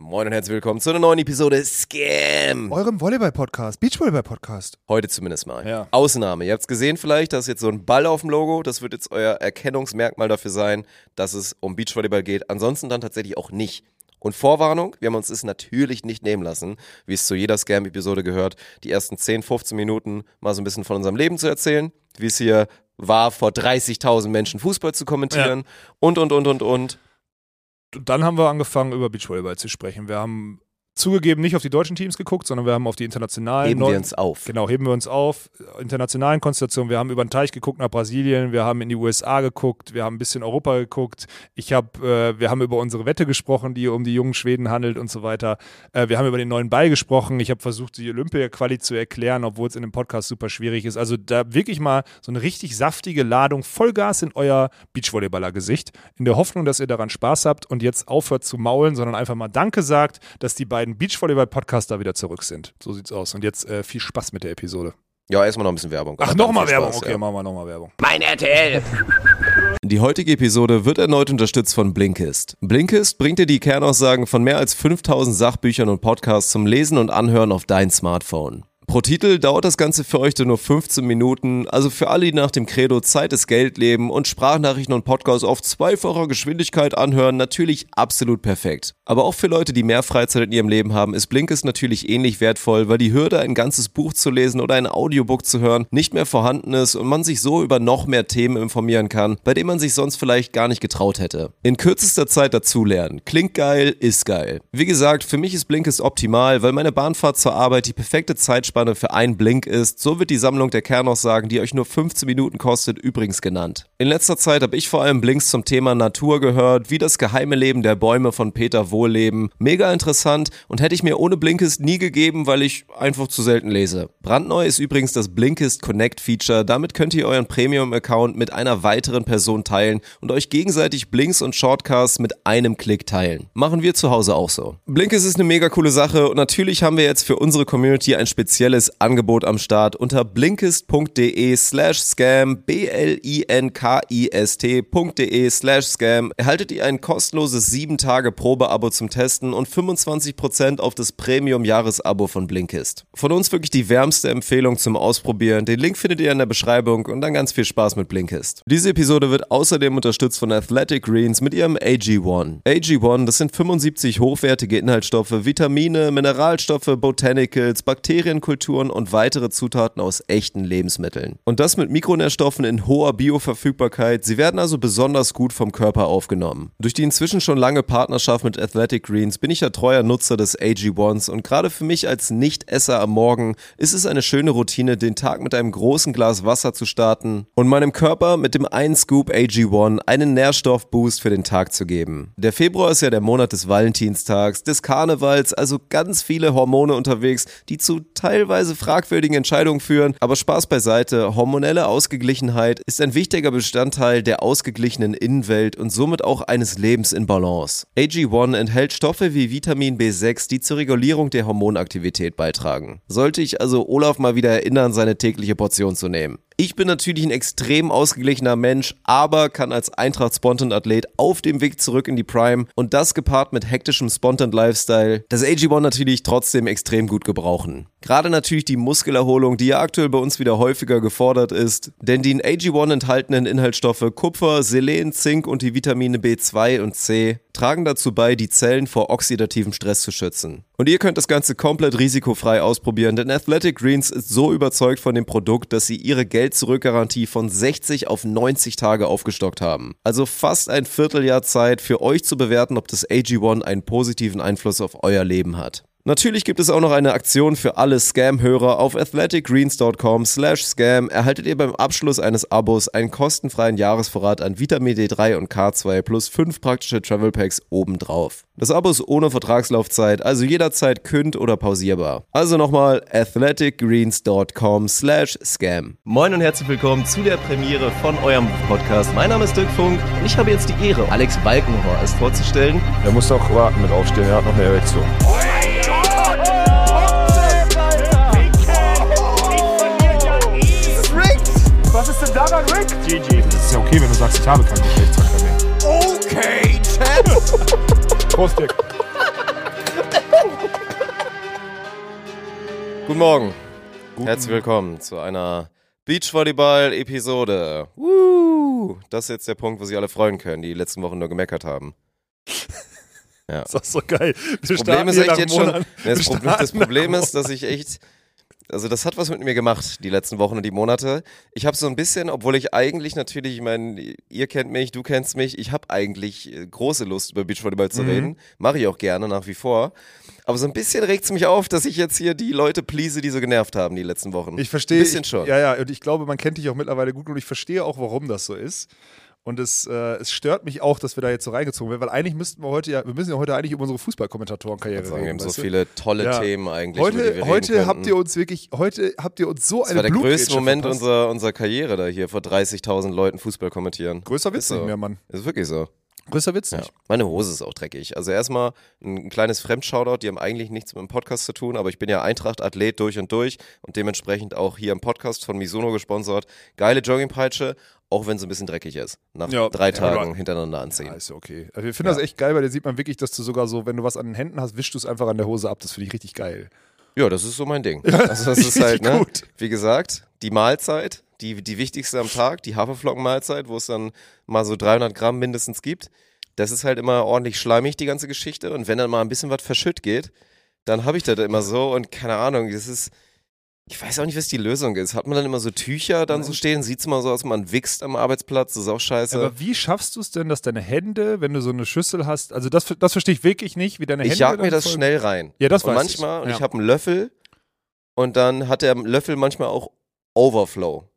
Moin und herzlich willkommen zu einer neuen Episode Scam. Eurem Volleyball-Podcast, Beachvolleyball-Podcast. Heute zumindest mal. Ja. Ausnahme. Ihr habt es gesehen vielleicht, da ist jetzt so ein Ball auf dem Logo. Das wird jetzt euer Erkennungsmerkmal dafür sein, dass es um Beachvolleyball geht. Ansonsten dann tatsächlich auch nicht. Und Vorwarnung, wir haben uns das natürlich nicht nehmen lassen, wie es zu jeder Scam-Episode gehört, die ersten 10, 15 Minuten mal so ein bisschen von unserem Leben zu erzählen, wie es hier war, vor 30.000 Menschen Fußball zu kommentieren und, und, und, und, und. Dann haben wir angefangen, über Beachvolleyball zu sprechen. Wir haben zugegeben nicht auf die deutschen Teams geguckt, sondern wir haben auf die internationalen. Heben wir uns auf. Genau, heben wir uns auf. Internationalen Konstellationen. Wir haben über den Teich geguckt nach Brasilien, wir haben in die USA geguckt, wir haben ein bisschen Europa geguckt. Ich habe, äh, wir haben über unsere Wette gesprochen, die um die jungen Schweden handelt und so weiter. Äh, wir haben über den neuen Ball gesprochen. Ich habe versucht, die Olympia-Quali zu erklären, obwohl es in dem Podcast super schwierig ist. Also da wirklich mal so eine richtig saftige Ladung Vollgas in euer Beachvolleyballer-Gesicht, in der Hoffnung, dass ihr daran Spaß habt und jetzt aufhört zu maulen, sondern einfach mal Danke sagt, dass die beiden Beachvolleyball-Podcaster wieder zurück sind. So sieht's aus. Und jetzt äh, viel Spaß mit der Episode. Ja, erstmal noch ein bisschen Werbung. Ach, nochmal Werbung. Okay, ja. machen wir nochmal Werbung. Mein RTL. Die heutige Episode wird erneut unterstützt von Blinkist. Blinkist bringt dir die Kernaussagen von mehr als 5000 Sachbüchern und Podcasts zum Lesen und Anhören auf dein Smartphone. Pro Titel dauert das Ganze für euch nur 15 Minuten, also für alle, die nach dem Credo Zeit ist Geld leben und Sprachnachrichten und Podcasts auf zweifacher Geschwindigkeit anhören, natürlich absolut perfekt. Aber auch für Leute, die mehr Freizeit in ihrem Leben haben, ist Blinkist natürlich ähnlich wertvoll, weil die Hürde, ein ganzes Buch zu lesen oder ein Audiobook zu hören, nicht mehr vorhanden ist und man sich so über noch mehr Themen informieren kann, bei denen man sich sonst vielleicht gar nicht getraut hätte. In kürzester Zeit dazulernen. Klingt geil, ist geil. Wie gesagt, für mich ist Blinkist optimal, weil meine Bahnfahrt zur Arbeit die perfekte Zeitspanne für einen Blink ist. So wird die Sammlung der Kernaussagen, die euch nur 15 Minuten kostet, übrigens genannt. In letzter Zeit habe ich vor allem Blinks zum Thema Natur gehört, wie das geheime Leben der Bäume von Peter Wohlleben. Mega interessant und hätte ich mir ohne Blinkist nie gegeben, weil ich einfach zu selten lese. Brandneu ist übrigens das Blinkist Connect Feature. Damit könnt ihr euren Premium-Account mit einer weiteren Person teilen und euch gegenseitig Blinks und Shortcasts mit einem Klick teilen. Machen wir zu Hause auch so. Blinkist ist eine mega coole Sache und natürlich haben wir jetzt für unsere Community ein spezielles Angebot am Start unter blinkist.de slash scam b-l-i-n-k-i-s-t.de slash scam erhaltet ihr ein kostenloses 7-Tage-Probeabo zum Testen und 25% auf das Premium-Jahresabo von Blinkist. Von uns wirklich die wärmste Empfehlung zum Ausprobieren. Den Link findet ihr in der Beschreibung und dann ganz viel Spaß mit Blinkist. Diese Episode wird außerdem unterstützt von Athletic Greens mit ihrem AG1. AG1, das sind 75 hochwertige Inhaltsstoffe, Vitamine, Mineralstoffe, Botanicals, Bakterienkulturen und weitere Zutaten aus echten Lebensmitteln. Und das mit Mikronährstoffen in hoher Bioverfügbarkeit. Sie werden also besonders gut vom Körper aufgenommen. Durch die inzwischen schon lange Partnerschaft mit Athletic Greens bin ich ja treuer Nutzer des AG1s und gerade für mich als Nicht-Esser am Morgen ist es eine schöne Routine, den Tag mit einem großen Glas Wasser zu starten und meinem Körper mit dem 1 Scoop AG1 einen Nährstoffboost für den Tag zu geben. Der Februar ist ja der Monat des Valentinstags, des Karnevals, also ganz viele Hormone unterwegs, die zu teilweise fragwürdigen Entscheidungen führen, aber Spaß beiseite, hormonelle Ausgeglichenheit ist ein wichtiger Bestandteil der ausgeglichenen Innenwelt und somit auch eines Lebens in Balance. AG1 enthält Stoffe wie Vitamin B6, die zur Regulierung der Hormonaktivität beitragen. Sollte ich also Olaf mal wieder erinnern, seine tägliche Portion zu nehmen. Ich bin natürlich ein extrem ausgeglichener Mensch, aber kann als Eintracht-Spontan-Athlet auf dem Weg zurück in die Prime und das gepaart mit hektischem Spontan-Lifestyle, das AG1 natürlich trotzdem extrem gut gebrauchen. Gerade natürlich die Muskelerholung, die ja aktuell bei uns wieder häufiger gefordert ist, denn die in AG1 enthaltenen Inhaltsstoffe Kupfer, Selen, Zink und die Vitamine B2 und C tragen dazu bei, die Zellen vor oxidativem Stress zu schützen. Und ihr könnt das Ganze komplett risikofrei ausprobieren, denn Athletic Greens ist so überzeugt von dem Produkt, dass sie ihre Geld-Zurück-Garantie von 60 auf 90 Tage aufgestockt haben. Also fast ein Vierteljahr Zeit für euch zu bewerten, ob das AG1 einen positiven Einfluss auf euer Leben hat. Natürlich gibt es auch noch eine Aktion für alle Scam-Hörer. Auf athleticgreens.com slash scam erhaltet ihr beim Abschluss eines Abos einen kostenfreien Jahresvorrat an Vitamin D3 und K2 plus 5 praktische Travel Packs obendrauf. Das Abo ist ohne Vertragslaufzeit, also jederzeit künd- oder pausierbar. Also nochmal athleticgreens.com slash scam. Moin und herzlich willkommen zu der Premiere von eurem Podcast. Mein Name ist Dirk Funk und ich habe jetzt die Ehre, Alex Balkenhorst vorzustellen. Er muss auch warten mit aufstehen, er hat noch eine Erektion. GG. Das ist ja okay, wenn du sagst, ich habe keinen Geschlechtsverkehr mehr. Okay, Chad. Prost, Dirk. Guten Morgen. Guten. Herzlich willkommen zu einer Beachvolleyball-Episode. Uh, das ist jetzt der Punkt, wo sich alle freuen können, die, die letzten Wochen nur gemeckert haben. Ja. Das ist doch so geil. Wir das Problem ist echt jetzt schon. Das, Pro das Problem ist, dass ich echt also das hat was mit mir gemacht, die letzten Wochen und die Monate. Ich habe so ein bisschen, obwohl ich eigentlich natürlich, ich meine, ihr kennt mich, du kennst mich, ich habe eigentlich äh, große Lust, über Beachvolleyball Mhm. zu reden. Mache ich auch gerne nach wie vor. Aber so ein bisschen regt es mich auf, dass ich jetzt hier die Leute please, die so genervt haben die letzten Wochen. Ich verstehe. Ein bisschen ich, schon. Ja, ja, und ich glaube, man kennt dich auch mittlerweile gut und ich verstehe auch, warum das so ist. Und es, äh, es stört mich auch, dass wir da jetzt so reingezogen werden, weil eigentlich müssten wir heute ja, wir müssen ja heute eigentlich über unsere Fußballkommentatorenkarriere sagen, wir reden. haben so viele tolle Ja. Themen eigentlich. Heute, wir heute reden habt ihr uns wirklich, heute habt ihr uns so Das eine war der größte Moment verpasst. unserer, unserer Karriere, da hier vor 30.000 Leuten Fußball kommentieren. Größer wird's so. nicht mehr, Mann. Ist wirklich so. Größer wird's Ja. nicht. Meine Hose ist auch dreckig. Also erstmal ein kleines Fremdshoutout, die haben eigentlich nichts mit dem Podcast zu tun, aber ich bin ja Eintracht-Athlet durch und durch und dementsprechend auch hier im Podcast von Misono gesponsert. Geile Joggingpeitsche, auch wenn sie ein bisschen dreckig ist. Nach Ja. drei Ja, Tagen hintereinander anziehen. Ja, ist ja okay. Also ich finde das echt geil, weil da sieht man wirklich, dass du sogar so, wenn du was an den Händen hast, wischst du es einfach an der Hose ab. Das finde ich richtig geil. Ja, das ist so mein Ding. Also das ist halt, ne? Wie gesagt, die Mahlzeit, die, die wichtigste am Tag, die Haferflockenmahlzeit, wo es dann mal so 300 Gramm mindestens gibt. Das ist halt immer ordentlich schleimig, die ganze Geschichte. Und wenn dann mal ein bisschen was verschütt geht, dann habe ich das immer so und keine Ahnung, das ist, ich weiß auch nicht, was die Lösung ist. Hat man dann immer so Tücher dann so stehen? Sieht's mal so aus, man wichst am Arbeitsplatz, das ist auch scheiße. Aber wie schaffst du es denn, dass deine Hände, wenn du so eine Schüssel hast, also das, das verstehe ich wirklich nicht, wie deine Hände. ich jag mir das voll- schnell rein. Ja, das und weiß manchmal, ich. und Ja. ich habe einen Löffel und dann hat der Löffel manchmal auch Overflow.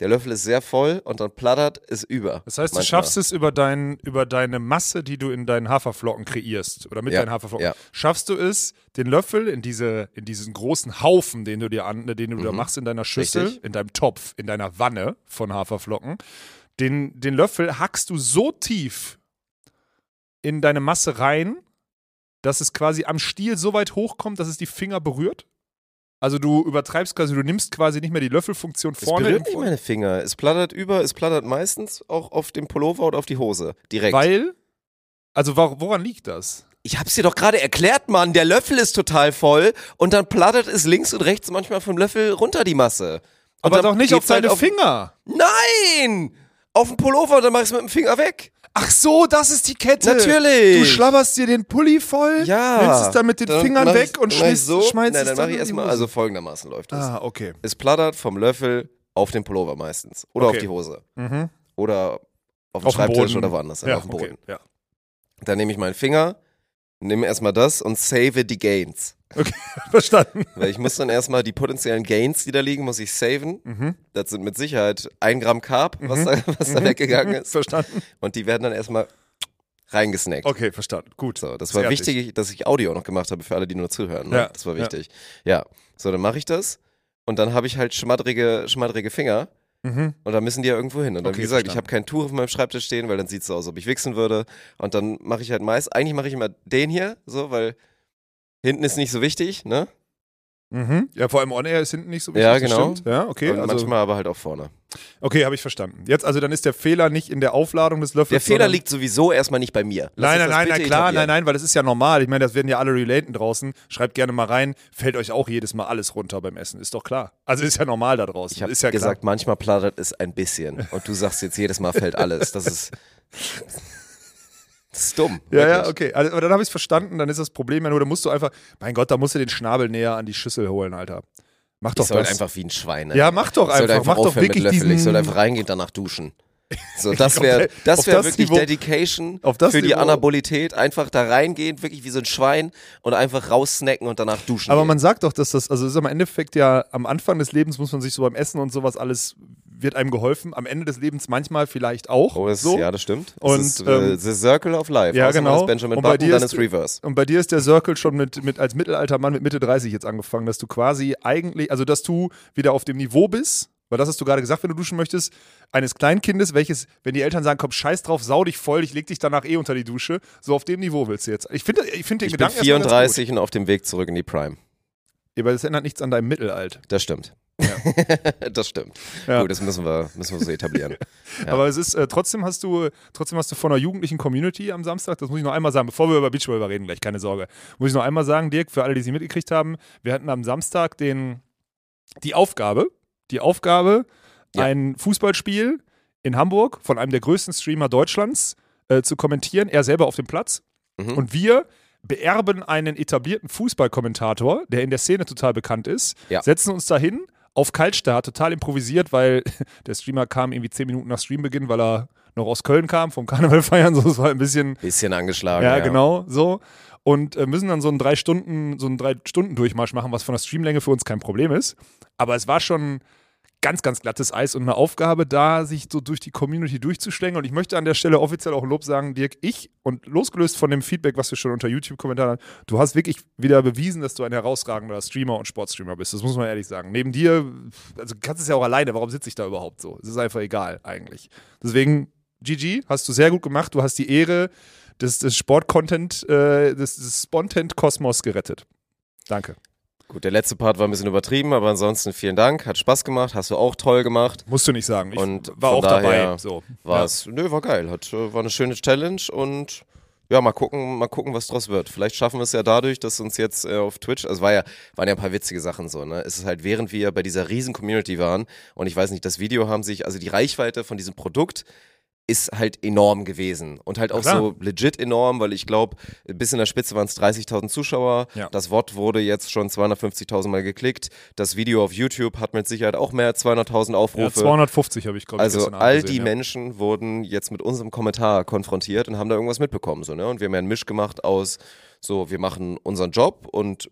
Der Löffel ist sehr voll und dann plattert es über. Das heißt, du manchmal. schaffst es über, dein, über deine Masse, die du in deinen Haferflocken kreierst oder mit Ja, deinen Haferflocken, ja. schaffst du es, den Löffel in, diese, in diesen großen Haufen, den du dir an, den du da Mhm. machst in deiner Schüssel, Richtig. in deinem Topf, in deiner Wanne von Haferflocken, den, den Löffel hackst du so tief in deine Masse rein, dass es quasi am Stiel so weit hochkommt, dass es die Finger berührt? Also du übertreibst quasi, du nimmst quasi nicht mehr die Löffelfunktion Es vorne. berührt im nicht meine Finger. Es plattert über, es plattert meistens auch auf dem Pullover oder auf die Hose. Direkt. Weil, also wor- woran liegt das? ich hab's dir doch gerade erklärt, Mann. Der Löffel ist total voll und dann plattert es links und rechts manchmal vom Löffel runter die Masse. Und Aber doch nicht auf halt deine Finger. Nein! Auf dem Pullover und dann mach ich's mit dem Finger weg. Ach so, das ist die Kette. Natürlich. Du schlabberst dir den Pulli voll, Ja. nimmst es dann mit den Dann Fingern weg und schmeißt, so. schmeißt Nein, es dann dann mache ich erstmal, also folgendermaßen läuft das. Ah, okay. Es plattert vom Löffel auf den Pullover meistens. Oder Okay. auf die Hose. Mhm. Oder auf den Auf Schreibtisch Boden. oder woanders. Ja, auf dem Boden. okay. Ja. Dann nehme ich meinen Finger, nehme erstmal das und save die Gains. Verstanden. Weil ich muss dann erstmal die potenziellen Gains, die da liegen, muss ich saven. Mhm. Das sind mit Sicherheit ein Gramm Carb, was, da, was da weggegangen ist. Verstanden. Und die werden dann erstmal reingesnackt. Okay, verstanden. Gut. So, das war Sehr wichtig, dass ich Audio noch gemacht habe für alle, die nur zuhören. Ne? Ja, Das war ja. wichtig. Ja. So, dann mache ich das und dann habe ich halt schmattrige, schmattrige Finger Mhm. und dann müssen die ja irgendwo hin. Und dann, Okay, wie gesagt, ich verstanden. habe kein Tuch auf meinem Schreibtisch stehen, weil dann sieht es so aus, als ob ich wichsen würde. Und dann mache ich halt meist, eigentlich mache ich immer den hier, so, weil hinten ist nicht so wichtig, ne? Mhm. Ja, vor allem On-Air ist hinten nicht so wichtig. Ja, genau. Ja, okay. Also, manchmal aber halt auch vorne. okay, habe ich verstanden. Jetzt, also dann ist der Fehler nicht in der Aufladung des Löffels. Der Fehler liegt sowieso erstmal nicht bei mir. Lass Nein, nein, nein, klar, etablieren. nein, nein, weil das ist ja normal. Ich meine, das werden ja alle relaten draußen. Schreibt gerne mal rein, fällt euch auch jedes Mal alles runter beim Essen. Ist doch klar. Also ist ja normal da draußen. Ich habe ja gesagt, manchmal plattert es ein bisschen. Und du sagst jetzt jedes Mal fällt alles. Das ist, das ist dumm. Ja, ja, wirklich. okay. Also, aber dann habe ich es verstanden. Dann ist das Problem ja nur, da musst du einfach, mein Gott, da musst du den Schnabel näher an die Schüssel holen, Alter. Mach doch Ich soll das. einfach wie ein Schwein. ne? ja, mach doch ich soll einfach. einfach Mach doch aufhören mit wirklich Löffel. Ich soll einfach reingehen, danach duschen. So, das wäre das wär das wirklich Niveau- Dedication für die Niveau- Anabolität. Einfach da reingehen, wirklich wie so ein Schwein und einfach raussnacken und danach duschen. Aber gehen. man sagt doch, dass das, also es ist am Endeffekt ja, am Anfang des Lebens muss man sich so beim Essen und sowas alles, wird einem geholfen. Am Ende des Lebens manchmal vielleicht auch. Oh, das, so. Ja, das stimmt. Und, das ist, äh, ähm, The Circle of Life. ja, genau. ist Benjamin Und bei Button, dir dann ist- ist Reverse. Und bei dir ist der Circle schon mit, mit als mittelalter Mann mit Mitte 30 jetzt angefangen, dass du quasi eigentlich, also dass du wieder auf dem Niveau bist, weil das hast du gerade gesagt, wenn du duschen möchtest, eines Kleinkindes, welches, wenn die Eltern sagen, komm, scheiß drauf, sau dich voll, ich leg dich danach eh unter die Dusche, so auf dem Niveau willst du jetzt. Ich finde ich find den Ich bin Gedanken ganz 34 und auf dem Weg zurück in die Prime. Ja, aber das ändert nichts an deinem Mittelalt. Das stimmt. das stimmt. Ja. Gut, das müssen wir, müssen wir so etablieren. Ja. Aber es ist, äh, trotzdem hast du, trotzdem hast du von einer jugendlichen Community am Samstag, das muss ich noch einmal sagen, bevor wir über Beachvolleyball reden, gleich keine Sorge, muss ich noch einmal sagen, Dirk, für alle, die sie mitgekriegt haben, wir hatten am Samstag den, die Aufgabe, die Aufgabe, Ja. ein Fußballspiel in Hamburg von einem der größten Streamer Deutschlands äh, zu kommentieren, er selber auf dem Platz. Mhm. Und wir beerben einen etablierten Fußballkommentator, der in der Szene total bekannt ist, Ja. setzen uns dahin auf Kaltstart, total improvisiert, weil der Streamer kam irgendwie zehn Minuten nach Streambeginn, weil er noch aus Köln kam, vom Karneval feiern, so es war ein bisschen Bisschen angeschlagen. ja, genau, so. Und äh, müssen dann so einen drei Stunden, so einen drei Stunden Durchmarsch machen, was von der Streamlänge für uns kein Problem ist. Aber es war schon ganz, ganz glattes Eis und eine Aufgabe da, sich so durch die Community durchzuschlängen. Und ich möchte an der Stelle offiziell auch Lob sagen, Dirk, ich und losgelöst von dem Feedback, was wir schon unter YouTube-Kommentaren haben, du hast wirklich wieder bewiesen, dass du ein herausragender Streamer und Sportstreamer bist. Das muss man ehrlich sagen. Neben dir, also kannst es ja auch alleine, warum sitze ich da überhaupt so? Es ist einfach egal eigentlich. Deswegen, GG, hast du sehr gut gemacht. Du hast die Ehre des, des Sport-Content, äh, des, des Spontent-Kosmos gerettet. Danke. Gut, der letzte Part war ein bisschen übertrieben, aber ansonsten vielen Dank. Hat Spaß gemacht, hast du auch toll gemacht. Musst du nicht sagen. Ich Und war auch dabei. So. War Ja. es, nö, war geil. Hat, äh, war eine schöne Challenge und ja, mal gucken, mal gucken, was draus wird. Vielleicht schaffen wir es ja dadurch, dass uns jetzt äh, auf Twitch, also war ja, waren ja ein paar witzige Sachen so, ne? Es ist halt, während wir bei dieser riesen Community waren und ich weiß nicht, das Video haben sich, also die Reichweite von diesem Produkt ist halt enorm gewesen und halt auch Klar. so legit enorm, weil ich glaube, bis in der Spitze waren es 30.000 Zuschauer. Ja. Das Wort wurde jetzt schon 250.000 Mal geklickt. Das Video auf YouTube hat mit Sicherheit auch mehr als 200.000 Ja, Aufrufe. 250 habe ich, glaube Also all gesehen, die ja. Menschen wurden jetzt mit unserem Kommentar konfrontiert und haben da irgendwas mitbekommen. So, ne? Und wir haben ja einen Misch gemacht aus, so, wir machen unseren Job und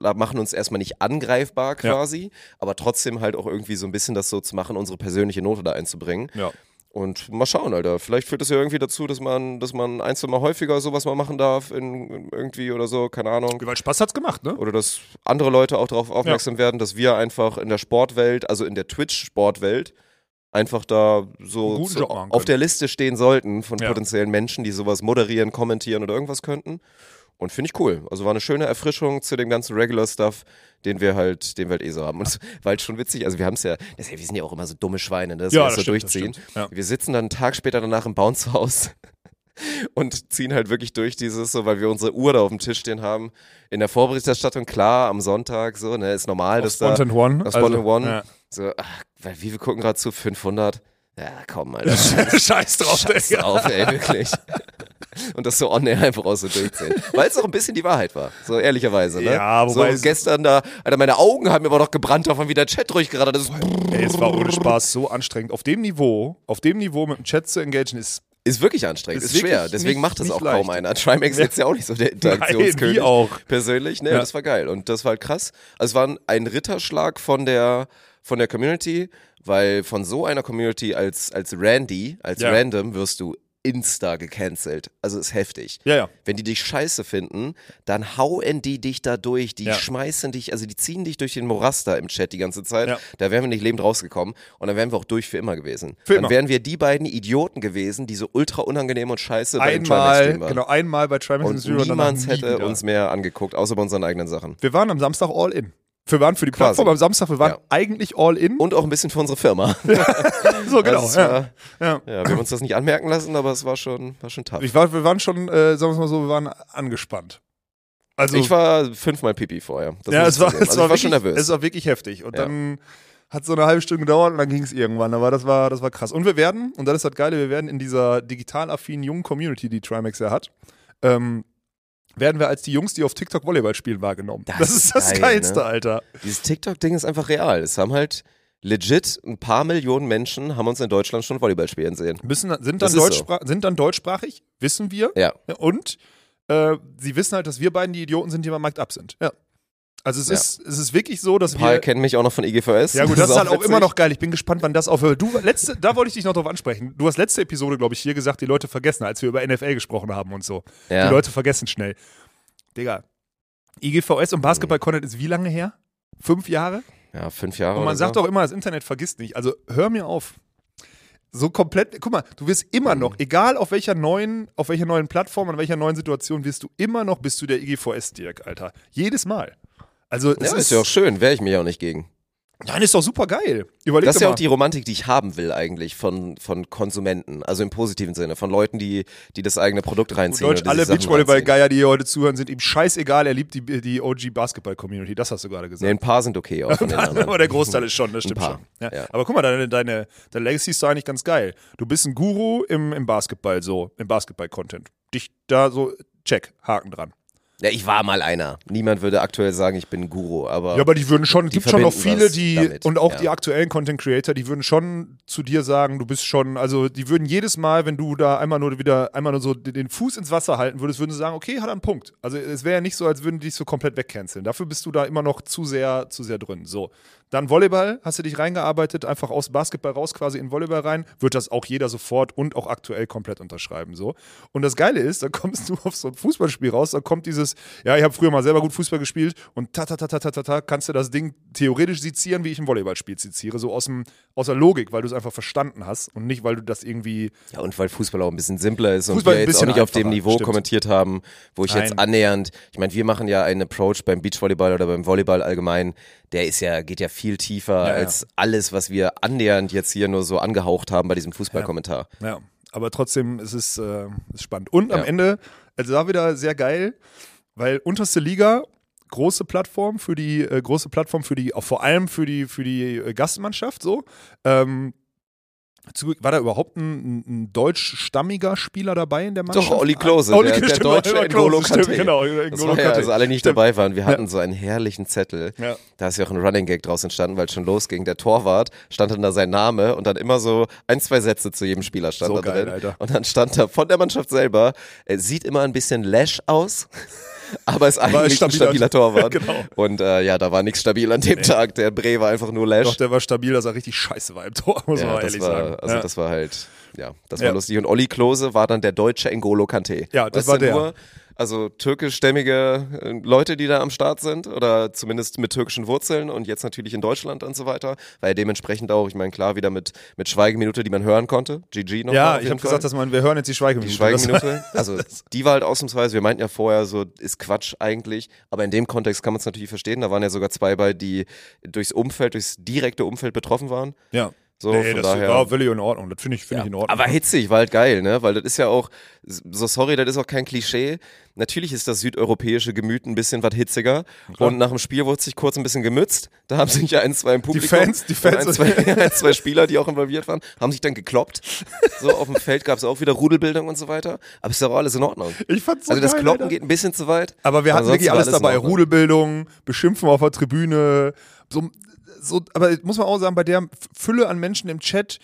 machen uns erstmal nicht angreifbar Ja. quasi, aber trotzdem halt auch irgendwie so ein bisschen das so zu machen, unsere persönliche Note da einzubringen. Ja. Und mal schauen, Alter. Vielleicht führt es ja irgendwie dazu, dass man, dass man ein, zwei Mal häufiger sowas mal machen darf, in, in irgendwie oder so, keine Ahnung. Weil Spaß hat's gemacht, ne? Oder dass andere Leute auch darauf aufmerksam werden, dass wir einfach in der Sportwelt, also in der Twitch-Sportwelt, einfach da so machen auf der Liste stehen sollten von Ja. potenziellen Menschen, die sowas moderieren, kommentieren oder irgendwas könnten. Und finde ich cool. Also war eine schöne Erfrischung zu dem ganzen Regular-Stuff, den wir halt, den wir halt eh so haben. Und es war halt schon witzig. Also wir haben es ja, das wir sind ja auch immer so dumme Schweine, ne, dass Ja, wir das so stimmt, durchziehen. Ja. Wir sitzen dann einen Tag später danach im Bounce-Haus und ziehen halt wirklich durch dieses so, weil wir unsere Uhr da auf dem Tisch stehen haben. In der Vorberichterstattung, klar, am Sonntag, so, ne, ist normal, Auf dass da, Spontan One. auf Spontan One. Ja. so, ach, weil wie wir gucken gerade zu 500. Ja, komm, Alter. Scheiß drauf, Scheiß drauf, ey, wirklich. Und das so on air einfach auch so durchziehen. Weil es auch ein bisschen die Wahrheit war, so ehrlicherweise, ne? Ja, wobei so es- gestern da, Alter, meine Augen haben mir aber noch gebrannt davon, wie der Chat durchgerattert ist. Ey, es war ohne Spaß so anstrengend. Auf dem Niveau, auf dem Niveau mit dem Chat zu engagieren, ist Ist wirklich anstrengend, Ist ist, schwer. Deswegen nicht- macht das auch kaum leicht. einer. Trimax ist jetzt ja auch nicht so der Interaktionskönig. wie auch. Persönlich, ne, Ja. das war geil. Und das war halt krass. Also es war ein- ein Ritterschlag von der, von der Community, weil von so einer Community als, als Randy, als Ja. Random wirst du insta gecancelt. Also ist heftig. Ja, ja. Wenn die dich scheiße finden, dann hauen die dich da durch. Die Ja. schmeißen dich, also die ziehen dich durch den Morast da im Chat die ganze Zeit. Ja. Da wären wir nicht lebend rausgekommen und dann wären wir auch durch für immer gewesen. Für dann immer. wären wir die beiden Idioten gewesen, die so ultra unangenehm und scheiße Einmal, waren. genau, einmal bei Trimax Und Zero niemand hätte wieder. uns mehr angeguckt, außer bei unseren eigenen Sachen. Wir waren am Samstag all in. Wir waren für die Quasi. Plattform am Samstag, wir waren Ja. eigentlich all in. Und auch ein bisschen für unsere Firma. so genau. Also es ja. war, Ja. ja, wir haben uns das nicht anmerken lassen, aber es war schon, war schon tough. Ich war, wir waren schon, äh, sagen wir es mal so, wir waren angespannt. Also ich war fünfmal Pipi vorher. Das ja, es war, es also war ich war wirklich, schon nervös. Es war wirklich heftig. Und Ja. dann hat so eine halbe Stunde gedauert und dann ging es irgendwann. Aber das war, das war krass. Und wir werden, und das ist das Geile, wir werden in dieser digital affinen jungen Community, die Trimax ja hat, ähm, werden wir als die Jungs, die auf TikTok Volleyball spielen, wahrgenommen. Das, Das ist das geil, Geilste, ne? Alter. Dieses TikTok-Ding ist einfach real. Es haben halt legit ein paar Millionen Menschen haben uns in Deutschland schon Volleyball spielen sehen. Müssen, sind, dann ist so. sind dann deutschsprachig, wissen wir. Ja. Und äh, sie wissen halt, dass wir beiden die Idioten sind, die beim Markt ab sind. Ja. Also es, Ja. ist, es ist wirklich so, dass Ein paar wir. kennen mich auch noch von IGVS. Ja gut, das, ist halt auch witzig. immer noch geil. Ich bin gespannt, wann das aufhört. Du, letzte, da wollte ich dich noch drauf ansprechen. Du hast letzte Episode, glaube ich, hier gesagt, die Leute vergessen, als wir über NFL gesprochen haben und so. Ja. Die Leute vergessen schnell. Digga, IGVS und Basketball-Content ist wie lange her? Fünf Jahre? ja, fünf Jahre. Und man sagt so. auch immer, das Internet vergisst nicht. Also hör mir auf. So komplett, guck mal, du wirst immer Mhm. noch, egal auf welcher neuen, auf welcher neuen Plattform, an welcher neuen Situation, wirst du immer noch, bist du der IGVS, Dirk, Alter. Jedes Mal. Also Ja, ist, ist ja auch schön, wäre ich mich auch nicht gegen. Nein, ist doch super geil. Überleg Das ist ja mal. auch die Romantik, die ich haben will eigentlich von, von Konsumenten. Also im positiven Sinne. Von Leuten, die, die das eigene Produkt reinziehen. Deutsch, alle. Beachvolleyball-Geier, die hier heute zuhören, sind ihm scheißegal. Er liebt die, die OG-Basketball-Community. Das hast du gerade Nee, gesagt. ein paar sind okay auch von den anderen. Aber der Großteil ist schon, das stimmt paar, schon. Ja. ja. Aber guck mal, deine, deine, deine Legacy ist doch eigentlich ganz geil. Du bist ein Guru im, im Basketball, so, im Basketball-Content. Dich da so, check, Haken dran. Ja, ich war mal einer. Niemand würde aktuell sagen, ich bin ein Guru, aber, Ja, aber die würden schon, es gibt schon noch viele, die, damit, und auch ja. die aktuellen Content Creator, die würden schon zu dir sagen, du bist schon, also die würden jedes Mal, wenn du da einmal nur wieder, einmal nur so den Fuß ins Wasser halten würdest, würden sie sagen, okay, hat er einen Punkt. Also es wäre ja nicht so, als würden die dich so komplett wegcanceln. Dafür bist du da immer noch zu sehr, zu sehr drin. So. Dann Volleyball, hast du dich reingearbeitet, einfach aus Basketball raus quasi in Volleyball rein, wird das auch jeder sofort und auch aktuell komplett unterschreiben. So. Und das Geile ist, dann kommst du auf so ein Fußballspiel raus, dann kommt dieses, ja, ich habe früher mal selber gut Fußball gespielt und ta ta ta ta ta ta ta kannst du das Ding theoretisch sezieren, wie ich ein Volleyballspiel seziere, so aus, dem, aus der Logik, weil du es einfach verstanden hast und nicht, weil du das irgendwie. Ja, und weil Fußball auch ein bisschen simpler ist und Fußball wir ein jetzt auch nicht auf dem Niveau stimmt. kommentiert haben, wo ich Nein. jetzt annähernd, ich meine, wir machen ja einen Approach beim Beachvolleyball oder beim Volleyball allgemein, der ist ja, geht ja viel tiefer Ja, ja. als alles, was wir annähernd jetzt hier nur so angehaucht haben bei diesem Fußballkommentar. Ja, aber trotzdem ist es äh, ist spannend. Und am Ja. Ende, also da wieder sehr geil, weil unterste Liga, große Plattform für die, äh, große Plattform für die, auch vor allem für die, für die äh, Gastmannschaft so. Ähm, war da überhaupt ein, ein deutschstammiger Spieler dabei in der Mannschaft? Doch, Olli Klose, Olli der, der stimmt, deutsche N'Golo Kanté. Genau, Das war ja, also alle, nicht Stimmt. dabei waren, wir hatten so einen herrlichen Zettel. Ja. Da ist ja auch ein Running Gag draus entstanden, weil es schon losging. Der Torwart stand dann da sein Name und dann immer so ein, zwei Sätze zu jedem Spieler stand So da geil, drin. Alter. Und dann stand da von der Mannschaft selber, er sieht immer ein bisschen lash aus. Aber ist eigentlich stabiler- ein stabiler Torwart. Genau. Und äh, ja, da war nichts stabil an dem Tag. Der Bre war einfach nur Lash. Doch, der war stabil, dass er richtig scheiße war im Tor, muss man ja, das ehrlich war, sagen. also ja. das war halt, ja, das Ja. war lustig. Und Olli Klose war dann der deutsche N'Golo Kante. Ja, das Weißt war der. Nur, also türkischstämmige äh, Leute, die da am Start sind oder zumindest mit türkischen Wurzeln und jetzt natürlich in Deutschland und so weiter, weil dementsprechend auch, ich meine, klar, wieder mit, mit Schweigeminute, die man hören konnte. GG noch. ja, ich habe gesagt, dass man, wir hören jetzt die die Schweigeminute. Schweigeminute, also die war halt ausnahmsweise, wir meinten ja vorher so, ist Quatsch eigentlich, aber in dem Kontext kann man es natürlich verstehen, da waren ja sogar zwei bei, die durchs Umfeld, durchs direkte Umfeld betroffen waren. ja. So, nee, von das daher. war völlig in Ordnung. Das finde ich, finde Ja, ich in Ordnung. aber hitzig, war halt geil, ne? Weil das ist ja auch, so sorry, das ist auch kein Klischee. Natürlich ist das südeuropäische Gemüt ein bisschen was hitziger. Und nach dem Spiel wurde sich kurz ein bisschen gemützt. Da haben sich ja ein, zwei im Publikum. Fans- die Fans- ein, zwei, ein, zwei Spieler, die auch involviert waren, haben sich dann gekloppt. So, auf dem Feld gab es auch wieder Rudelbildung und so weiter. Aber ist doch auch alles in Ordnung. ich fand's so Also das geil, Kloppen Alter. geht ein bisschen zu weit. Aber wir hatten wirklich alles in dabei. Rudelbildung, Beschimpfen auf der Tribüne. So, so, aber muss man auch sagen, bei der Fülle an Menschen im Chat,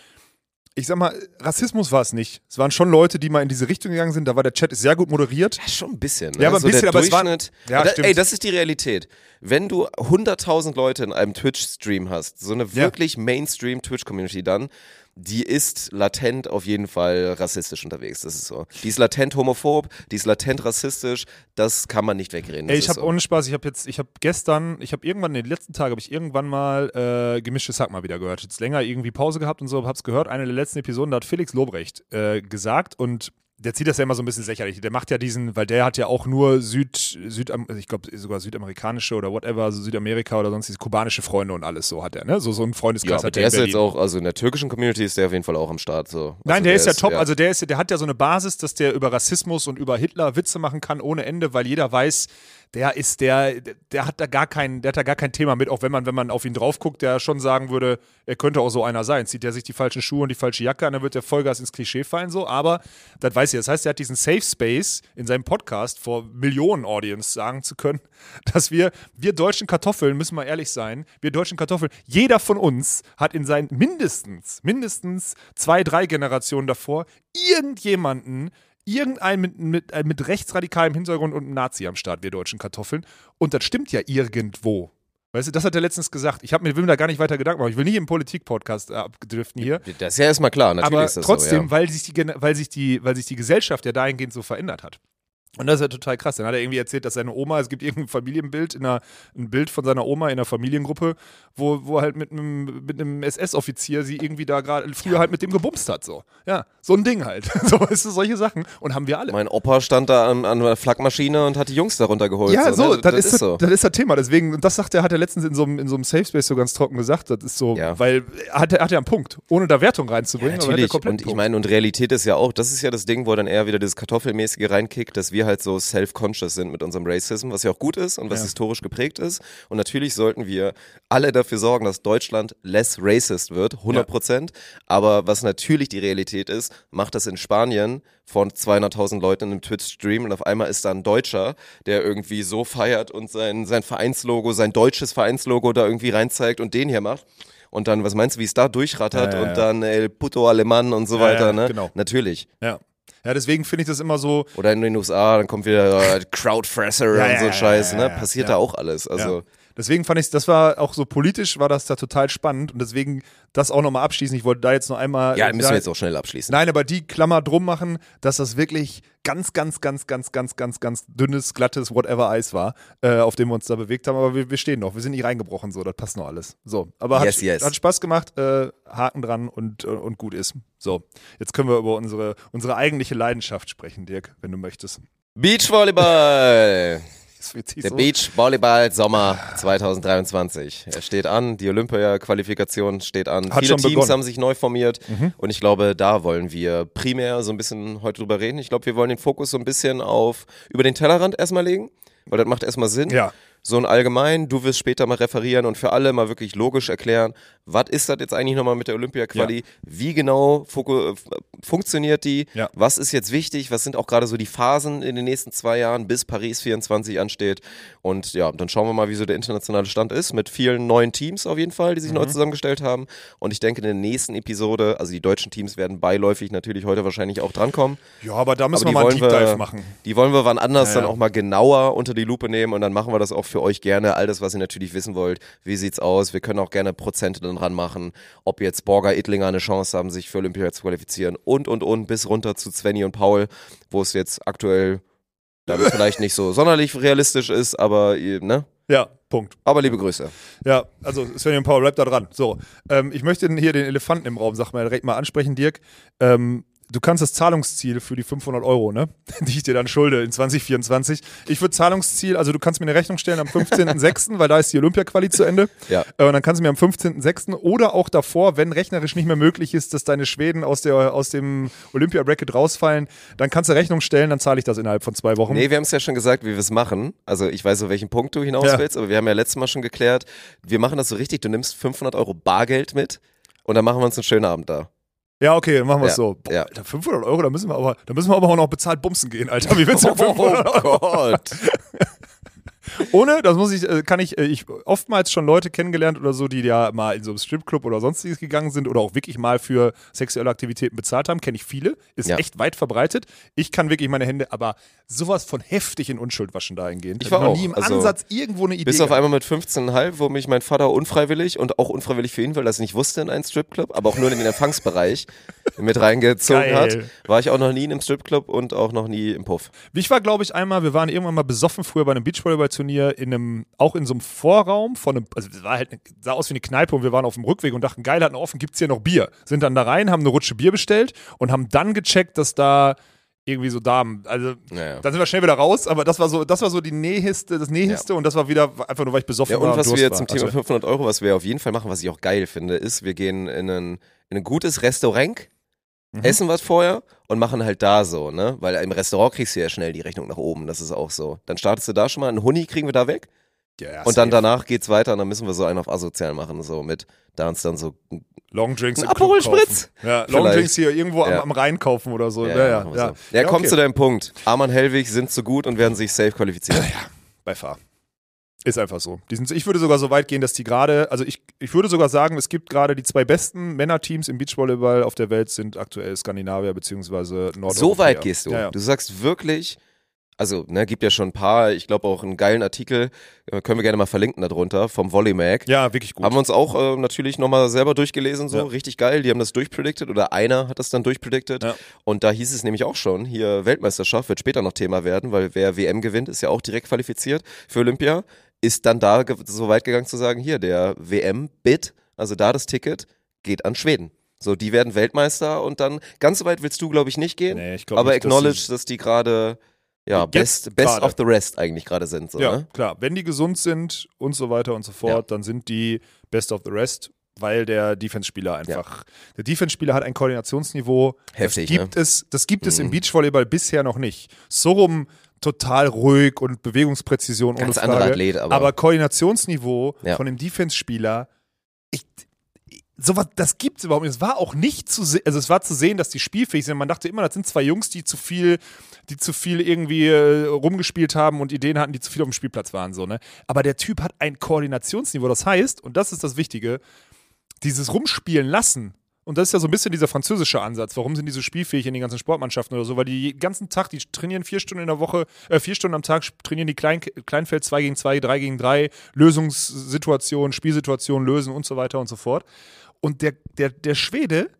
ich sag mal, Rassismus war es nicht. Es waren schon Leute, die mal in diese Richtung gegangen sind. Da war der Chat sehr gut moderiert. Ja, schon ein bisschen. Ne? Ja, aber ein so bisschen, der aber es war-. Ja, Aber da, stimmt. ey, das ist die Realität. Wenn du 100.000 Leute in einem Twitch-Stream hast, so eine Ja. wirklich Mainstream-Twitch-Community dann, die ist latent auf jeden Fall rassistisch unterwegs. Das ist so. Die ist latent homophob, die ist latent rassistisch. Das kann man nicht wegreden. Ey, ich habe so. ohne Spaß, ich habe jetzt, ich habe gestern, ich habe irgendwann in den letzten Tagen, habe ich irgendwann mal äh, gemischtes Hack mal wieder gehört. Jetzt länger irgendwie Pause gehabt und so, hab's gehört. Eine der letzten Episoden, da hat Felix Lobrecht äh, gesagt und der zieht das ja immer so ein bisschen lächerlich. Der macht ja diesen, weil der hat ja auch nur Süd, Süd ich glaube sogar südamerikanische oder whatever, also Südamerika oder sonst diese kubanische Freunde und alles so hat er, ne? So, so ein Freundeskreis ja, hat der in ist jetzt Berlin. auch, also in der türkischen Community ist der auf jeden Fall auch am Start. So. Nein, also der, ist ja top. Also der ist, der hat ja so eine Basis, dass der über Rassismus und über Hitler Witze machen kann ohne Ende, weil jeder weiß, der ist der, der hat da gar kein, der hat da gar kein Thema mit, auch wenn man, wenn man auf ihn drauf guckt, der schon sagen würde, er könnte auch so einer sein. Zieht er sich die falschen Schuhe und die falsche Jacke an, dann wird der Vollgas ins Klischee fallen, so. Aber das weiß ich. Das heißt, er hat diesen Safe Space in seinem Podcast vor Millionen Audience sagen zu können, dass wir, wir deutschen Kartoffeln, müssen wir ehrlich sein, wir deutschen Kartoffeln, jeder von uns hat in seinen mindestens, mindestens zwei, drei Generationen davor irgendjemanden irgendein mit, mit, äh, mit rechtsradikalem Hintergrund und einem Nazi am Start, wir deutschen Kartoffeln. Und das stimmt ja irgendwo. Weißt du, das hat er letztens gesagt. Ich mir, will mir da gar nicht weiter Gedanken machen. Ich will nicht im Politik-Podcast äh, abdriften hier. Das ist ja erstmal klar, natürlich Aber ist das trotzdem, so. Ja. weil, sich die, Gen- weil, sich die, weil sich die Gesellschaft ja dahingehend so verändert hat. Und das ist ja total krass. Dann hat er irgendwie erzählt, dass seine Oma, es gibt irgendein Familienbild, in einer, ein Bild von seiner Oma in einer Familiengruppe, wo, wo halt mit einem, mit einem SS-Offizier sie irgendwie da gerade früher halt mit dem gebumst hat. So. Ja, so ein Ding halt. So, weißt du, solche Sachen. Und haben wir alle. Mein Opa stand da an, an der Flakmaschine und hat die Jungs darunter geholt. ja, so, ne? das, ist, so. das ist das Thema. Deswegen, und das sagt er, hat er letztens in so einem, in so einem Safe Space so ganz trocken gesagt. Das ist so, Ja. weil er hat, er hat ja einen Punkt, ohne da Wertung reinzubringen. er ja Natürlich. Und ich meine, und Realität ist ja auch, das ist ja das Ding, wo dann eher wieder das Kartoffelmäßige reinkickt, dass wir halt so self-conscious sind mit unserem Racism, was ja auch gut ist und was Ja. historisch geprägt ist. Und natürlich sollten wir alle dafür sorgen, dass Deutschland less racist wird, 100 Prozent. Aber was natürlich die Realität ist, macht das in Spanien von 200.000 Leuten in einem Twitch-Stream und auf einmal ist da ein Deutscher, der irgendwie so feiert und sein, sein Vereinslogo, sein deutsches Vereinslogo da irgendwie reinzeigt und den hier macht. Und dann, was meinst du, wie es da durchrattert Ja, ja, ja. und dann El Puto Alemann und so Ja, weiter, ja, ne? genau. Natürlich. Ja. Ja, deswegen finde ich das immer so, Oder in den USA, dann kommt wieder äh, Crowdfresser Ja, und so ja, Scheiß, ne? Passiert da auch alles. Also. Deswegen fand ich, das war auch so politisch, war das da total spannend und deswegen das auch nochmal abschließen. Ich wollte da jetzt noch einmal. ja, müssen da, wir jetzt auch schnell abschließen. Nein, aber die Klammer drum machen, dass das wirklich ganz, ganz, ganz, ganz, ganz, ganz, ganz dünnes, glattes Whatever Eis war, äh, auf dem wir uns da bewegt haben. Aber wir, wir stehen noch, wir sind nicht reingebrochen, so, das passt noch alles. So, aber hat, Yes, yes. hat Spaß gemacht, äh, Haken dran und, äh, und gut ist. So, jetzt können wir über unsere, unsere eigentliche Leidenschaft sprechen, Dirk, wenn du möchtest. Beachvolleyball! Das wird Der so- Beachvolleyball Sommer 2023. Er steht an, die Olympia-Qualifikation steht an. Hat Viele Teams begonnen. Mhm. haben sich neu formiert und ich glaube, da wollen wir primär so ein bisschen heute drüber reden. Ich glaube, wir wollen den Fokus so ein bisschen auf über den Tellerrand erstmal legen, weil das macht erstmal Sinn. Ja. So ein allgemein, du wirst später mal referieren und für alle mal wirklich logisch erklären, was ist das jetzt eigentlich nochmal mit der Olympia-Quali? Wie genau äh, funktioniert die? Ja. Was ist jetzt wichtig? Was sind auch gerade so die Phasen in den nächsten zwei Jahren, bis Paris 24 ansteht? Und ja, dann schauen wir mal, wie so der internationale Stand ist, mit vielen neuen Teams auf jeden Fall, die sich Mhm. neu zusammengestellt haben. Und ich denke, in der nächsten Episode, also die deutschen Teams werden beiläufig natürlich heute wahrscheinlich auch drankommen. Ja, aber da müssen Aber wir mal einen Deep Dive machen. Die wollen wir wann anders Ja, dann ja. auch mal genauer unter die Lupe nehmen und dann machen wir das auch für euch gerne. All das, was ihr natürlich wissen wollt. Wie sieht's aus? Wir können auch gerne Prozente dann ranmachen, ob jetzt Borger, Ittlinger eine Chance haben, sich für Olympia zu qualifizieren und, und, und, bis runter zu Svenny und Paul, wo es jetzt aktuell dann vielleicht nicht so sonderlich realistisch ist, aber, ihr- ne? Ja, Punkt. Aber liebe Grüße. Ja, also Sven Paul, bleib da dran. So, ähm, ich möchte hier den Elefanten im Raum, sag mal, direkt mal ansprechen, Dirk. Ähm, du kannst das Zahlungsziel für die 500 Euro, ne, die ich dir dann schulde in 2024. Ich würde Zahlungsziel, also du kannst mir eine Rechnung stellen am 15.06., weil da ist die Olympia-Quali zu Ende. Ja. Äh, und dann kannst du mir am 15.06. oder auch davor, wenn rechnerisch nicht mehr möglich ist, dass deine Schweden aus, der, aus dem Olympia-Bracket rausfallen, dann kannst du Rechnung stellen, dann zahle ich das innerhalb von zwei Wochen. Nee, wir haben es ja schon gesagt, wie wir es machen. Also ich weiß, auf welchen Punkt du hinaus Ja. willst, aber wir haben ja letztes Mal schon geklärt, wir machen das so richtig, du nimmst 500 Euro Bargeld mit und dann machen wir uns einen schönen Abend da. Ja, okay, dann machen wir es Ja, so. Boah, ja. Alter, 500 Euro, da müssen wir aber, da müssen wir aber auch noch bezahlt bumsen gehen, Alter. Wie willst du mit 500 Euro? Gott. Ohne, das muss ich, äh, kann ich, äh, ich oftmals schon Leute kennengelernt oder so, die ja mal in so einem Stripclub oder sonstiges gegangen sind oder auch wirklich mal für sexuelle Aktivitäten bezahlt haben, kenne ich viele, ist Ja. echt weit verbreitet. Ich kann wirklich meine Hände, aber sowas von heftig in Unschuld waschen dahingehend. Ich war noch auch, nie im also, Ansatz irgendwo eine Idee. Bis auf einmal mit 15,5, wo mich mein Vater unfreiwillig und auch unfreiwillig für ihn, weil er es nicht wusste, in einen Stripclub, aber auch nur in den Empfangsbereich mit reingezogen Geil. hat, war ich auch noch nie in einem Stripclub und auch noch nie im Puff. Ich war, glaube ich, einmal, wir waren irgendwann mal besoffen früher bei einem Beachvolleyball-Turnier in einem, auch in so einem Vorraum von einem, also es war halt, sah aus wie eine Kneipe und wir waren auf dem Rückweg und dachten, geil, hatten offen, gibt's hier noch Bier. Sind dann da rein, haben eine Rutsche Bier bestellt und haben dann gecheckt, dass da irgendwie so Damen, also Naja. dann sind wir schnell wieder raus, aber das war so, das war so die nächste, das nächste und das war wieder einfach nur, weil ich besoffen Ja, war. und was wir war. zum Thema Also, 500 Euro, was wir auf jeden Fall machen, was ich auch geil finde, ist, wir gehen in ein, in ein gutes Restaurant, Mhm. essen was vorher und machen halt da so, ne? Weil im Restaurant kriegst du ja schnell die Rechnung nach oben, das ist auch so. Dann startest du da schon mal, einen Huni kriegen wir da weg ja, ja, und dann danach geht's weiter und dann müssen wir so einen auf asozial machen, so mit, da uns dann so Long Drinks Ein Aperol Spritz? Ja, Long Vielleicht. Drinks hier irgendwo am, Ja. am Rhein kaufen oder so. Ja, ja, ja. so. ja, komm okay. zu deinem Punkt. Arman Hellwig sind zu gut und werden sich safe qualifizieren. bei Fahr. Ist einfach so. Die sind, ich würde sogar so weit gehen, dass die gerade, also ich, ich würde sogar sagen, es gibt gerade die zwei besten Männerteams im Beachvolleyball auf der Welt sind aktuell Skandinavier bzw. Nordeuropäer. So weit gehst du. Ja, ja. Du sagst wirklich, Also, ne, gibt ja schon ein paar, ich glaube auch einen geilen Artikel, äh, können wir gerne mal verlinken darunter, vom Volleymag. Ja, wirklich gut. Haben wir uns auch äh, natürlich nochmal selber durchgelesen, so Ja. richtig geil. Die haben das durchpredicted oder einer hat das dann durchpredicted. Ja. Und da hieß es nämlich auch schon, hier Weltmeisterschaft wird später noch Thema werden, weil wer WM gewinnt, ist ja auch direkt qualifiziert für Olympia. Ist dann da so weit gegangen zu sagen, hier, der WM-Bid, also da das Ticket, geht an Schweden. So, die werden Weltmeister und dann, ganz so weit willst du, glaube ich, nicht gehen. Nee, ich glaub aber nicht, dass acknowledge, sie- dass die gerade, ja, Jetzt best, best of the rest eigentlich gerade sind. So, ja, ne? klar. Wenn die gesund sind und so weiter und so fort, dann sind die best of the rest, weil der Defense-Spieler einfach, der Defense-Spieler hat ein Koordinationsniveau, Heftig, das gibt es, das gibt es im Mhm. Beachvolleyball bisher noch nicht. So rum total ruhig und Bewegungspräzision Ganz ohne Frage. Athlet, aber, aber Koordinationsniveau Ja. von dem Defense-Spieler, ich, sowas, das gibt es überhaupt nicht. Es war auch nicht zu sehen, also es war zu sehen, dass die spielfähig sind. Man dachte immer, das sind zwei Jungs, die zu viel, die zu viel irgendwie äh, rumgespielt haben und Ideen hatten, die zu viel auf dem Spielplatz waren, so, ne? Aber der Typ hat ein Koordinationsniveau. Das heißt, und das ist das Wichtige, dieses Rumspielen lassen. Und das ist ja so ein bisschen dieser französische Ansatz. Warum sind die so spielfähig in den ganzen Sportmannschaften oder so? Weil die ganzen Tag, die trainieren vier Stunden in der Woche, äh, vier Stunden am Tag trainieren die Klein, Kleinfeld 2 gegen 2, 3 gegen 3, Lösungssituationen, Spielsituationen lösen und so weiter und so fort. Und der, der, der Schwede,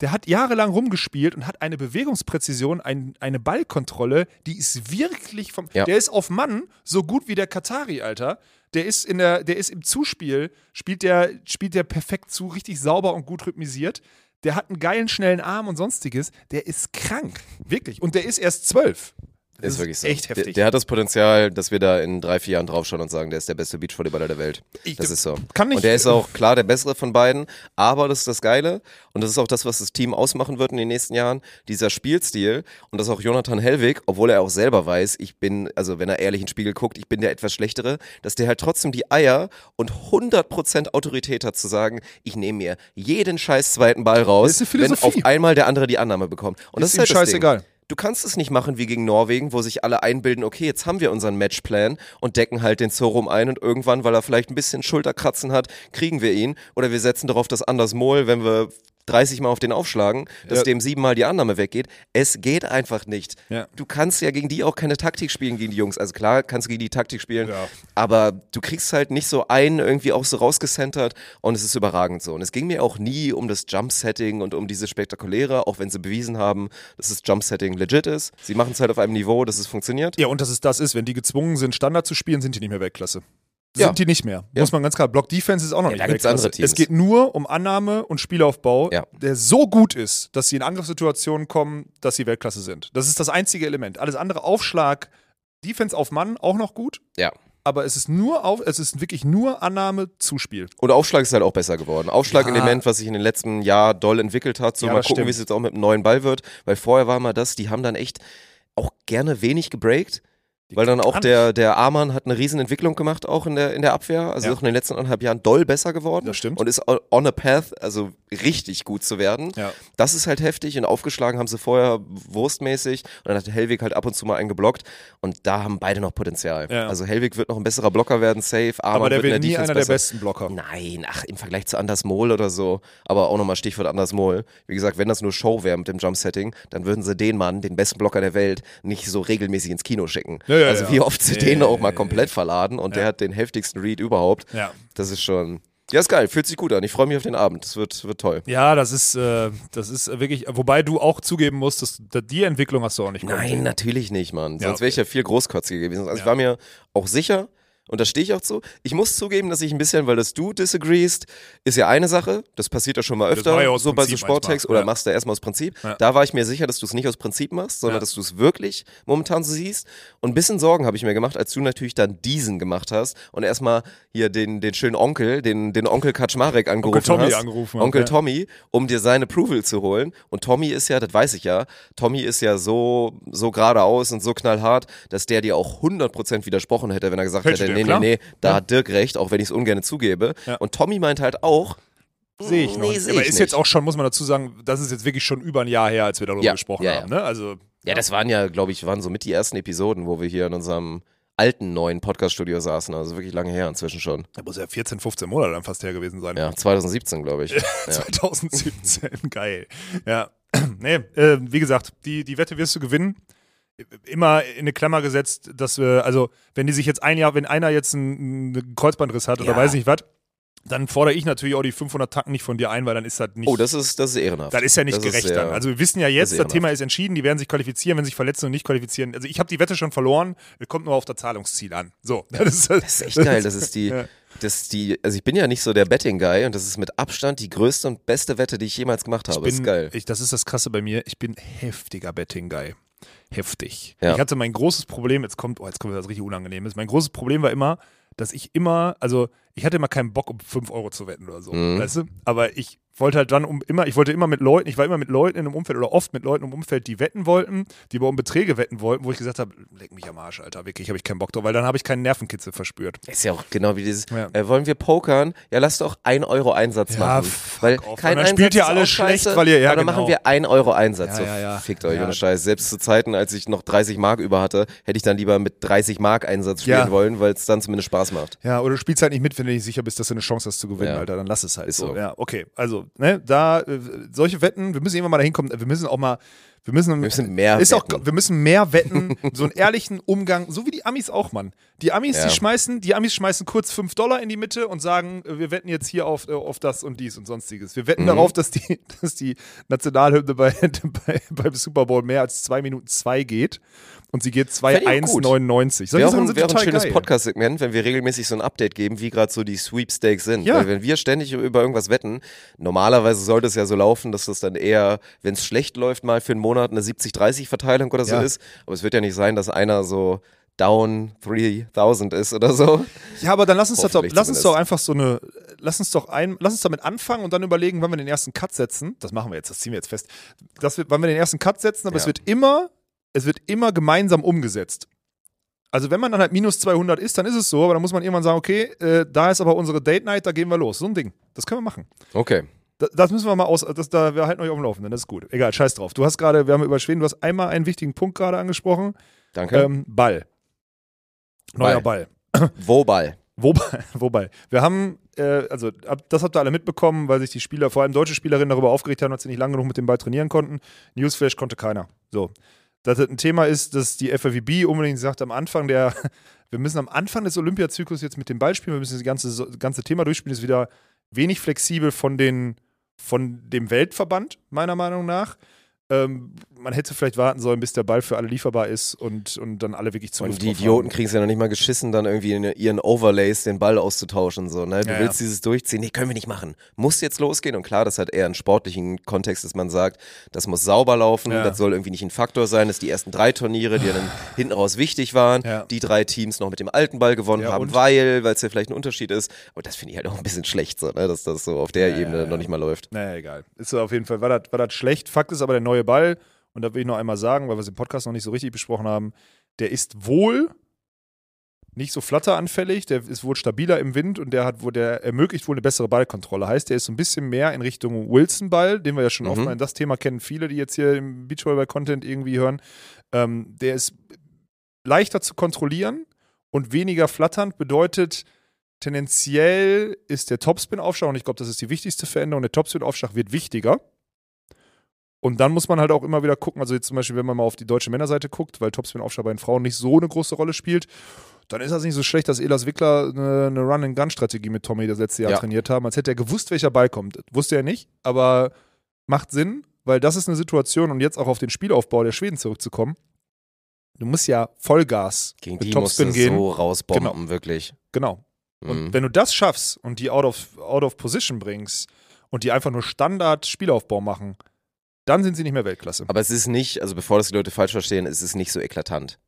der hat jahrelang rumgespielt und hat eine Bewegungspräzision, ein, eine Ballkontrolle, die ist wirklich vom. Ja. Der ist auf Mann so gut wie der Katari, Alter. Der ist in der, der ist im Zuspiel, spielt der, spielt der perfekt zu, richtig sauber und gut rhythmisiert. Der hat einen geilen, schnellen Arm und sonstiges. Der ist krank. Wirklich. Und der ist erst zwölf. Das Ist wirklich so. Echt heftig. Der, der hat das Potenzial, dass wir da in drei, vier Jahren draufschauen und sagen, der ist der beste Beachvolleyballer der Welt. Ich- das ist so. kann nicht- und der ist auch klar der bessere von beiden, aber das ist das Geile und das ist auch das, was das Team ausmachen wird in den nächsten Jahren, dieser Spielstil und dass auch Jonathan Hellwig, obwohl er auch selber weiß, ich bin, also wenn er ehrlich in den Spiegel guckt, ich bin der etwas schlechtere, dass der halt trotzdem die Eier und 100% Autorität hat zu sagen, ich nehme mir jeden scheiß zweiten Ball raus, Das ist wenn auf einmal der andere die Annahme bekommt. Und das Ist ist halt das scheißegal. Du kannst es nicht machen wie gegen Norwegen, wo sich alle einbilden, okay, jetzt haben wir unseren Matchplan und decken halt den Zorum ein und irgendwann, weil er vielleicht ein bisschen Schulterkratzen hat, kriegen wir ihn. Oder wir setzen darauf das Anders Mol, wenn wir 30 Mal auf den aufschlagen, dass Ja. dem siebenmal die Annahme weggeht. Es geht einfach nicht. Ja. Du kannst ja gegen die auch keine Taktik spielen, gegen die Jungs. Also klar kannst du gegen die Taktik spielen, Ja. aber du kriegst halt nicht so einen irgendwie auch so rausgecentert und es ist überragend so. Und es ging mir auch nie um das Jump-Setting und um diese spektakuläre, auch wenn sie bewiesen haben, dass das Jump-Setting legit ist. Sie machen es halt auf einem Niveau, dass es funktioniert. Ja, und dass es das ist, wenn die gezwungen sind, Standard zu spielen, sind die nicht mehr Weltklasse. Ja. Sind die nicht mehr. Ja. Muss man ganz klar. Block Defense ist auch noch Ja, nicht da gibt's andere Teams. Es geht nur um Annahme und Spielaufbau, Ja. der so gut ist, dass sie in Angriffssituationen kommen, dass sie Weltklasse sind. Das ist das einzige Element. Alles andere Aufschlag, Defense auf Mann auch noch gut, Ja. aber es ist nur auf, es ist wirklich nur Annahme, Zuspiel. Und Aufschlag ist halt auch besser geworden. Aufschlag-Element, was sich in den letzten Jahren doll entwickelt hat. So Ja, mal gucken, wie es jetzt auch mit einem neuen Ball wird. Weil vorher war mal das, die haben dann echt auch gerne wenig gebreakt. Weil dann auch der, der Amann hat eine riesen Entwicklung gemacht, auch in der, in der Abwehr. Also Ja. auch in den letzten anderthalb Jahren doll besser geworden. Das stimmt. Und ist on a path, also richtig gut zu werden. Ja. Das ist halt heftig und aufgeschlagen haben sie vorher wurstmäßig und dann hat Hellwig halt ab und zu mal einen geblockt und da haben beide noch Potenzial. Ja. Also Hellwig wird noch ein besserer Blocker werden, safe. Arman Aber der wird wird der nie Defense einer der besser. besten Blocker. Nein, ach, im Vergleich zu Anders Mol oder so. Aber auch nochmal Stichwort Anders Mol. Wie gesagt, wenn das nur Show wäre mit dem Jump-Setting, dann würden sie den Mann, den besten Blocker der Welt, nicht so regelmäßig ins Kino schicken. Ja, ja, also wie oft sie den auch mal komplett verladen und der hat den heftigsten Read überhaupt. Ja. Das ist schon. Ja, ist geil, fühlt sich gut an. Ich freue mich auf den Abend. Das wird, wird toll. Ja, das ist, äh, das ist wirklich, wobei du auch zugeben musst, dass, dass die Entwicklung hast du auch nicht kommen Nein, natürlich nicht, Mann. Ja, Sonst wäre ich ja viel großkotziger gewesen. Also ich Ja. war mir auch sicher, und da stehe ich auch zu. Ich muss zugeben, dass ich ein bisschen, weil das du disagreest, ist ja eine Sache. Das passiert ja schon mal öfter, ja so bei so Prinzip Sporttext oder ja. machst du erstmal aus Prinzip. Ja. Da war ich mir sicher, dass du es nicht aus Prinzip machst, sondern dass du es wirklich momentan so siehst. Und ein bisschen Sorgen habe ich mir gemacht, als du natürlich dann diesen gemacht hast und erstmal hier den, den schönen Onkel, den, den Onkel Kaczmarek angerufen Tommy hast. angerufen Onkel ja. Tommy, um dir seine Approval zu holen. Und Tommy ist ja, das weiß ich ja, Tommy ist ja so, so geradeaus und so knallhart, dass der dir auch 100% widersprochen hätte, wenn er gesagt Hätte hätte, nee, nee, klar. nee, da Ja. hat Dirk recht, auch wenn ich es ungern zugebe. Ja. Und Tommy meint halt auch, Sehe ich noch. Nee, seh Aber ich ist nicht. jetzt auch schon, muss man dazu sagen, das ist jetzt wirklich schon über ein Jahr her, als wir darüber Ja, gesprochen ja. haben. Ne? Also, ja, das waren ja, glaube ich, waren so mit die ersten Episoden, wo wir hier in unserem alten neuen Podcast-Studio saßen, also wirklich lange her inzwischen schon. da muss ja 14, 15 Monate dann fast her gewesen sein. Ja, 2017, glaube ich. Ja. 2017, geil. Ja, nee, äh, wie gesagt, die, die Wette wirst du gewinnen. immer in eine Klammer gesetzt, dass wir, also wenn die sich jetzt ein Jahr, wenn einer jetzt einen, einen Kreuzbandriss hat oder Ja. weiß nicht was, dann fordere ich natürlich auch die 500 Tacken nicht von dir ein, weil dann ist das nicht. Oh, das ist, das ist ehrenhaft. Das ist ja nicht Das gerecht dann. Also wir wissen ja das jetzt, ist das Thema ist entschieden, die werden sich qualifizieren, wenn sie sich verletzen und nicht qualifizieren. Also ich habe die Wette schon verloren, es kommt nur auf das Zahlungsziel an. So, das ist, Das ist echt geil. Das ist die, Ja. das die, also ich bin ja nicht so der Betting-Guy und das ist mit Abstand die größte und beste Wette, die ich jemals gemacht habe. bin, ist geil. Ich, das ist das Krasse bei mir. Ich bin heftiger Betting-Guy. Heftig. Ja. Ich hatte mein großes Problem, jetzt kommt, oh, jetzt kommt was richtig Unangenehmes. Mein großes Problem war immer, dass ich immer, also ich hatte immer keinen Bock, um 5 Euro zu wetten oder so, Mhm. weißt du? Aber ich wollte halt dann um immer, ich wollte immer mit Leuten, ich war immer mit Leuten in einem Umfeld oder oft mit Leuten im Umfeld, die wetten wollten, die aber um Beträge wetten wollten, wo ich gesagt habe, leck mich am Arsch, Alter, wirklich, habe ich keinen Bock drauf, weil dann habe ich keinen Nervenkitzel verspürt. Ist ja auch genau wie dieses, Ja. äh, wollen wir pokern? Ja, lass doch 1 Euro Einsatz Ja, machen. Weil off. kein Und dann Einsatz spielt ihr ist alle schlecht, scheiße, weil ihr- ja, dann genau. machen wir 1 Euro Einsatz. Ja, so, ja, ja. fickt euch Ja. ohne Scheiß. Selbst zu Zeiten, als ich noch 30 Mark über hatte, hätte ich dann lieber mit 30 Mark Einsatz spielen Ja. wollen, weil es dann zumindest Spaß macht. Ja, oder du spielst halt nicht mit, wenn du nicht sicher bist, dass du eine Chance hast zu gewinnen, Ja. Alter. Dann lass es halt Ist so. so. Ja, okay. Also, ne, da, äh, solche Wetten, wir müssen irgendwann mal dahin kommen, wir müssen auch mal, wir müssen, Wir müssen mehr ist auch, wetten. wir müssen mehr wetten, so einen ehrlichen Umgang, so wie die Amis auch, Mann. Die Amis, Ja. die schmeißen, die Amis schmeißen kurz 5 Dollar in die Mitte und sagen, äh, wir wetten jetzt hier auf, äh, auf das und dies und sonstiges. Wir Mhm. wetten darauf, dass die, dass die Nationalhymne bei, bei, beim Super Bowl mehr als 2 Minuten 2 geht. Und sie geht Fänd ich auch gut. 2,199. Solche Wäre auch wär auch ein schönes. Podcast-Segment, wenn wir regelmäßig so ein Update geben, wie gerade so die Sweepstakes sind. Ja. Weil wenn wir ständig über irgendwas wetten, normalerweise sollte es ja so laufen, dass das dann eher, wenn es schlecht läuft, mal für einen Monat eine 70-30-Verteilung oder so Ja. ist. Aber es wird ja nicht sein, dass einer so down 3000 ist oder so. Ja, aber dann lass uns, das doch, lass uns doch einfach so eine, lass uns doch ein, lass uns damit anfangen und dann überlegen, wann wir den ersten Cut setzen. Das machen wir jetzt, das ziehen wir jetzt fest. Das wird, wann wir den ersten Cut setzen, aber Ja. es wird immer, es wird immer gemeinsam umgesetzt. Also wenn man dann halt minus 200 ist, dann ist es so, aber dann muss man irgendwann sagen, okay, äh, da ist aber unsere Date Night, da gehen wir los. So ein Ding. Das können wir machen. Okay. Das, das müssen wir mal aus, das, da, wir halten euch auf dem Laufenden, das ist gut. Egal, scheiß drauf. Du hast gerade, wir haben über Schweden, du hast einmal einen wichtigen Punkt gerade angesprochen. Danke. Ähm, Ball. Neuer Ball. Wo Ball? Wobei, wobei, wir haben, äh, also ab, das habt ihr alle mitbekommen, weil sich die Spieler, vor allem deutsche Spielerinnen, darüber aufgeregt haben, dass sie nicht lange genug mit dem Ball trainieren konnten. Newsflash konnte keiner. So. Dass das ein Thema ist, dass die FAWB unbedingt sagt, am Anfang der, wir müssen am Anfang des Olympiazyklus jetzt mit dem Ball spielen, wir müssen das ganze, ganze Thema durchspielen, ist wieder wenig flexibel von, den, von dem Weltverband, meiner Meinung nach. Ähm, man hätte vielleicht warten sollen, bis der Ball für alle lieferbar ist und, und dann alle wirklich Zugriff Und die. Idioten kriegen es ja noch nicht mal geschissen, dann irgendwie in ihren Overlays den Ball auszutauschen. So, ne? Du Ja, willst ja. dieses durchziehen, nee, können wir nicht machen. Muss jetzt losgehen. Und klar, das hat eher einen sportlichen Kontext, dass man sagt, das muss sauber laufen, Ja. das soll irgendwie nicht ein Faktor sein, dass die ersten drei Turniere, die dann hinten raus wichtig waren, die drei Teams noch mit dem alten Ball gewonnen haben, weil, weil es ja vielleicht ein Unterschied ist. Aber das finde ich halt auch ein bisschen schlecht, so, ne? dass das so auf der Ebene noch nicht mal läuft. Naja, egal. Ist auf jeden Fall, war das, war das schlecht. Fakt ist aber der neue Ball, und da will ich noch einmal sagen, weil wir es im Podcast noch nicht so richtig besprochen haben, der ist wohl nicht so flatteranfällig, der ist wohl stabiler im Wind und der hat der ermöglicht wohl eine bessere Ballkontrolle. Heißt, der ist so ein bisschen mehr in Richtung Wilson-Ball, den wir ja schon Mhm. oft mal in das Thema kennen, viele, die jetzt hier im Beachvolleyball-Content irgendwie hören. Ähm, der ist leichter zu kontrollieren und weniger flatternd, bedeutet, tendenziell ist der Topspin-Aufschlag, und ich glaube, das ist die wichtigste Veränderung, der Topspin-Aufschlag wird wichtiger. Und dann muss man halt auch immer wieder gucken, also jetzt zum Beispiel, wenn man mal auf die deutsche Männerseite guckt, weil Topspin-Aufschlag bei den Frauen nicht so eine große Rolle spielt, dann ist das nicht so schlecht, dass Elas Wickler eine, eine Run-and-Gun-Strategie mit Tommy das letzte Jahr Ja. trainiert haben, als hätte er gewusst, welcher Ball kommt. Wusste er nicht, aber macht Sinn, weil das ist eine Situation, und jetzt auch auf den Spielaufbau der Schweden zurückzukommen, du musst ja Vollgas Gegen mit die musst Topspin du gehen. so rausbomben, wirklich. Genau. Und Mhm. wenn du das schaffst und die out of, out of position bringst und die einfach nur Standard-Spielaufbau machen, dann sind sie nicht mehr Weltklasse. Aber es ist nicht, also bevor das die Leute falsch verstehen, es ist nicht so eklatant.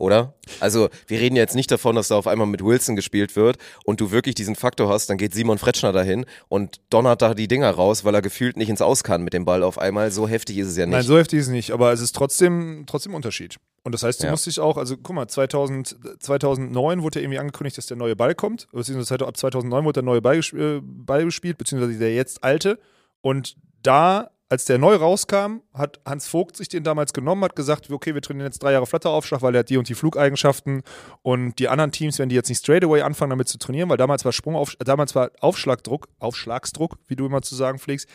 Oder? Also, wir reden jetzt nicht davon, dass da auf einmal mit Wilson gespielt wird und du wirklich diesen Faktor hast, dann geht Simon Fretschner dahin und donnert da die Dinger raus, weil er gefühlt nicht ins Aus kann mit dem Ball auf einmal. So heftig ist es ja nicht. Nein, so heftig ist es nicht, aber es ist trotzdem, trotzdem Unterschied. Und das heißt, du Ja. musst dich auch, also guck mal, 2000, 2009 wurde ja irgendwie angekündigt, dass der neue Ball kommt. Beziehungsweise ab 2009 wurde der neue Ball, äh, Ball gespielt, beziehungsweise der jetzt alte. Und da, als der neu rauskam, hat Hans Vogt sich den damals genommen, hat gesagt, okay, wir trainieren jetzt drei Jahre Flatteraufschlag, weil er hat die und die Flugeigenschaften. Und die anderen Teams, wenn die jetzt nicht straight away anfangen, damit zu trainieren, weil damals war Sprungauf, damals war Aufschlagdruck, Aufschlagsdruck, wie du immer zu sagen pflegst,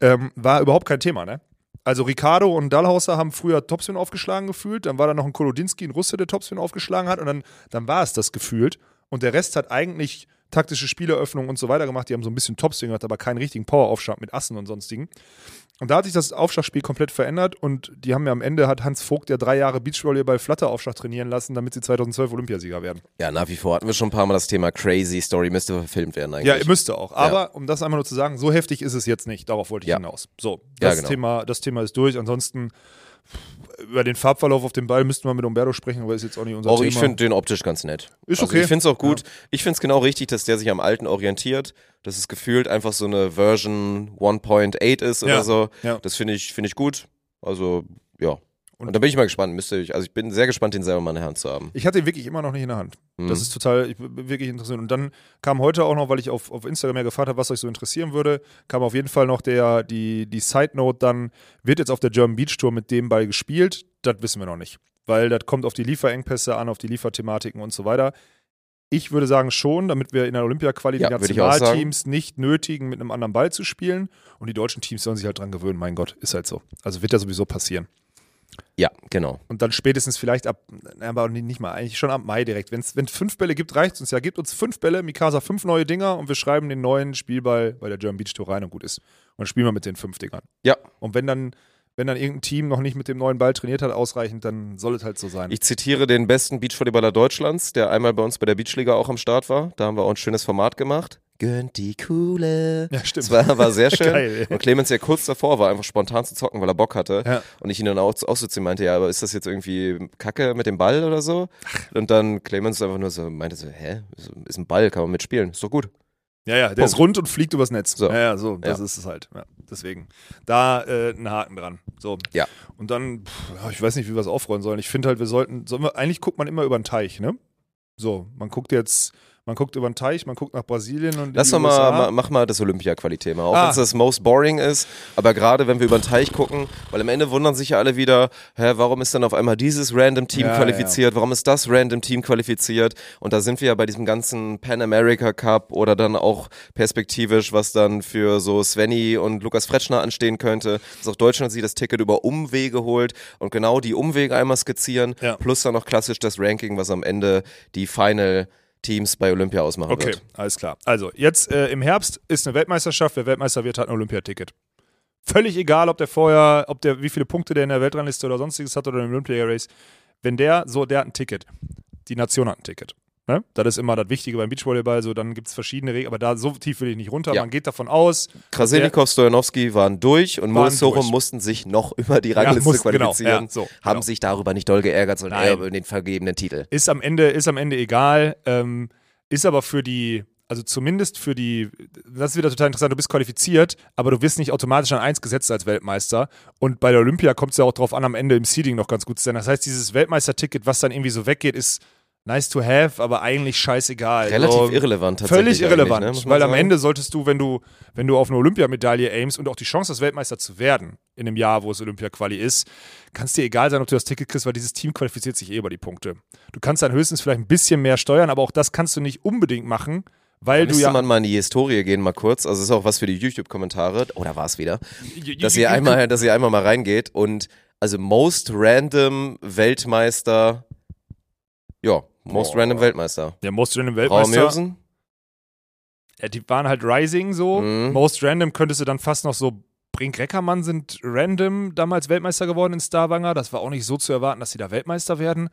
ähm, war überhaupt kein Thema, ne? Also Ricardo und Dahlhauser haben früher Topspin aufgeschlagen gefühlt, dann war da noch ein Kolodinski, ein Russe, der Topspin aufgeschlagen hat und dann, dann war es das gefühlt. Und der Rest hat eigentlich taktische Spieleröffnung und so weiter gemacht. Die haben so ein bisschen Topswing gemacht, aber keinen richtigen Poweraufschlag mit Assen und sonstigen. Und da hat sich das Aufschlagspiel komplett verändert und die haben ja am Ende hat Hans Vogt ja drei Jahre Beachvolleyball Flatteraufschlag trainieren lassen, damit sie 2012 Olympiasieger werden. Ja, nach wie vor hatten wir schon ein paar Mal das Thema Crazy Story, müsste verfilmt werden eigentlich. Ja, müsste auch. Aber um das einmal nur zu sagen, so heftig ist es jetzt nicht. Darauf wollte ich Ja. hinaus. So, Ja, das, genau. Thema, das Thema ist durch. Ansonsten über den Farbverlauf auf dem Ball müssten wir mit Umberto sprechen, aber ist jetzt auch nicht unser Auch Thema. ich finde den optisch ganz nett. Ist also okay. Ich finde es auch gut. Ich finde es genau richtig, dass der sich am Alten orientiert. Dass es gefühlt einfach so eine Version 1.8 ist oder Ja, so. ja. Das finde ich, finde ich gut. Also, ja. Und, Und- da bin ich mal gespannt. Müsste ich, also ich bin sehr gespannt, den selber mal in der Hand zu haben. Ich hatte ihn wirklich immer noch nicht in der Hand. Mhm. Das ist total, ich wirklich interessant. Und dann kam heute auch noch, weil ich auf, auf Instagram ja gefragt habe, was euch so interessieren würde, kam auf jeden Fall noch der, die, die Side Note dann, wird jetzt auf der German Beach Tour mit dem Ball gespielt? Das wissen wir noch nicht. Weil das kommt auf die Lieferengpässe an, auf die Lieferthematiken und so weiter. Ich würde sagen schon, damit wir in der Olympia-Quali Ja, die. Nationalteams nicht nötigen, mit einem anderen Ball zu spielen. Und die deutschen Teams sollen sich halt dran gewöhnen. Mein Gott, ist halt so. Also wird ja sowieso passieren. Ja, genau. Und dann spätestens vielleicht ab, aber nicht, mal, eigentlich schon ab Mai direkt. Wenn es fünf Bälle gibt, reicht es uns ja. Gibt uns fünf Bälle, Mikasa fünf neue Dinger und wir schreiben den neuen Spielball bei der German Beach Tour rein und gut ist. Und dann spielen wir mit den fünf Dingern. Ja. Und wenn dann, wenn dann irgendein Team noch nicht mit dem neuen Ball trainiert hat, ausreichend, dann soll es halt so sein. Ich zitiere den besten Beachvolleyballer Deutschlands, der einmal bei uns bei der Beachliga auch am Start war. Da haben wir auch ein schönes Format gemacht. Gönnt die Kuhle. Ja, stimmt. Das war, war sehr schön. Geil. Und Clemens ja kurz davor war, einfach spontan zu zocken, weil er Bock hatte. Ja. Und ich ihn dann auch, auch so zu ihm meinte, ja, aber ist das jetzt irgendwie Kacke mit dem Ball oder so? Und dann Clemens einfach nur so meinte so, hä, ist, ist ein Ball, kann man mitspielen, ist doch gut. Ja, ja, der Punkt. ist rund und fliegt übers Netz. So. Ja, ja, so, das Ja. ist es halt. Ja, deswegen. Da äh, ein Haken dran. So. Ja. Und dann, pff, ich weiß nicht, wie wir es aufrollen sollen. Ich finde halt, wir sollten, sollen wir, eigentlich guckt man immer über den Teich, ne? So, man guckt jetzt, man guckt über den Teich, man guckt nach Brasilien und Lass doch mal, ma, mach mal das Olympia-Quali-Thema. Auch Ah. wenn es das most boring ist, aber gerade wenn wir über den Teich gucken, weil am Ende wundern sich ja alle wieder, hä, warum ist dann auf einmal dieses random Team Ja, qualifiziert, warum ist das random Team qualifiziert? Und da sind wir ja bei diesem ganzen Pan America Cup oder dann auch perspektivisch, was dann für so Svenny und Lukas Fretschner anstehen könnte, dass auch Deutschland sich das Ticket über Umwege holt und genau die Umwege einmal skizzieren, Ja. plus dann noch klassisch das Ranking, was am Ende die Final Teams bei Olympia ausmachen Okay, wird. alles klar. Also, jetzt äh, im Herbst ist eine Weltmeisterschaft. Wer Weltmeister wird, hat ein Olympiaticket. Völlig egal, ob der vorher, ob der, wie viele Punkte der in der Weltrangliste oder sonstiges hat oder im Olympia Race. Wenn der, so, der hat ein Ticket. Die Nation hat ein Ticket. Ne? Das ist immer das Wichtige beim Beachvolleyball. So, dann gibt es verschiedene Regeln, aber da so tief will ich nicht runter. Ja. Man geht davon aus. Krasilnikov, Stojanowski waren durch und durch. mussten sich noch über die Rangliste mussten, genau, qualifizieren. ja, so, haben genau. sich darüber nicht doll geärgert, sondern eher über den vergebenen Titel. Ist am Ende, ist am Ende egal. Ähm, ist aber für die, also zumindest für die, das ist wieder total interessant, du bist qualifiziert, aber du wirst nicht automatisch an eins gesetzt als Weltmeister. Und bei der Olympia kommt es ja auch drauf an, am Ende im Seeding noch ganz gut zu sein. Das heißt, dieses Weltmeisterticket, was dann irgendwie so weggeht, ist nice to have, aber eigentlich scheißegal. Relativ so, irrelevant tatsächlich. Völlig irrelevant, ne, weil am sagen. Ende solltest du, wenn du, wenn du auf eine Olympiamedaille aimst und auch die Chance hast, Weltmeister zu werden in einem Jahr, wo es Olympia-Quali ist, kann es dir egal sein, ob du das Ticket kriegst, weil dieses Team qualifiziert sich eh über die Punkte. Du kannst dann höchstens vielleicht ein bisschen mehr steuern, aber auch das kannst du nicht unbedingt machen, weil du Müsste ja. man mal in die Historie gehen, mal kurz. Also es ist auch was für die YouTube-Kommentare. Oder war es wieder? Dass ihr einmal, dass ihr einmal mal reingeht und also most random Weltmeister, ja, most Boah. random Weltmeister. Der Most Random Weltmeister. Mürsen? Ja, die waren halt Rising so. Mhm. Most Random könntest du dann fast noch so. Brink Reckermann sind random damals Weltmeister geworden in Starwanger. Das war auch nicht so zu erwarten, dass sie da Weltmeister werden.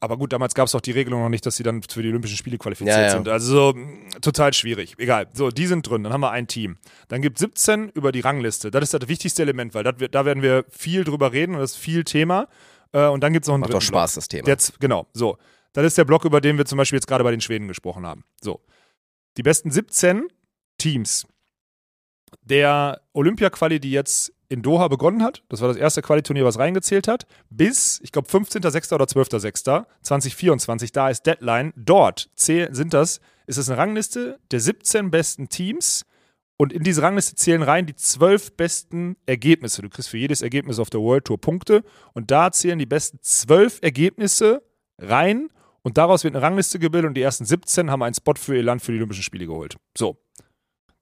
Aber gut, damals gab es auch die Regelung noch nicht, dass sie dann für die Olympischen Spiele qualifiziert Ja, ja. sind. Also so, mh, total schwierig. Egal. So, die sind drin. Dann haben wir ein Team. Dann gibt es 17 über die Rangliste. Das ist das wichtigste Element, weil wird- da werden wir viel drüber reden und das ist viel Thema. Äh, und dann gibt es noch einen Macht dritten doch Spaß, das Thema. der, genau, so. Das ist der Block, über den wir zum Beispiel jetzt gerade bei den Schweden gesprochen haben. So. Die besten 17 Teams der Olympia-Quali, die jetzt in Doha begonnen hat, das war das erste Quali-Turnier, was reingezählt hat, bis, ich glaube, 15.06. oder 12.06. 2024, da ist Deadline. Dort sind das, ist es eine Rangliste der 17 besten Teams und in diese Rangliste zählen rein die 12 besten Ergebnisse. Du kriegst für jedes Ergebnis auf der World Tour Punkte und da zählen die besten 12 Ergebnisse rein und daraus wird eine Rangliste gebildet und die ersten 17 haben einen Spot für ihr Land für die Olympischen Spiele geholt. So.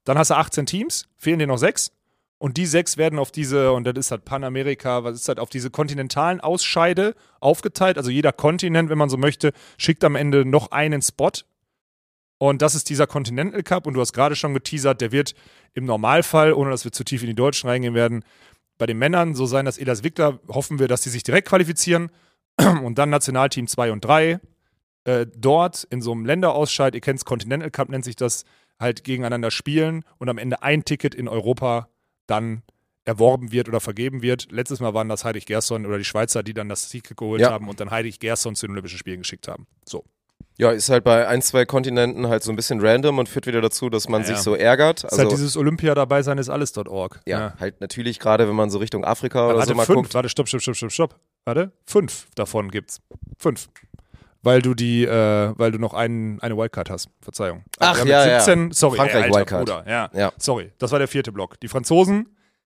Dann hast du 18 Teams, fehlen dir noch sechs Und die sechs werden auf diese, und das ist halt Panamerika, was ist halt auf diese kontinentalen Ausscheide aufgeteilt. Also jeder Kontinent, wenn man so möchte, schickt am Ende noch einen Spot. Und das ist dieser Continental Cup. Und du hast gerade schon geteasert, der wird im Normalfall, ohne dass wir zu tief in die Deutschen reingehen werden, bei den Männern so sein, dass Elas Wickler hoffen wir, dass sie sich direkt qualifizieren und dann Nationalteam 2 und 3 äh, dort in so einem Länderausscheid, ihr kennt es, Continental Cup nennt sich das, halt gegeneinander spielen und am Ende ein Ticket in Europa dann erworben wird oder vergeben wird. Letztes Mal waren das Heidig Gerson oder die Schweizer, die dann das Ticket geholt Ja. haben und dann Heidig Gerson zu den Olympischen Spielen geschickt haben. So. Ja, ist halt bei ein, zwei Kontinenten halt so ein bisschen random und führt wieder dazu, dass man Ja, sich ja. so ärgert. ist Also, halt dieses Olympia dabei sein ist alles.org. ja, halt natürlich gerade, wenn man so Richtung Afrika oder Warte, so mal fünf. guckt. Warte, stopp, stopp, stopp, stopp, stopp. Warte, fünf davon gibt's. Fünf. Weil du die, äh, weil du noch einen, eine Wildcard hast. Verzeihung. Ach, wir haben ja, jetzt ja. 17, sorry, Frankreich ey, alter Wildcard. Bruder, ja. Ja. Sorry, das war der vierte Block. Die Franzosen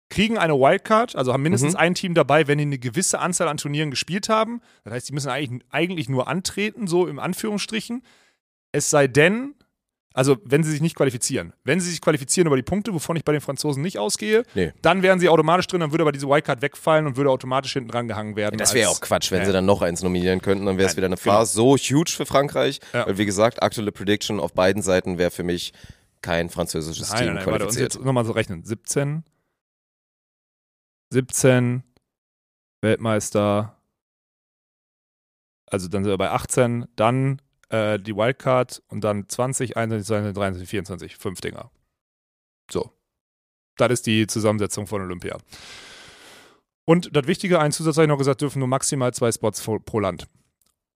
kriegen eine Wildcard, also haben mindestens Mhm. ein Team dabei, wenn die eine gewisse Anzahl an Turnieren gespielt haben. Das heißt, die müssen eigentlich, eigentlich nur antreten, so im Anführungsstrichen. Es sei denn, also wenn sie sich nicht qualifizieren. Wenn sie sich qualifizieren über die Punkte, wovon ich bei den Franzosen nicht ausgehe, Nee. dann wären sie automatisch drin, dann würde aber diese Wildcard wegfallen und würde automatisch hinten dran gehangen werden. Das wäre auch Quatsch, wenn Ja. sie dann noch eins nominieren könnten, dann wäre es wieder eine genau. Farce. So huge für Frankreich, Ja. weil wie gesagt, aktuelle Prediction auf beiden Seiten wäre für mich kein französisches Nein, Team nein, nein, warte, uns qualifiziert. jetzt nochmal so rechnen. 17, 17, Weltmeister, also dann sind wir bei 18, dann äh, die Wildcard und dann 20, 21, 22, 23, 24, fünf Dinger. So. Das ist die Zusammensetzung von Olympia. Und das Wichtige, ein Zusatz habe ich noch gesagt, dürfen nur maximal zwei Spots pro, Land.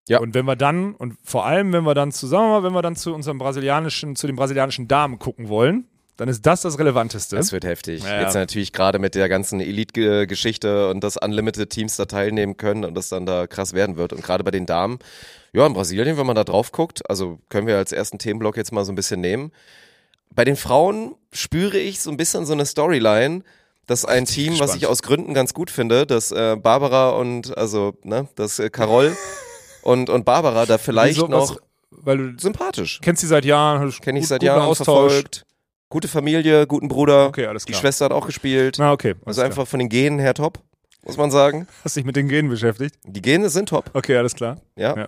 Ja. Und wenn wir dann, und vor allem, wenn wir dann zusammen, wenn wir dann zu unserem brasilianischen, zu den brasilianischen Damen gucken wollen, dann ist das das Relevanteste. Das wird heftig. Ja. Jetzt natürlich gerade mit der ganzen Elite-Geschichte und dass Unlimited Teams da teilnehmen können und das dann da krass werden wird. Und gerade bei den Damen, ja, in Brasilien, wenn man da drauf guckt, also können wir als ersten Themenblock jetzt mal so ein bisschen nehmen. Bei den Frauen spüre ich so ein bisschen so eine Storyline, dass ein Team, was gespannt. ich aus Gründen ganz gut finde, dass äh, Barbara und, also, ne, dass äh, Carol und, und Barbara da vielleicht Wieso, noch was, weil du sympathisch. kennst sie seit Jahren, Kenne ich seit Jahren Austausch. verfolgt. Gute Familie, guten Bruder. Okay, alles Die klar. Schwester hat auch gespielt. Na, okay. Also klar. einfach von den Genen her top, muss man sagen. Hast dich mit den Genen beschäftigt? Die Gene sind top, Okay, alles klar. ja. Ja.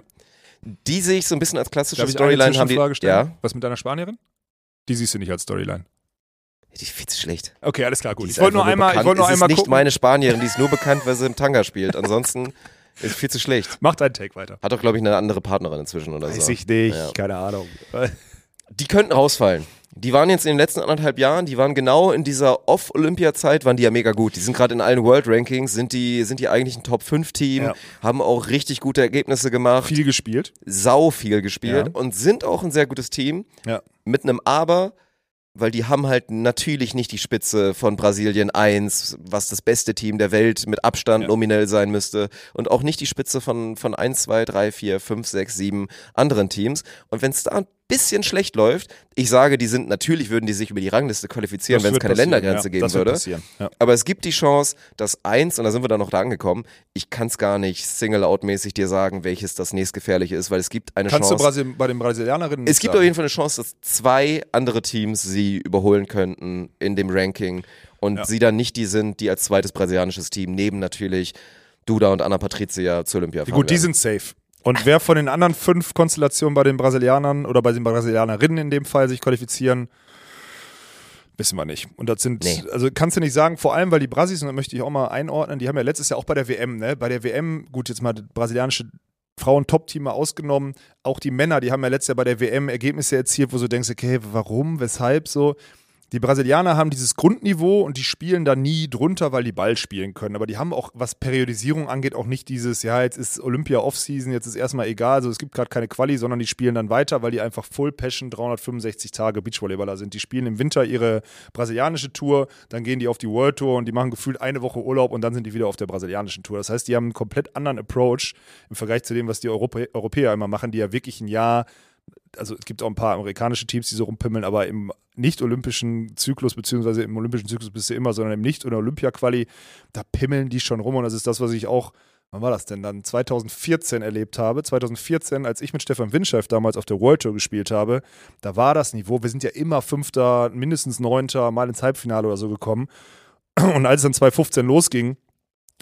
Die sehe ich so ein bisschen als klassische Darf ich Storyline eine haben die. Stellen? Ja, Was mit deiner Spanierin? Die siehst du nicht als Storyline. die ist viel zu schlecht. Okay, alles klar, gut. Die Ich ist wollte nur einfach einmal, ich wollte nur es einmal ist nicht gucken. meine Spanierin, die ist nur bekannt, weil sie im Tanga spielt. Ansonsten ist viel zu schlecht. Mach deinen Take weiter. Hat doch, glaube ich, eine andere Partnerin inzwischen oder so. nicht, Ja. keine Ahnung. Die könnten rausfallen. Die waren jetzt in den letzten anderthalb Jahren, die waren genau in dieser Off-Olympia-Zeit, waren die ja mega gut. Die sind gerade in allen World-Rankings, sind die, sind die eigentlich ein Top-5-Team, Ja. haben auch richtig gute Ergebnisse gemacht. Viel gespielt. sau viel gespielt Ja. und sind auch ein sehr gutes Team. Ja. Mit einem Aber, weil die haben halt natürlich nicht die Spitze von Brasilien 1, was das beste Team der Welt mit Abstand Ja. nominell sein müsste. Und auch nicht die Spitze von, von 1, 2, 3, 4, 5, 6, 7 anderen Teams. Und wenn es da bisschen schlecht läuft, ich sage, die sind, natürlich würden die sich über die Rangliste qualifizieren, wenn es keine Ländergrenze ja, geben würde. Ja. Aber es gibt die Chance, dass eins, und da sind wir dann noch da angekommen, ich kann es gar nicht Single-Out-mäßig dir sagen, welches das nächstgefährliche ist, weil es gibt eine Kannst du Chance. Brasil bei den Brasilianerinnen Es gibt sagen. auf jeden Fall eine Chance, dass zwei andere Teams sie überholen könnten in dem Ranking und Ja. sie dann nicht die sind, die als zweites brasilianisches Team neben natürlich Duda und Anna Patricia zur Olympia fahren Gut, die werden. sind safe. Und wer von den anderen fünf Konstellationen bei den Brasilianern oder bei den Brasilianerinnen in dem Fall sich qualifizieren, wissen wir nicht. Und das sind, Nee. also kannst du nicht sagen, vor allem, weil die Brasis, und da möchte ich auch mal einordnen, die haben ja letztes Jahr auch bei der WM, ne? Bei der WM, gut, jetzt mal das brasilianische Frauen-Top-Team mal ausgenommen, auch die Männer, die haben ja letztes Jahr bei der WM Ergebnisse erzielt, wo du denkst, okay, warum, weshalb so. Die Brasilianer haben dieses Grundniveau und die spielen da nie drunter, weil die Ball spielen können. Aber die haben auch, was Periodisierung angeht, auch nicht dieses, ja, jetzt ist Olympia Offseason, jetzt ist erstmal egal, also es gibt gerade keine Quali, sondern die spielen dann weiter, weil die einfach Full Passion 365 Tage Beachvolleyballer sind. Die spielen im Winter ihre brasilianische Tour, dann gehen die auf die World Tour und die machen gefühlt eine Woche Urlaub und dann sind die wieder auf der brasilianischen Tour. Das heißt, die haben einen komplett anderen Approach im Vergleich zu dem, was die Europä Europäer immer machen, die ja wirklich ein Jahr also es gibt auch ein paar amerikanische Teams, die so rumpimmeln, aber im nicht-olympischen Zyklus, beziehungsweise im olympischen Zyklus bist du immer, sondern im Nicht- oder Olympia-Quali, da pimmeln die schon rum. Und das ist das, was ich auch, wann war das denn dann, 2014 erlebt habe. 2014, als ich mit Stefan Winscheff damals auf der World Tour gespielt habe, da war das Niveau, wir sind ja immer Fünfter, mindestens Neunter, mal ins Halbfinale oder so gekommen. Und als es dann 2015 losging,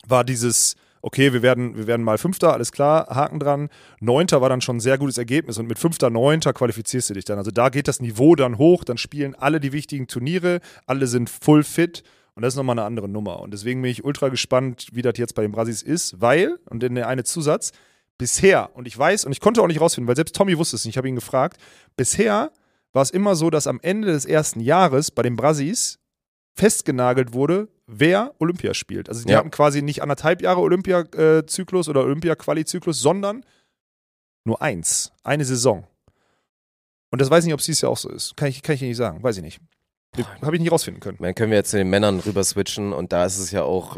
war dieses, okay, wir werden, wir werden mal Fünfter, alles klar, Haken dran. Neunter war dann schon ein sehr gutes Ergebnis und mit Fünfter, Neunter qualifizierst du dich dann. Also da geht das Niveau dann hoch, dann spielen alle die wichtigen Turniere, alle sind full fit und das ist nochmal eine andere Nummer. Und deswegen bin ich ultra gespannt, wie das jetzt bei den Brasis ist, weil, und in der eine Zusatz, bisher, und ich weiß, und ich konnte auch nicht rausfinden, weil selbst Tommy wusste es nicht, ich habe ihn gefragt, bisher war es immer so, dass am Ende des ersten Jahres bei den Brasis festgenagelt wurde, wer Olympia spielt. Also die Ja. hatten quasi nicht anderthalb Jahre Olympia-Zyklus oder Olympia-Quali-Zyklus, sondern nur eins, eine Saison. Und das weiß ich nicht, ob es dieses Jahr auch so ist. Kann ich, kann ich nicht sagen, weiß ich nicht. Habe ich nicht rausfinden können. Dann können wir jetzt zu den Männern rüber switchen und da ist es ja auch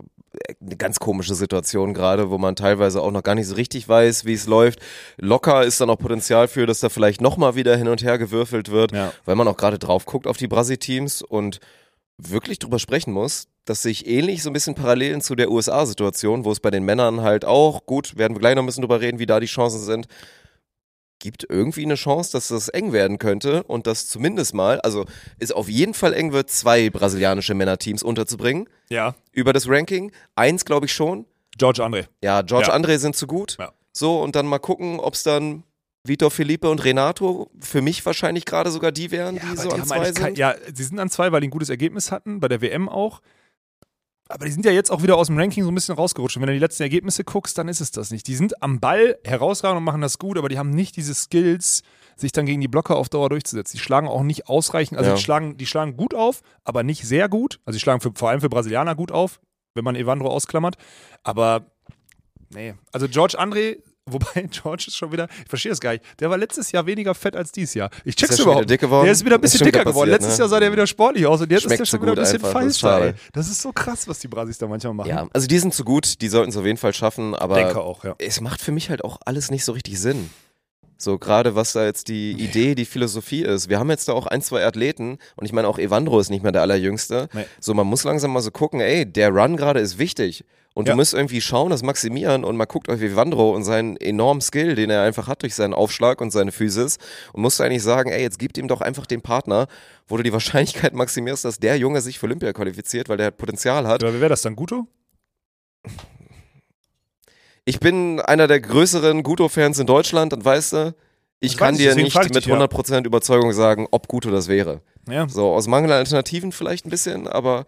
eine ganz komische Situation gerade, wo man teilweise auch noch gar nicht so richtig weiß, wie es läuft. Locker ist da noch Potenzial für, dass da vielleicht nochmal wieder hin und her gewürfelt wird, Ja. weil man auch gerade drauf guckt auf die Brasi-Teams und wirklich drüber sprechen muss, dass sich ähnlich so ein bisschen Parallelen zu der USA-Situation, wo es bei den Männern halt auch, gut, werden wir gleich noch ein bisschen drüber reden, wie da die Chancen sind, gibt irgendwie eine Chance, dass das eng werden könnte und dass zumindest mal, also es auf jeden Fall eng wird, zwei brasilianische Männerteams unterzubringen Ja. über das Ranking. Eins glaube ich schon. George André. Ja, George Ja. André sind zu gut. Ja. So, und dann mal gucken, ob es dann Vitor Felipe und Renato für mich wahrscheinlich gerade sogar die wären, die so an zwei eigentlich kein- sind. ja, sie sind an zwei, weil die ein gutes Ergebnis hatten, bei der WM auch. Aber die sind ja jetzt auch wieder aus dem Ranking so ein bisschen rausgerutscht. Und wenn du die letzten Ergebnisse guckst, dann ist es das nicht. Die sind am Ball herausragend und machen das gut, aber die haben nicht diese Skills, sich dann gegen die Blocker auf Dauer durchzusetzen. Die schlagen auch nicht ausreichend, also Ja. die, schlagen, die schlagen gut auf, aber nicht sehr gut. Also die schlagen für, vor allem für Brasilianer gut auf, wenn man Evandro ausklammert. Aber nee, also George André, wobei George ist schon wieder, ich verstehe es gar nicht, der war letztes Jahr weniger fett als dieses Jahr. Ich check's er überhaupt. dick geworden? Der ist wieder ein bisschen dicker geworden. passiert, Letztes ne? Jahr sah der wieder sportlich aus und jetzt Schmeckt ist der schon wieder ein bisschen das feister. Das ist so krass, was die Brasis da manchmal machen. Ja, also die sind zu gut, die sollten es auf jeden Fall schaffen, aber Denke auch, ja. es macht für mich halt auch alles nicht so richtig Sinn. So gerade was da jetzt die Idee, die Philosophie ist. Wir haben jetzt da auch ein, zwei Athleten und ich meine auch Evandro ist nicht mehr der allerjüngste. Nee. So man muss langsam mal so gucken, ey, der Run gerade ist wichtig. Und Ja. du musst irgendwie schauen, das maximieren und mal guckt euch Evandro und seinen enormen Skill, den er einfach hat durch seinen Aufschlag und seine Physis und musst eigentlich sagen, ey, jetzt gib ihm doch einfach den Partner, wo du die Wahrscheinlichkeit maximierst, dass der Junge sich für Olympia qualifiziert, weil der halt Potenzial hat. Aber wer wäre das dann? Guto? Ich bin einer der größeren Guto-Fans in Deutschland und weißt du, ich Das kann dir nicht mit dich, ja. 100% Überzeugung sagen, ob Guto das wäre. Ja. So, aus Mangel an Alternativen vielleicht ein bisschen, aber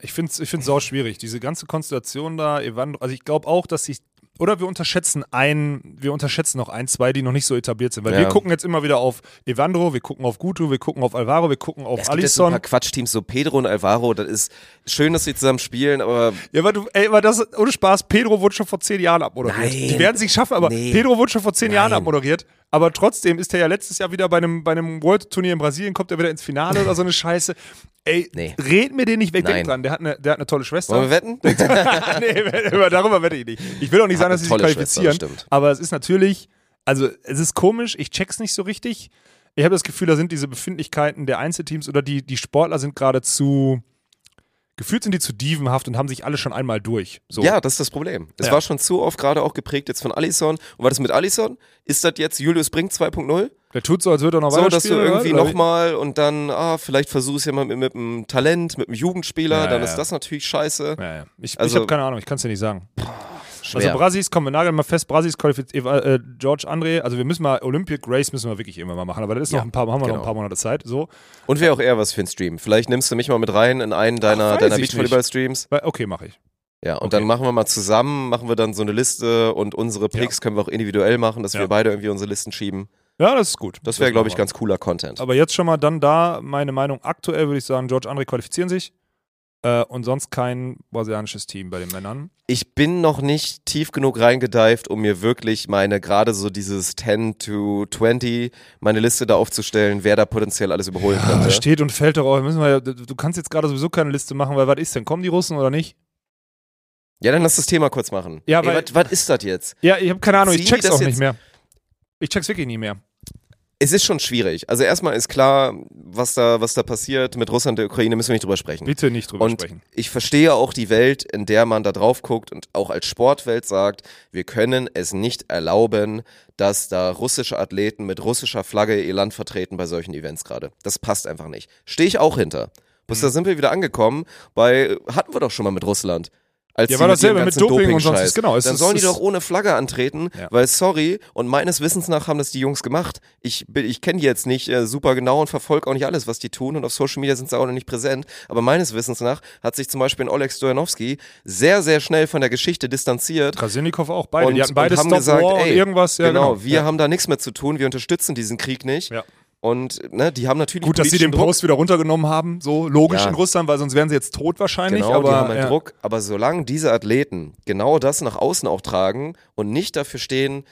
Ich finde es ich find's sau schwierig. Diese ganze Konstellation da, Evandro, also ich glaube auch, dass sich. Oder wir unterschätzen ein, wir unterschätzen noch ein, zwei, die noch nicht so etabliert sind. Weil Ja. wir gucken jetzt immer wieder auf Evandro, wir gucken auf Guto, wir gucken auf Alvaro, wir gucken auf es gibt jetzt so ein Alisson. paar Quatschteams, so Pedro und Alvaro, das ist schön, dass sie zusammen spielen, aber Ja, aber du, ey, aber das, ohne Spaß, Pedro wurde schon vor zehn Jahren abmoderiert. Nein. Die werden es nicht schaffen, aber Nee. Pedro wurde schon vor zehn Jahren Nein. abmoderiert. Aber trotzdem ist er ja letztes Jahr wieder bei einem, bei einem World-Turnier in Brasilien, kommt er wieder ins Finale oder so eine Scheiße. Ey, Nee. red mir den nicht weg, denk dran. Der hat eine, der hat eine tolle Schwester. wollen wir wetten? nee, über- darüber wette ich nicht. Ich will auch nicht Hat sagen, dass sie sich qualifizieren. Das aber es ist natürlich, also es ist komisch, ich check's nicht so richtig. Ich habe das Gefühl, da sind diese Befindlichkeiten der Einzelteams oder die, die Sportler sind gerade zu, gefühlt sind die zu dievenhaft und haben sich alle schon einmal durch. So. Ja, das ist das Problem. Es Ja. war schon zu oft gerade auch geprägt jetzt von Alisson. Und war das mit Alisson? Ist das jetzt Julius Brink 2.0? Der tut so, als würde er noch So, weiter dass du irgendwie nochmal und dann, ah, vielleicht versuchst du ja mal mit, mit einem Talent, mit einem Jugendspieler, Ja, dann ja. ist das natürlich scheiße. Ich, Also- ich habe keine Ahnung, ich kann es dir nicht sagen. Schwer. Also Brasis, komm, wir nageln mal fest, Brasis qualifiziert, äh, George André, also wir müssen mal, Olympic Race müssen wir wirklich irgendwann mal machen, aber das ist noch Ja, ein paar, haben wir noch genau. ein paar Monate Zeit, so. Und wäre auch eher was für einen Stream. Vielleicht nimmst du mich mal mit rein in einen deiner, weiß deiner Beachvolleyball-Streams. Okay, mache ich. Ja, und Okay. dann machen wir mal zusammen, machen wir dann so eine Liste und unsere Picks können wir auch individuell machen, dass Ja. wir beide irgendwie unsere Listen schieben. Ja, das ist gut. Das wäre, glaube ich, ganz cooler Content. Aber jetzt schon mal dann da meine Meinung aktuell würde ich sagen, George André qualifizieren sich äh, und sonst kein brasilianisches Team bei den Männern. Ich bin noch nicht tief genug reingedived, um mir wirklich meine, gerade so dieses 10 to 20, meine Liste da aufzustellen, wer da potenziell alles überholen Das könnte. steht und fällt doch auch, müssen wir, ja- du kannst jetzt gerade sowieso keine Liste machen, weil was ist denn? Kommen die Russen oder nicht? Ja, dann lass das Thema kurz machen. Ja, Ey, weil- was- was ist das jetzt? Ja, ich habe keine Ahnung, ich check's auch nicht mehr. Ich check's wirklich nie mehr. Es ist schon schwierig. Also erstmal ist klar, was da, was da passiert mit Russland und der Ukraine, müssen wir nicht drüber sprechen. Bitte nicht drüber Und sprechen. ich verstehe auch die Welt, in der man da drauf guckt und auch als Sportwelt sagt, wir können es nicht erlauben, dass da russische Athleten mit russischer Flagge ihr Land vertreten bei solchen Events gerade. Das passt einfach nicht. Stehe ich auch hinter. Bis da sind wir wieder angekommen bei, hatten wir doch schon mal mit Russland. Als Ja, war mit dasselbe ihrem mit ganzen Doping und sonst- genau, es Dann ist- sollen die doch ohne Flagge antreten, Ja. weil sorry, und meines Wissens nach haben das die Jungs gemacht. Ich, bin- ich kenne die jetzt nicht äh, super genau und verfolge auch nicht alles, was die tun und auf Social Media sind sie auch noch nicht präsent. Aber meines Wissens nach hat sich zum Beispiel ein Oleg Stojanowski sehr, sehr schnell von der Geschichte distanziert. Krasilnikov auch beide. die hatten und beide haben Stop gesagt, War und ey, irgendwas. Ja, genau, genau, wir ja. haben da nichts mehr zu tun, wir unterstützen diesen Krieg nicht. Ja. Und ne, die haben natürlich Gut, dass sie den Druck. Post wieder runtergenommen haben, so logisch Ja. in Russland, weil sonst wären sie jetzt tot wahrscheinlich. Genau, aber, die haben ja. Druck. Aber solange diese Athleten genau das nach außen auch tragen und nicht dafür stehen,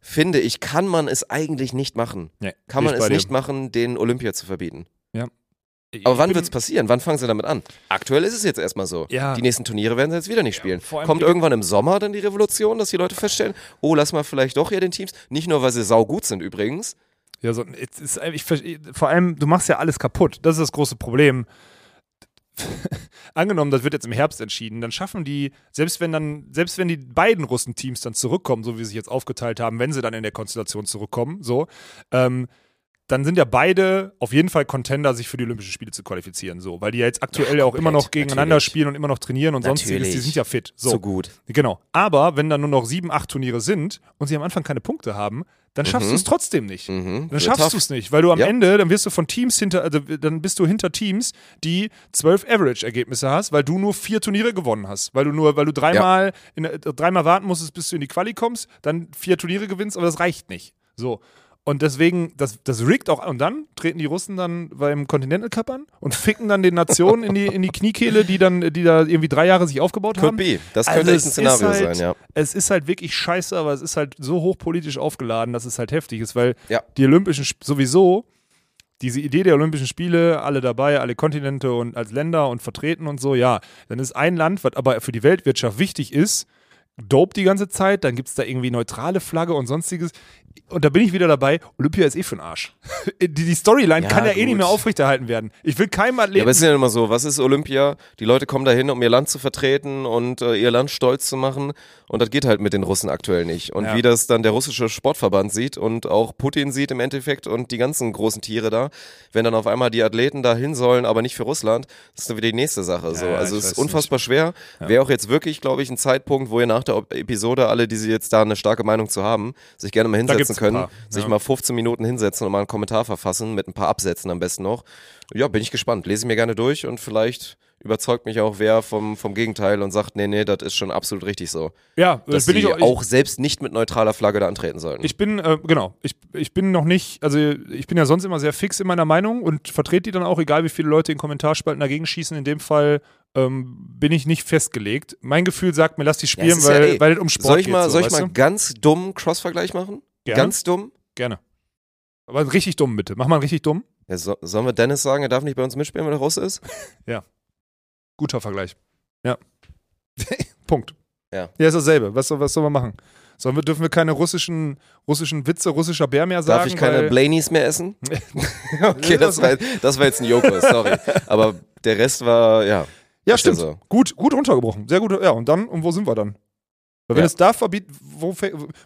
finde ich, kann man es eigentlich nicht machen. Nee, Kann man ich es dir. nicht machen, den Olympia zu verbieten. Ich Aber wann bin- wird es passieren? Wann fangen sie damit an? Aktuell ist es jetzt erstmal so. Ja. Die nächsten Turniere werden sie jetzt wieder nicht spielen. allem Kommt irgendwann im Sommer dann die Revolution, dass die Leute feststellen, oh, lass mal vielleicht doch hier den Teams, nicht nur, weil sie saugut sind übrigens. Ja, so, ist, ich, verste- vor allem, du machst ja alles kaputt. Das ist das große Problem. Angenommen, das wird jetzt im Herbst entschieden, dann schaffen die, selbst wenn dann, selbst wenn die beiden Russenteams dann zurückkommen, so wie sie sich jetzt aufgeteilt haben, wenn sie dann in der Konstellation zurückkommen, so, ähm, dann sind ja beide auf jeden Fall Contender, sich für die Olympischen Spiele zu qualifizieren, so, weil die ja jetzt aktuell ja auch immer noch gegeneinander natürlich. spielen und immer noch trainieren und sonstiges, die Natürlich. sind ja fit. So, So, gut. Genau. Aber wenn dann nur noch sieben, acht Turniere sind und sie am Anfang keine Punkte haben, dann schaffst Mhm. du es trotzdem nicht. Mhm. Dann schaffst du es nicht, weil du am Ja. Ende, dann wirst du von Teams hinter, also dann bist du hinter Teams, die zwölf Average-Ergebnisse hast, weil du nur vier Turniere gewonnen hast. Weil du nur, weil du dreimal, in, äh, dreimal warten musstest, bis du in die Quali kommst, dann vier Turniere gewinnst, aber das reicht nicht. So. Und deswegen, das, das rickt auch, und dann treten die Russen dann beim Continental Cup an und ficken dann den Nationen in die, in die Kniekehle, die dann, die da irgendwie drei Jahre sich aufgebaut Could haben. be. Das Also könnte es ein Szenario halt- sein, ja. Es ist halt wirklich scheiße, aber es ist halt so hochpolitisch aufgeladen, dass es halt heftig ist, weil Ja. die Olympischen sowieso, diese Idee der Olympischen Spiele, alle dabei, alle Kontinente und als Länder und vertreten und so, ja, dann ist ein Land, was aber für die Weltwirtschaft wichtig ist, dope die ganze Zeit, dann gibt es da irgendwie neutrale Flagge und sonstiges. Und da bin ich wieder dabei, Olympia ist eh für den Arsch. die, die Storyline Ja, kann ja eh nicht gut. mehr aufrechterhalten werden. Ich will keinem Ja, Athleten aber es ist ja immer so, was ist Olympia? Die Leute kommen dahin, um ihr Land zu vertreten und äh, ihr Land stolz zu machen. Und das geht halt mit den Russen aktuell nicht. Und Ja. wie das dann der russische Sportverband sieht und auch Putin sieht im Endeffekt und die ganzen großen Tiere da, wenn dann auf einmal die Athleten da hin sollen, aber nicht für Russland, das ist dann wieder die nächste Sache. so. ja, also ich es ist unfassbar schwer. Wäre auch jetzt wirklich, glaube ich, ein Zeitpunkt, wo ihr nach der Episode alle, die sie jetzt da eine starke Meinung zu haben, sich gerne mal hinsetzen können, paar, sich ja. mal 15 Minuten hinsetzen und mal einen Kommentar verfassen mit ein paar Absätzen am besten noch. Ja, bin ich gespannt. Lese mir gerne durch und vielleicht überzeugt mich auch wer vom, vom Gegenteil und sagt, nee, nee, das ist schon absolut richtig so. ja, Dass bin die ich auch, ich, auch selbst nicht mit neutraler Flagge da antreten sollten. Ich bin, äh, genau, ich, ich bin noch nicht, also ich bin ja sonst immer sehr fix in meiner Meinung und vertrete die dann auch, egal wie viele Leute in Kommentarspalten dagegen schießen. In dem Fall ähm, bin ich nicht festgelegt. Mein Gefühl sagt mir, lass die Ja, spielen, ja weil, eh- weil es um Sport soll ich geht. mal, so, soll ich mal du? ganz dumm Cross-Vergleich machen? Gerne. Ganz dumm? Gerne. Aber richtig dumm, bitte. Mach mal richtig dumm. Ja, so, sollen wir Dennis sagen, er darf nicht bei uns mitspielen, wenn er raus ist? Guter Vergleich. Ja. Punkt. Ja. Ja, ist dasselbe. Was, soll- was soll man machen? Sollen wir, dürfen wir keine russischen, russischen Witze, russischer Bär mehr sagen? Darf ich keine Blainies mehr essen? okay, das war, das war jetzt ein Joko, sorry. Aber der Rest war, ja. Ja, stimmt. so. Gut, gut runtergebrochen. Sehr gut. Ja, und dann, und wo sind wir dann? Weil wenn Ja. es da verbietet, wo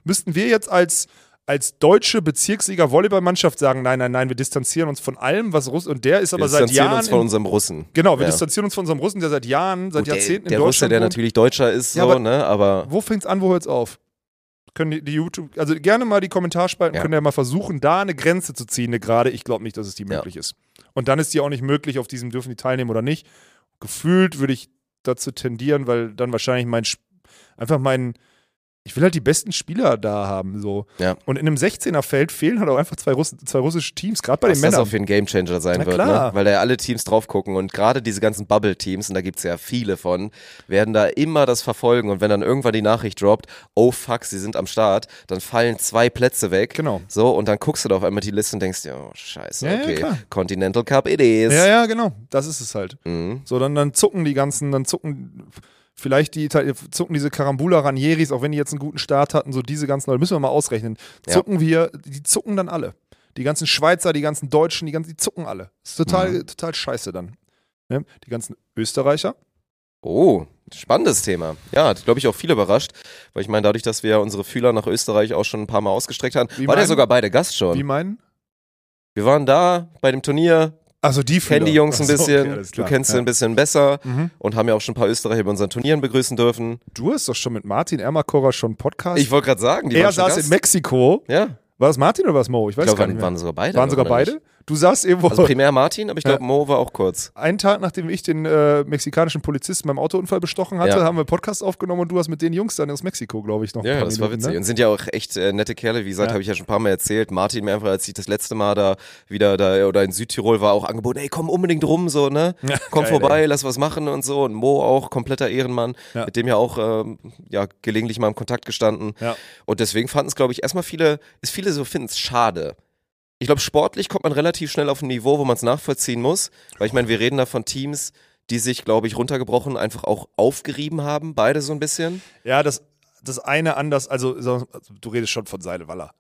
müssten wir jetzt als, als deutsche Bezirksliga Volleyballmannschaft sagen, nein, nein, nein, wir distanzieren uns von allem, was Russ und der ist aber Wir seit distanzieren Jahren uns von in, unserem Russen. genau, wir Ja. distanzieren uns von unserem Russen, der seit Jahren, seit Gut, der, Jahrzehnten der in Russe, Deutschland der wohnt. natürlich Deutscher ist, Ja, so, aber- ne, aber Wo fängt's an, wo hört's auf? Können die, die YouTube, also gerne mal die Kommentarspalten, Ja. können ja mal versuchen, da eine Grenze zu ziehen, eine gerade. Ich glaube nicht, dass es die möglich ist. Und dann ist die auch nicht möglich, auf diesem dürfen die teilnehmen oder nicht. Gefühlt würde ich dazu tendieren, weil dann wahrscheinlich mein, einfach mein, ich will halt die besten Spieler da haben, so. Ja. Und in einem 16er-Feld fehlen halt auch einfach zwei, Russ zwei russische Teams, gerade bei den was das Männern. auch für ein Gamechanger sein Na wird, ne? weil da ja alle Teams drauf gucken und gerade diese ganzen Bubble-Teams, und da gibt's ja viele von, werden da immer das verfolgen und wenn dann irgendwann die Nachricht droppt, oh fuck, sie sind am Start, dann fallen zwei Plätze weg. Genau. So, und dann guckst du da auf einmal die Liste und denkst dir, oh scheiße, Ja, ja, okay, klar. Continental Cup it is. Ja, ja, genau. Das ist es halt. Mhm. So, dann, dann zucken die ganzen, dann zucken vielleicht die Ital- zucken diese Carambula Ranieris, auch wenn die jetzt einen guten Start hatten, so diese ganzen Leute, müssen wir mal ausrechnen. Ja. Zucken wir, die zucken dann alle. Die ganzen Schweizer, die ganzen Deutschen, die ganzen, die zucken alle. ist total, Mhm. total scheiße dann. Ne? Die ganzen Österreicher. Oh, spannendes Thema. Ja, hat, glaube ich, auch viele überrascht, weil ich meine, dadurch, dass wir unsere Fühler nach Österreich auch schon ein paar Mal ausgestreckt haben, Wie waren ja sogar beide Gast schon. Wie meinen? Wir waren da bei dem Turnier, Also die kennen die Jungs ein Ach so, bisschen, okay, du kennst sie ja. ein bisschen besser Mhm. und haben ja auch schon ein paar Österreicher bei unseren Turnieren begrüßen dürfen. Du hast doch schon mit Martin Ermakora schon einen Podcast. Ich wollte gerade sagen, die er saß Gast. in Mexiko. Ja, War es Martin oder war es Mo? Ich weiß ich glaube, gar nicht waren, mehr. waren sogar beide. Waren sogar oder nicht? Du saßt irgendwo Also primär Martin, aber ich glaube, Ja. Mo war auch kurz. einen Tag, nachdem ich den äh, mexikanischen Polizisten beim Autounfall bestochen hatte, Ja. haben wir Podcast aufgenommen und du hast mit den Jungs dann aus Mexiko, glaube ich, noch Ja, das war Minuten, witzig. Ne? Und sind ja auch echt äh, nette Kerle. Wie gesagt, Ja. habe ich ja schon ein paar Mal erzählt. Martin mir einfach, als ich das letzte Mal da wieder da oder in Südtirol war, auch angeboten, ey, komm unbedingt rum, so, ne? Komm geil, vorbei, ey. lass was machen und so. Und Mo auch, kompletter Ehrenmann, mit dem ja auch ähm, ja, gelegentlich mal im Kontakt gestanden. Ja. Und deswegen fanden es, glaube ich, erstmal viele, ist viele so finden es schade. Ich glaube, sportlich kommt man relativ schnell auf ein Niveau, wo man es nachvollziehen muss. Weil ich meine, wir reden da von Teams, die sich, glaube ich, runtergebrochen einfach auch aufgerieben haben, beide so ein bisschen. Ja, das, das eine anders, also, so- du redest schon von Seilewaller.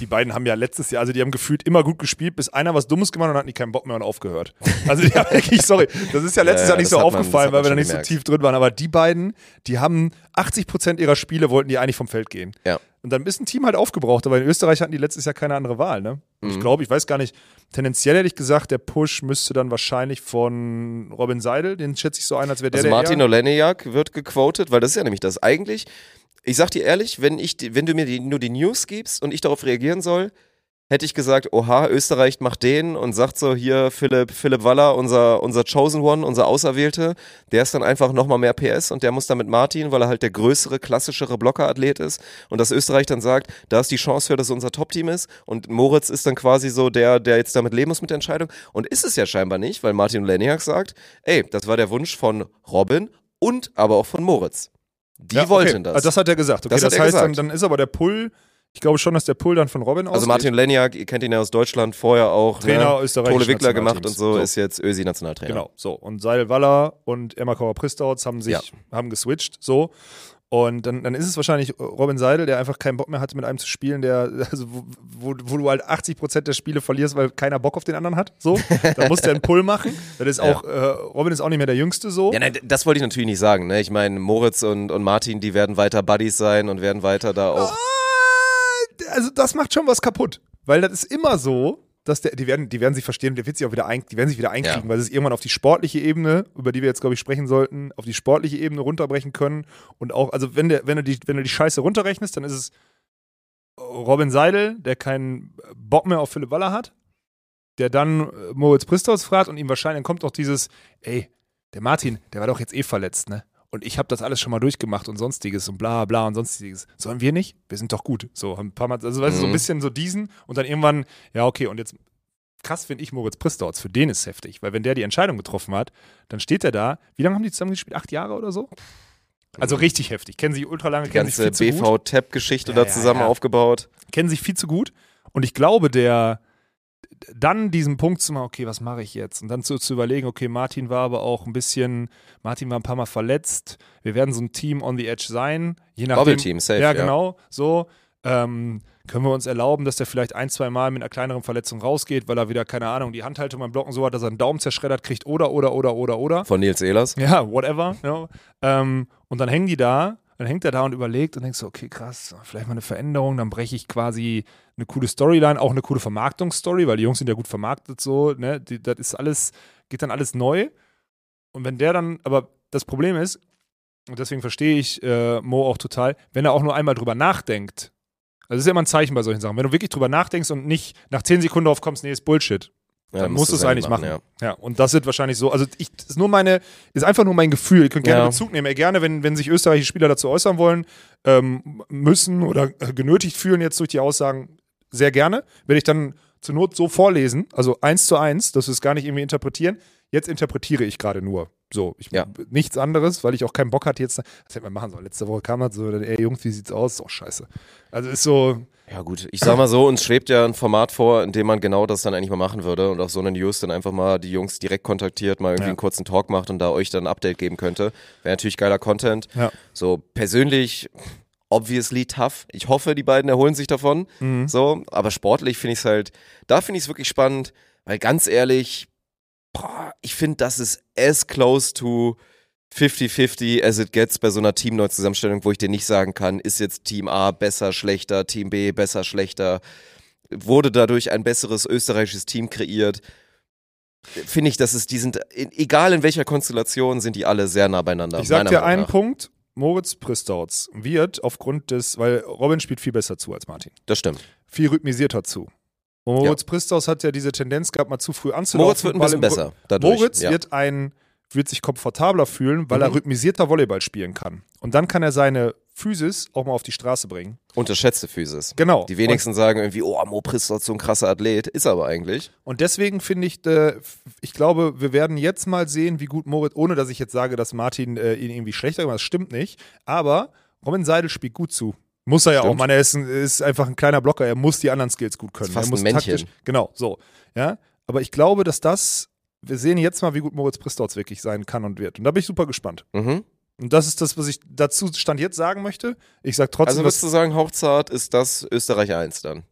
Die beiden haben ja letztes Jahr, also die haben gefühlt immer gut gespielt, bis einer was Dummes gemacht hat und hatten die keinen Bock mehr und aufgehört. Also die haben wirklich, sorry, das ist ja letztes Ja, Jahr ja, nicht so man- aufgefallen, hat weil man wir da nicht gemerkt. so tief drin waren. Aber die beiden, die haben 80 Prozent ihrer Spiele wollten die eigentlich vom Feld gehen. Ja. Und dann ist ein Team halt aufgebraucht, aber in Österreich hatten die letztes Jahr keine andere Wahl, ne? Und Ich Mhm. glaube, ich weiß gar nicht, tendenziell hätte ich gesagt, der Push müsste dann wahrscheinlich von Robin Seidel, den schätze ich so ein, als wäre der Also der Martin eher- Oleniak wird gequotet, weil das ist ja nämlich das. Eigentlich, ich sag dir ehrlich, wenn, ich, wenn du mir die, nur die News gibst und ich darauf reagieren soll, hätte ich gesagt, oha, Österreich macht den und sagt so, hier Philipp, Philipp Waller, unser, unser Chosen One, unser Auserwählte, der ist dann einfach nochmal mehr PS und der muss dann mit Martin, weil er halt der größere, klassischere Blockerathlet ist und dass Österreich dann sagt, da ist die Chance für, dass unser Top-Team ist und Moritz ist dann quasi so der, der jetzt damit leben muss mit der Entscheidung und ist es ja scheinbar nicht, weil Martin Oleniak sagt, ey, das war der Wunsch von Robin und aber auch von Moritz. Die Ja, wollten okay. das. Also das hat er gesagt. Okay, Das das, heißt, gesagt. Dann, dann ist aber der Pull, ich glaube schon, dass der Pull dann von Robin Also ausgeht. Martin Leniak, ihr kennt ihn ja aus Deutschland, vorher auch Trainer ne? österreichischen Tole Wickler gemacht und so, So. ist jetzt Ösi Nationaltrainer. Genau, so. Und Seidel Waller und Ermakauer Pristauts haben sich, Ja. haben geswitcht, so. Und dann, dann ist es wahrscheinlich Robin Seidel, der einfach keinen Bock mehr hatte, mit einem zu spielen, der, also wo, wo, du halt 80% der Spiele verlierst, weil keiner Bock auf den anderen hat. So. Da muss der einen Pull machen. Das ist Ja. auch, äh, Robin ist auch nicht mehr der Jüngste so. Ja, nein, das wollte ich natürlich nicht sagen. Ne? Ich meine, Moritz und, und Martin, die werden weiter Buddies sein und werden weiter da auch. Ah, also das macht schon was kaputt. Weil das ist immer so, dass der, die werden, die werden sich verstehen, der wird sich auch wieder ein, die werden sich wieder einkriegen, Ja. weil sie es irgendwann auf die sportliche Ebene, über die wir jetzt, glaube ich, sprechen sollten, auf die sportliche Ebene runterbrechen können. Und auch, also wenn der, wenn du die, wenn du die Scheiße runterrechnest, dann ist es Robin Seidel, der keinen Bock mehr auf Philipp Waller hat, der dann äh, Moritz Pristaus fragt und ihm wahrscheinlich dann kommt noch dieses, ey, der Martin, der war doch jetzt eh verletzt, ne? Und ich habe das alles schon mal durchgemacht und sonstiges und bla bla und sonstiges. Sollen wir nicht? Wir sind doch gut. So, haben ein paar Mal, also weißt du, so ein Mhm. bisschen so diesen und dann irgendwann, ja, okay, und jetzt krass finde ich Moritz Pristauz, für den ist es heftig, weil wenn der die Entscheidung getroffen hat, dann steht er da. Wie lange haben die zusammen gespielt? Acht Jahre oder so? Also richtig heftig. Kennen sich ultra lange, Die kennen sich ganze viel zu gut BV-Tab-Geschichte Ja, da ja, zusammen ja. aufgebaut. kennen sich viel zu gut. Und ich glaube, der dann diesen Punkt zu machen, okay, was mache ich jetzt? Und dann zu, zu überlegen, okay, Martin war aber auch ein bisschen, Martin war ein paar Mal verletzt. Wir werden so ein Team on the edge sein. Je nachdem, Doppelteam, safe. ja, Ja, genau, so. Ähm, können wir uns erlauben, dass der vielleicht ein, zwei Mal mit einer kleineren Verletzung rausgeht, weil er wieder, keine Ahnung, die Handhaltung beim Blocken so hat, dass er einen Daumen zerschreddert kriegt oder, oder, oder, oder, oder. Von Nils Ehlers. Ja, whatever. You know. ähm, und dann hängen die da, dann hängt er da und überlegt und denkst so, okay, krass, vielleicht mal eine Veränderung, dann breche ich quasi eine coole Storyline, auch eine coole Vermarktungsstory, weil die Jungs sind ja gut vermarktet so, ne? Die, das ist alles, geht dann alles neu. Und wenn der dann, aber das Problem ist, und deswegen verstehe ich äh, Mo auch total, wenn er auch nur einmal drüber nachdenkt, also das ist ja immer ein Zeichen bei solchen Sachen, wenn du wirklich drüber nachdenkst und nicht nach zehn Sekunden drauf kommst, nee, ist Bullshit, Ja, dann musst du es eigentlich machen. Ja. Ja, und das wird wahrscheinlich so. Also ich ist nur meine, ist einfach nur mein Gefühl. Ihr könnt gerne Ja. Bezug nehmen. Ey, gerne, wenn, wenn sich österreichische Spieler dazu äußern wollen, ähm, müssen oder äh, genötigt fühlen jetzt durch die Aussagen, sehr gerne. Werde ich dann zur Not so vorlesen, also eins zu eins, dass wir es gar nicht irgendwie interpretieren. Jetzt interpretiere ich gerade nur. So, ich, Ja. nichts anderes, weil ich auch keinen Bock hatte jetzt. Das hätte man machen sollen. Letzte Woche kam halt so, ey Jungs, wie sieht's aus? Doch scheiße. Also ist so, Ja gut, ich sag mal so, uns schwebt ja ein Format vor, in dem man genau das dann eigentlich mal machen würde und auf so einen News dann einfach mal die Jungs direkt kontaktiert, mal irgendwie Ja. einen kurzen Talk macht und da euch dann ein Update geben könnte. Wäre natürlich geiler Content. Ja. So persönlich, obviously tough. Ich hoffe, die beiden erholen sich davon. Mhm. So, aber sportlich finde ich es halt, da finde ich es wirklich spannend, weil ganz ehrlich, boah, ich finde, das ist as close to 50-50 as it gets bei so einer Teamneuzusammenstellung, wo ich dir nicht sagen kann, ist jetzt Team A besser, schlechter, Team B besser, schlechter. Wurde dadurch ein besseres österreichisches Team kreiert? finde ich, dass es, die sind, egal in welcher Konstellation, sind die alle sehr nah beieinander. Ich sag dir einen. Punkt. Moritz Pristauz wird aufgrund des, weil Robin spielt viel besser zu als Martin. Das stimmt. Viel rhythmisierter zu. Und Moritz Pristauz hat ja diese Tendenz gehabt, mal zu früh anzulaufen. Moritz wird ein bisschen besser. Dadurch. Moritz ja. wird ein wird sich komfortabler fühlen, weil er Mhm. rhythmisierter Volleyball spielen kann. Und dann kann er seine Physis auch mal auf die Straße bringen. unterschätzte Physis. Genau. Die wenigsten sagen irgendwie, oh, Mo Pristav ist so ein krasser Athlet. Ist er aber eigentlich. Und deswegen finde ich, äh, ich glaube, wir werden jetzt mal sehen, wie gut Moritz, ohne dass ich jetzt sage, dass Martin äh, ihn irgendwie schlechter gemacht hat, das stimmt nicht. Aber Robin Seidel spielt gut zu. Muss er ja auch, Stimmt. man, er ist, ein, ist einfach ein kleiner Blocker, er muss die anderen Skills gut können. Ist fast er muss ein Männchen. taktisch, genau, so. Ja, aber ich glaube, dass das, wir sehen jetzt mal, wie gut Moritz Pristauz wirklich sein kann und wird. Und da bin ich super gespannt. Mhm. Und das ist das, was ich dazu Stand jetzt sagen möchte. Ich sage trotzdem, Also würdest du sagen, Hauchzart ist das Österreich 1 dann?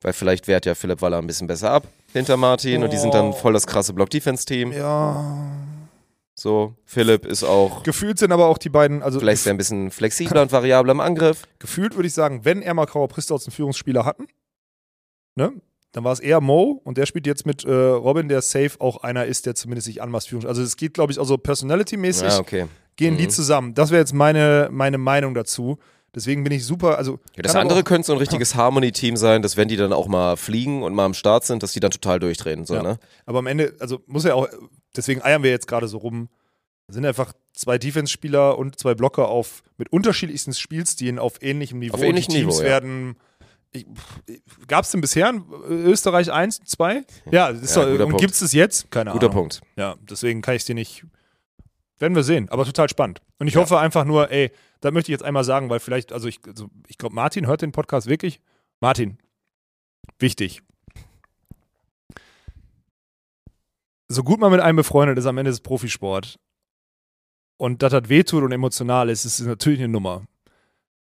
Weil vielleicht wehrt ja Philipp Waller ein bisschen besser ab hinter Martin und die sind dann voll das krasse Block-Defense-Team. ja, So, Philipp ist auch, gefühlt sind aber auch die beiden, also vielleicht ist er ein bisschen flexibler und variabler im Angriff. gefühlt würde ich sagen, wenn Ermakauer Pristauz einen Führungsspieler hatten, ne, dann war es eher Mo und der spielt jetzt mit äh, Robin, der safe auch einer ist, der zumindest sich anmaßt Führung. Also es geht, glaube ich, also personality-mäßig Ja, okay. gehen die Mhm. zusammen. Das wäre jetzt meine, meine Meinung dazu. Deswegen bin ich super, also Ja, das andere auch- könnte so ein richtiges Harmony-Team sein, dass wenn die dann auch mal fliegen und mal am Start sind, dass die dann total durchdrehen. So, Ja. ne? Aber am Ende, also muss ja auch, deswegen eiern wir jetzt gerade so rum. Es sind einfach zwei Defense-Spieler und zwei Blocker auf mit unterschiedlichsten Spielstilen auf ähnlichem Niveau. Auf ähnlichem Die Teams Niveau, ja. werden. Gab es denn bisher in Österreich 1, 2? Ja, ist Ja, doch, guter und Punkt. gibt es jetzt? Keine Guter Ahnung. Punkt. Ja, deswegen kann ich es dir nicht. Werden wir sehen, aber total spannend. Und ich hoffe einfach nur, ey, da möchte ich jetzt einmal sagen, weil vielleicht, also ich, also ich glaube, Martin hört den Podcast wirklich. Martin, wichtig. So gut man mit einem befreundet ist, am Ende ist es Profisport. Und dass das wehtut und emotional ist, ist natürlich eine Nummer.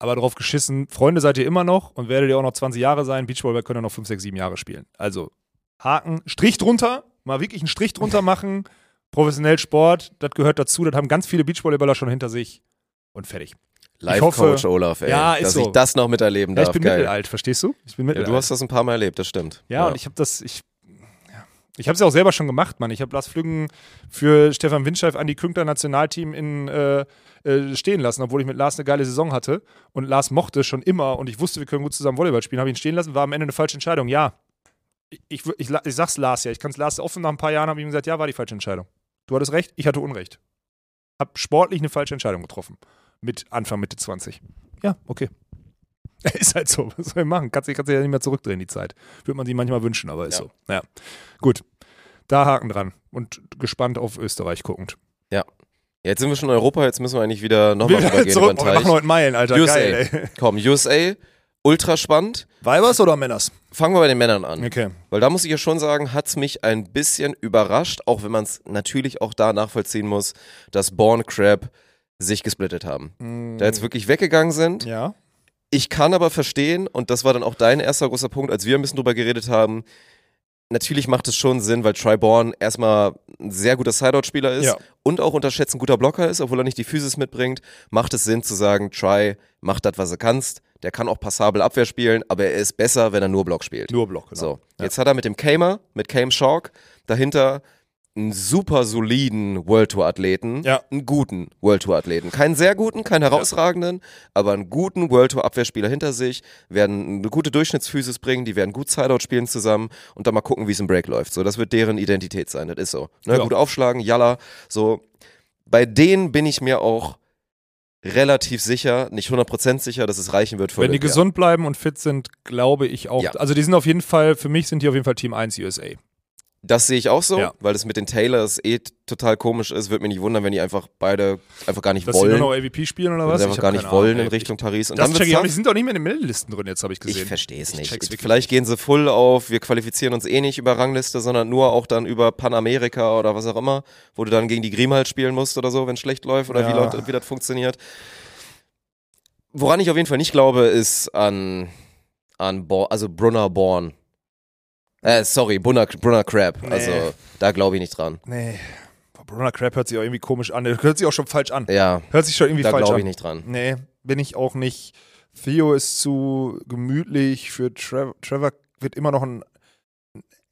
Aber drauf geschissen, Freunde seid ihr immer noch und werdet ihr auch noch 20 Jahre sein. Beachvolleyball könnt ihr noch 5, 6, 7 Jahre spielen. Also Haken, Strich drunter, mal wirklich einen Strich drunter machen. Professionell Sport, das gehört dazu. Das haben ganz viele Beachvolleyballer schon hinter sich. Und fertig. Live-Coach hoffe- Olaf, ey. Ja, ist dass so. ich das noch miterleben Ja, darf. ich bin Geil. mittelalt, verstehst du? Ich bin Ja, mittelalt. du hast das ein paar Mal erlebt, das stimmt. Ja, und ich habe das, ich, ja. ich habe es ja auch selber schon gemacht, Mann. Ich habe Lars Flüggen für Stefan Windscheif an die Künkler Nationalteam in, äh, äh, stehen lassen, obwohl ich mit Lars eine geile Saison hatte und Lars mochte schon immer und ich wusste, wir können gut zusammen Volleyball spielen, habe ihn stehen lassen, war am Ende eine falsche Entscheidung. Ja, ich, ich, ich, ich sag's Lars ja, ich kann es Lars offen nach ein paar Jahren habe ich ihm gesagt, ja, war die falsche Entscheidung. Du hattest recht, ich hatte Unrecht. Hab sportlich eine falsche Entscheidung getroffen. Mit Anfang, Mitte 20. Ja, okay. Ist halt so. Was soll ich machen? Kannst du kannst ja nicht mehr zurückdrehen, die Zeit. Würde man sich manchmal wünschen, aber ist Ja. so. Ja. Gut. Da Haken dran. Und gespannt auf Österreich guckend. Jetzt sind wir schon in Europa, jetzt müssen wir eigentlich wieder nochmal rübergehen über den wir machen Teich. heute Meilen, Alter. USA. Geil, ey. Komm, USA, ultra spannend. Weibers oder Männers? Fangen wir bei den Männern an. Okay. Weil da muss ich ja schon sagen, hat's mich ein bisschen überrascht, auch wenn man es natürlich auch da nachvollziehen muss, dass Born Crab sich gesplittet haben. Da jetzt wirklich weggegangen sind. Ja. Ich kann aber verstehen, und das war dann auch dein erster großer Punkt, als wir ein bisschen drüber geredet haben, natürlich macht es schon Sinn, weil Triborn erstmal ein sehr guter Sideout-Spieler ist Ja. und auch unterschätzt ein guter Blocker ist, obwohl er nicht die Physis mitbringt, macht es Sinn zu sagen, Try, mach das, was du kannst. Der kann auch passabel Abwehr spielen, aber er ist besser, wenn er nur Block spielt. Nur Block, genau. So, jetzt hat er mit dem Kamer, mit Kame Shark, dahinter einen super soliden World Tour Athleten, Ja. einen guten World Tour Athleten, keinen sehr guten, keinen herausragenden, aber einen guten World Tour Abwehrspieler hinter sich, werden eine gute Durchschnittsphysis bringen, die werden gut Sideout spielen zusammen und dann mal gucken, wie es im Break läuft. So, das wird deren Identität sein, das ist so. Ne, Ja. Gut aufschlagen, Yalla, so. Bei denen bin ich mir auch relativ sicher, nicht 100% sicher, dass es reichen wird für Wenn die gesund bleiben und fit sind, glaube ich auch. Ja. Also die sind auf jeden Fall, für mich sind die auf jeden Fall Team 1 USA. Das sehe ich auch so, Ja. weil das mit den Taylors eh total komisch ist. Würde mich nicht wundern, wenn die einfach beide einfach gar nicht Dass sie wollen. nur noch AVP spielen oder was? sie Ich einfach gar nicht wollen Ahnung, in. Richtung Paris. Und Das dann check ich. Die sind doch nicht mehr in den Meldelisten drin, jetzt habe ich gesehen. Ich verstehe es Ich nicht. wirklich Vielleicht gehen sie full auf, wir qualifizieren uns eh nicht über Rangliste, sondern nur auch dann über Panamerika oder was auch immer, wo du dann gegen die Griem halt spielen musst oder so, wenn es schlecht läuft oder Ja. wie, laut, wie das funktioniert. Woran ich auf jeden Fall nicht glaube, ist an, an Bo also Brunner Born. Äh, sorry, Brunner, Brunner Crab. Nee. Also, da glaube ich nicht dran. Nee. Brunner Crab hört sich auch irgendwie komisch an. Hört sich auch schon falsch an. Ja, Hört sich schon irgendwie da falsch glaube an. ich nicht dran. Nee, bin ich auch nicht. Theo ist zu gemütlich. Für Trevor, Trevor wird immer noch ein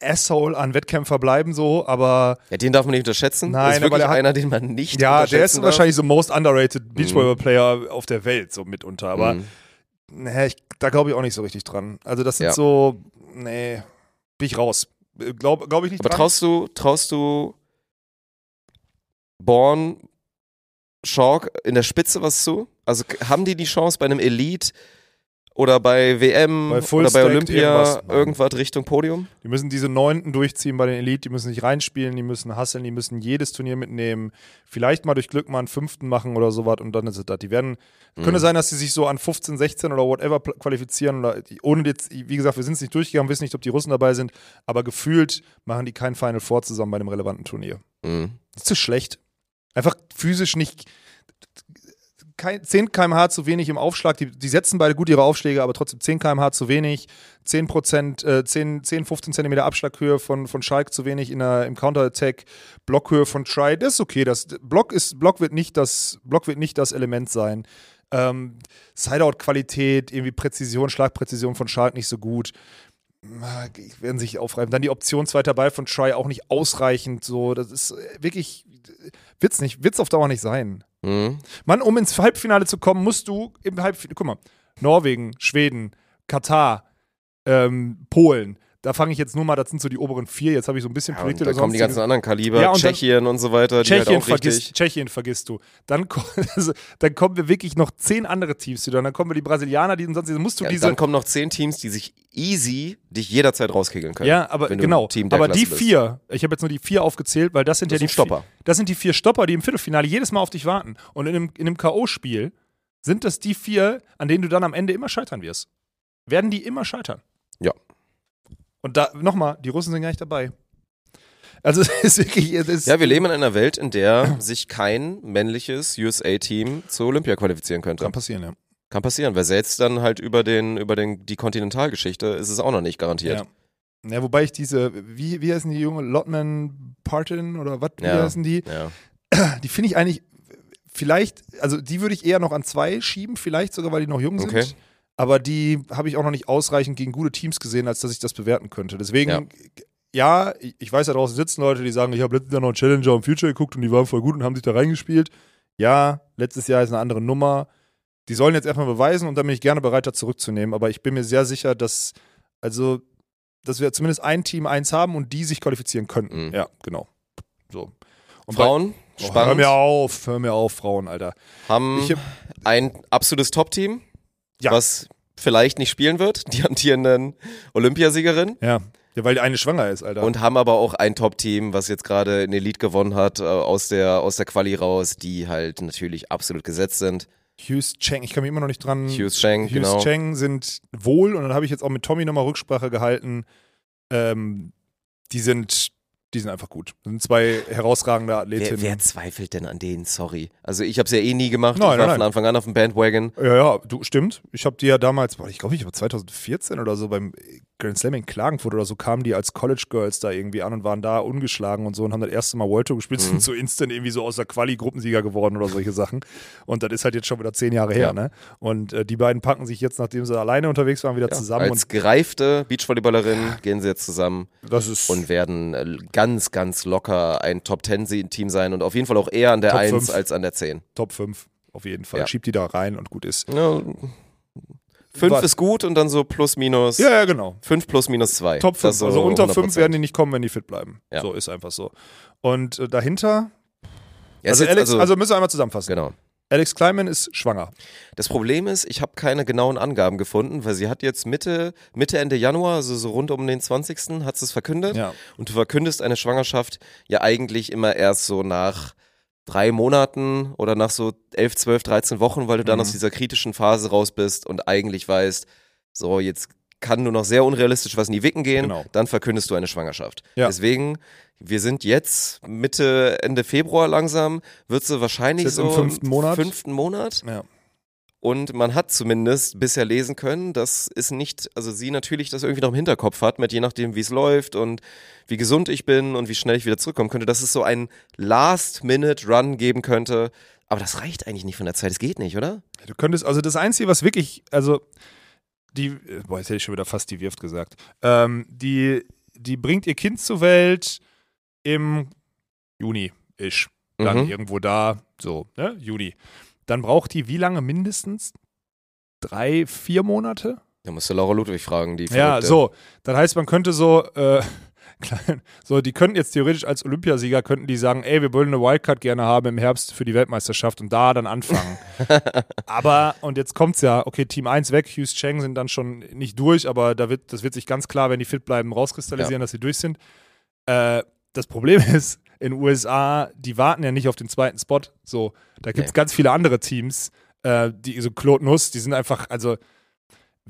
Asshole an Wettkämpfer bleiben so, aber Ja, den darf man nicht unterschätzen. Nein, das ist aber wirklich der einer, den man nicht ja, der ist darf. wahrscheinlich so most underrated Beachvolleyball-Player auf der Welt so mitunter, aber Mhm. nee, ich, da glaube ich auch nicht so richtig dran. Also das sind Ja. so, nee, bin ich raus. Glaube glaub ich nicht Aber dran. traust du, traust du Born, Schalk in der Spitze was zu? Also haben die die Chance bei einem Elite oder bei WM Bei oder bei Olympia irgendwas? Irgendwas Richtung Podium? Die müssen diese Neunten durchziehen bei den Elite, die müssen sich reinspielen, die müssen hasseln, die müssen jedes Turnier mitnehmen. Vielleicht mal durch Glück mal einen Fünften machen oder sowas und dann ist es das. Die werden, Mhm. könnte sein, dass sie sich so an 15, 16 oder whatever qualifizieren oder ohne jetzt, wie gesagt, wir sind es nicht durchgegangen, wissen nicht, ob die Russen dabei sind, aber gefühlt machen die kein Final Four zusammen bei einem relevanten Turnier. Mhm. Das ist zu schlecht. Einfach physisch nicht. Kein, 10 km/h zu wenig im Aufschlag. Die, die setzen beide gut ihre Aufschläge, aber trotzdem 10 km/h zu wenig. 10 Prozent, äh, 10, 10, 15 Zentimeter Abschlaghöhe von, von Schalk zu wenig in der, im Counter-Attack. Blockhöhe von Try, das ist okay. Das, Block, ist, Block, wird nicht das, Block wird nicht das Element sein. Ähm, Sideout-Qualität, irgendwie Präzision, Schlagpräzision von Schalk nicht so gut. Werden sich aufreiben. Dann die Option zweiter Ball von Try auch nicht ausreichend. So, das ist äh, wirklich, wird's nicht, wird's auf Dauer nicht sein. Mhm. Mann, um ins Halbfinale zu kommen, musst du im Halbfinale, guck mal, Norwegen, Schweden, Katar, ähm, Polen. Da fange ich jetzt nur mal, das sind so die oberen vier. Jetzt habe ich so ein bisschen Ja, predicted da kommen die ganzen anderen Kaliber, Ja, und Tschechien und so weiter, die Tschechien, halt vergisst. Tschechien vergisst du. Dann, also, dann kommen wir wirklich noch zehn andere Teams wieder. Dann kommen wir die Brasilianer, die sonst musst du Ja, diese. dann kommen noch zehn Teams, die sich easy dich jederzeit rauskickeln können. Ja, aber genau. Aber Klasse die bist. vier, ich habe jetzt nur die vier aufgezählt, weil das sind Das ja die Stopper. Vier, das sind die vier Stopper, die im Viertelfinale jedes Mal auf dich warten. Und in einem, in einem K.O.-Spiel sind das die vier, an denen du dann am Ende immer scheitern wirst. Werden die immer scheitern. Ja. Und da, nochmal, die Russen sind gar nicht dabei. Also es ist wirklich, es ist, Ja, wir leben in einer Welt, in der sich kein männliches USA-Team zur Olympia qualifizieren könnte. kann passieren, ja. Kann passieren, weil selbst dann halt über den, über den, die Kontinentalgeschichte ist es auch noch nicht garantiert. Ja. ja, wobei ich diese, wie, wie heißen die junge Lotman Parton oder was, wie Ja. heißen die? Ja. Die finde ich eigentlich, vielleicht, also die würde ich eher noch an zwei schieben, vielleicht sogar, weil die noch jung sind. Aber die habe ich auch noch nicht ausreichend gegen gute Teams gesehen, als dass ich das bewerten könnte. Deswegen, Ja. ja, ich weiß, da draußen sitzen Leute, die sagen, ich habe letztes Jahr noch einen Challenger und Future geguckt und die waren voll gut und haben sich da reingespielt. Ja, letztes Jahr ist eine andere Nummer. Die sollen jetzt erstmal beweisen und dann bin ich gerne bereit, das zurückzunehmen. Aber ich bin mir sehr sicher, dass, also, dass wir zumindest ein Team eins haben und die sich qualifizieren könnten. Mhm. Ja, genau. So. Und Frauen, bei, oh, hör mir auf, hör mir auf, Frauen, Alter. haben Ich ein absolutes Top-Team, Ja. was vielleicht nicht spielen wird, die amtierenden Olympiasiegerin. Ja. ja, weil die eine schwanger ist, Alter. Und haben aber auch ein Top-Team, was jetzt gerade in Elite gewonnen hat, äh, aus der, aus der Quali raus, die halt natürlich absolut gesetzt sind. Hughes Cheng, ich kann mich immer noch nicht dran. Hughes Cheng, Hughes genau. Cheng sind wohl, und dann habe ich jetzt auch mit Tommy nochmal Rücksprache gehalten. Ähm, die sind, die sind einfach gut. Das sind zwei herausragende Wer, Athletinnen. wer zweifelt denn an denen? Sorry. Also ich habe es ja eh nie gemacht. Nein, ich war nein, von. Anfang an auf dem Bandwagon. Ja, ja, du stimmt. Ich habe die ja damals, boah, ich glaube, ich war 2014 oder so beim Grand Slam in Klagenfurt oder so, kamen die als College Girls da irgendwie an und waren da ungeschlagen und so und haben das erste Mal World Tour gespielt, Mhm. sind so instant irgendwie so aus der Quali Gruppensieger geworden oder solche Sachen. Und das ist halt jetzt schon wieder zehn Jahre her, Ja. ne? Und äh, die beiden packen sich jetzt, nachdem sie alleine unterwegs waren, wieder Ja, zusammen als gereifte Beachvolleyballerin gehen sie jetzt zusammen und das ist und werden äh, ganz, ganz locker ein Top-10-Team sein und auf jeden Fall auch eher an der Top 1 fünf. als an der 10. Top 5 auf jeden Fall. Ja. Schiebt die da rein und gut ist. Ja, fünf Was? ist gut und dann so plus minus. Ja, ja, genau. Fünf plus minus zwei. Top 5. Das so also unter 5 100%. werden die nicht kommen, wenn die fit bleiben. Ja. So ist einfach so. Und äh, dahinter, Ja, also, Alex, also, müssen wir einmal zusammenfassen. genau. Alex Kleiman ist schwanger. Das Problem ist, ich habe keine genauen Angaben gefunden, weil sie hat jetzt Mitte, Mitte, Ende Januar, also so rund um den 20. hat sie es verkündet. Ja. Und du verkündest eine Schwangerschaft ja eigentlich immer erst so nach drei Monaten oder nach so 11, 12, 13 Wochen, weil du dann Mhm. aus dieser kritischen Phase raus bist und eigentlich weißt, so jetzt kann nur noch sehr unrealistisch was in die Wicken gehen, Genau. dann verkündest du eine Schwangerschaft. Ja. Deswegen, wir sind jetzt Mitte, Ende Februar langsam, wird sie wahrscheinlich so im fünften Monat. fünften Monat. Ja. Und man hat zumindest bisher lesen können, dass es nicht, also sie natürlich das irgendwie noch im Hinterkopf hat, mit je nachdem, wie es läuft und wie gesund ich bin und wie schnell ich wieder zurückkommen könnte, dass es so einen Last-Minute-Run geben könnte. Aber das reicht eigentlich nicht von der Zeit. Es geht nicht, oder? Du könntest, also das Einzige, was wirklich, also die, äh, boah, jetzt hätte ich schon wieder fast die Wirft gesagt, ähm, die, die bringt ihr Kind zur Welt im Juni-ish. Dann Mhm. irgendwo da, so, ne? Juni. Dann braucht die wie lange mindestens? Drei, vier Monate? Da musst du Laura Ludwig fragen, die Ja, Verrückte. so. Das heißt, man könnte so, äh, so, die könnten jetzt theoretisch als Olympiasieger, könnten die sagen, ey, wir wollen eine Wildcard gerne haben im Herbst für die Weltmeisterschaft und da dann anfangen. aber, und jetzt kommt's ja, okay, Team 1 weg, Hughes Cheng sind dann schon nicht durch, aber da wird, das wird sich ganz klar, wenn die fit bleiben, rauskristallisieren, dass sie durch sind. Äh, das Problem ist, in den USA, die warten ja nicht auf den zweiten Spot. So, da gibt's Nee. ganz viele andere Teams, äh, die so Claude Nuss, die sind einfach, also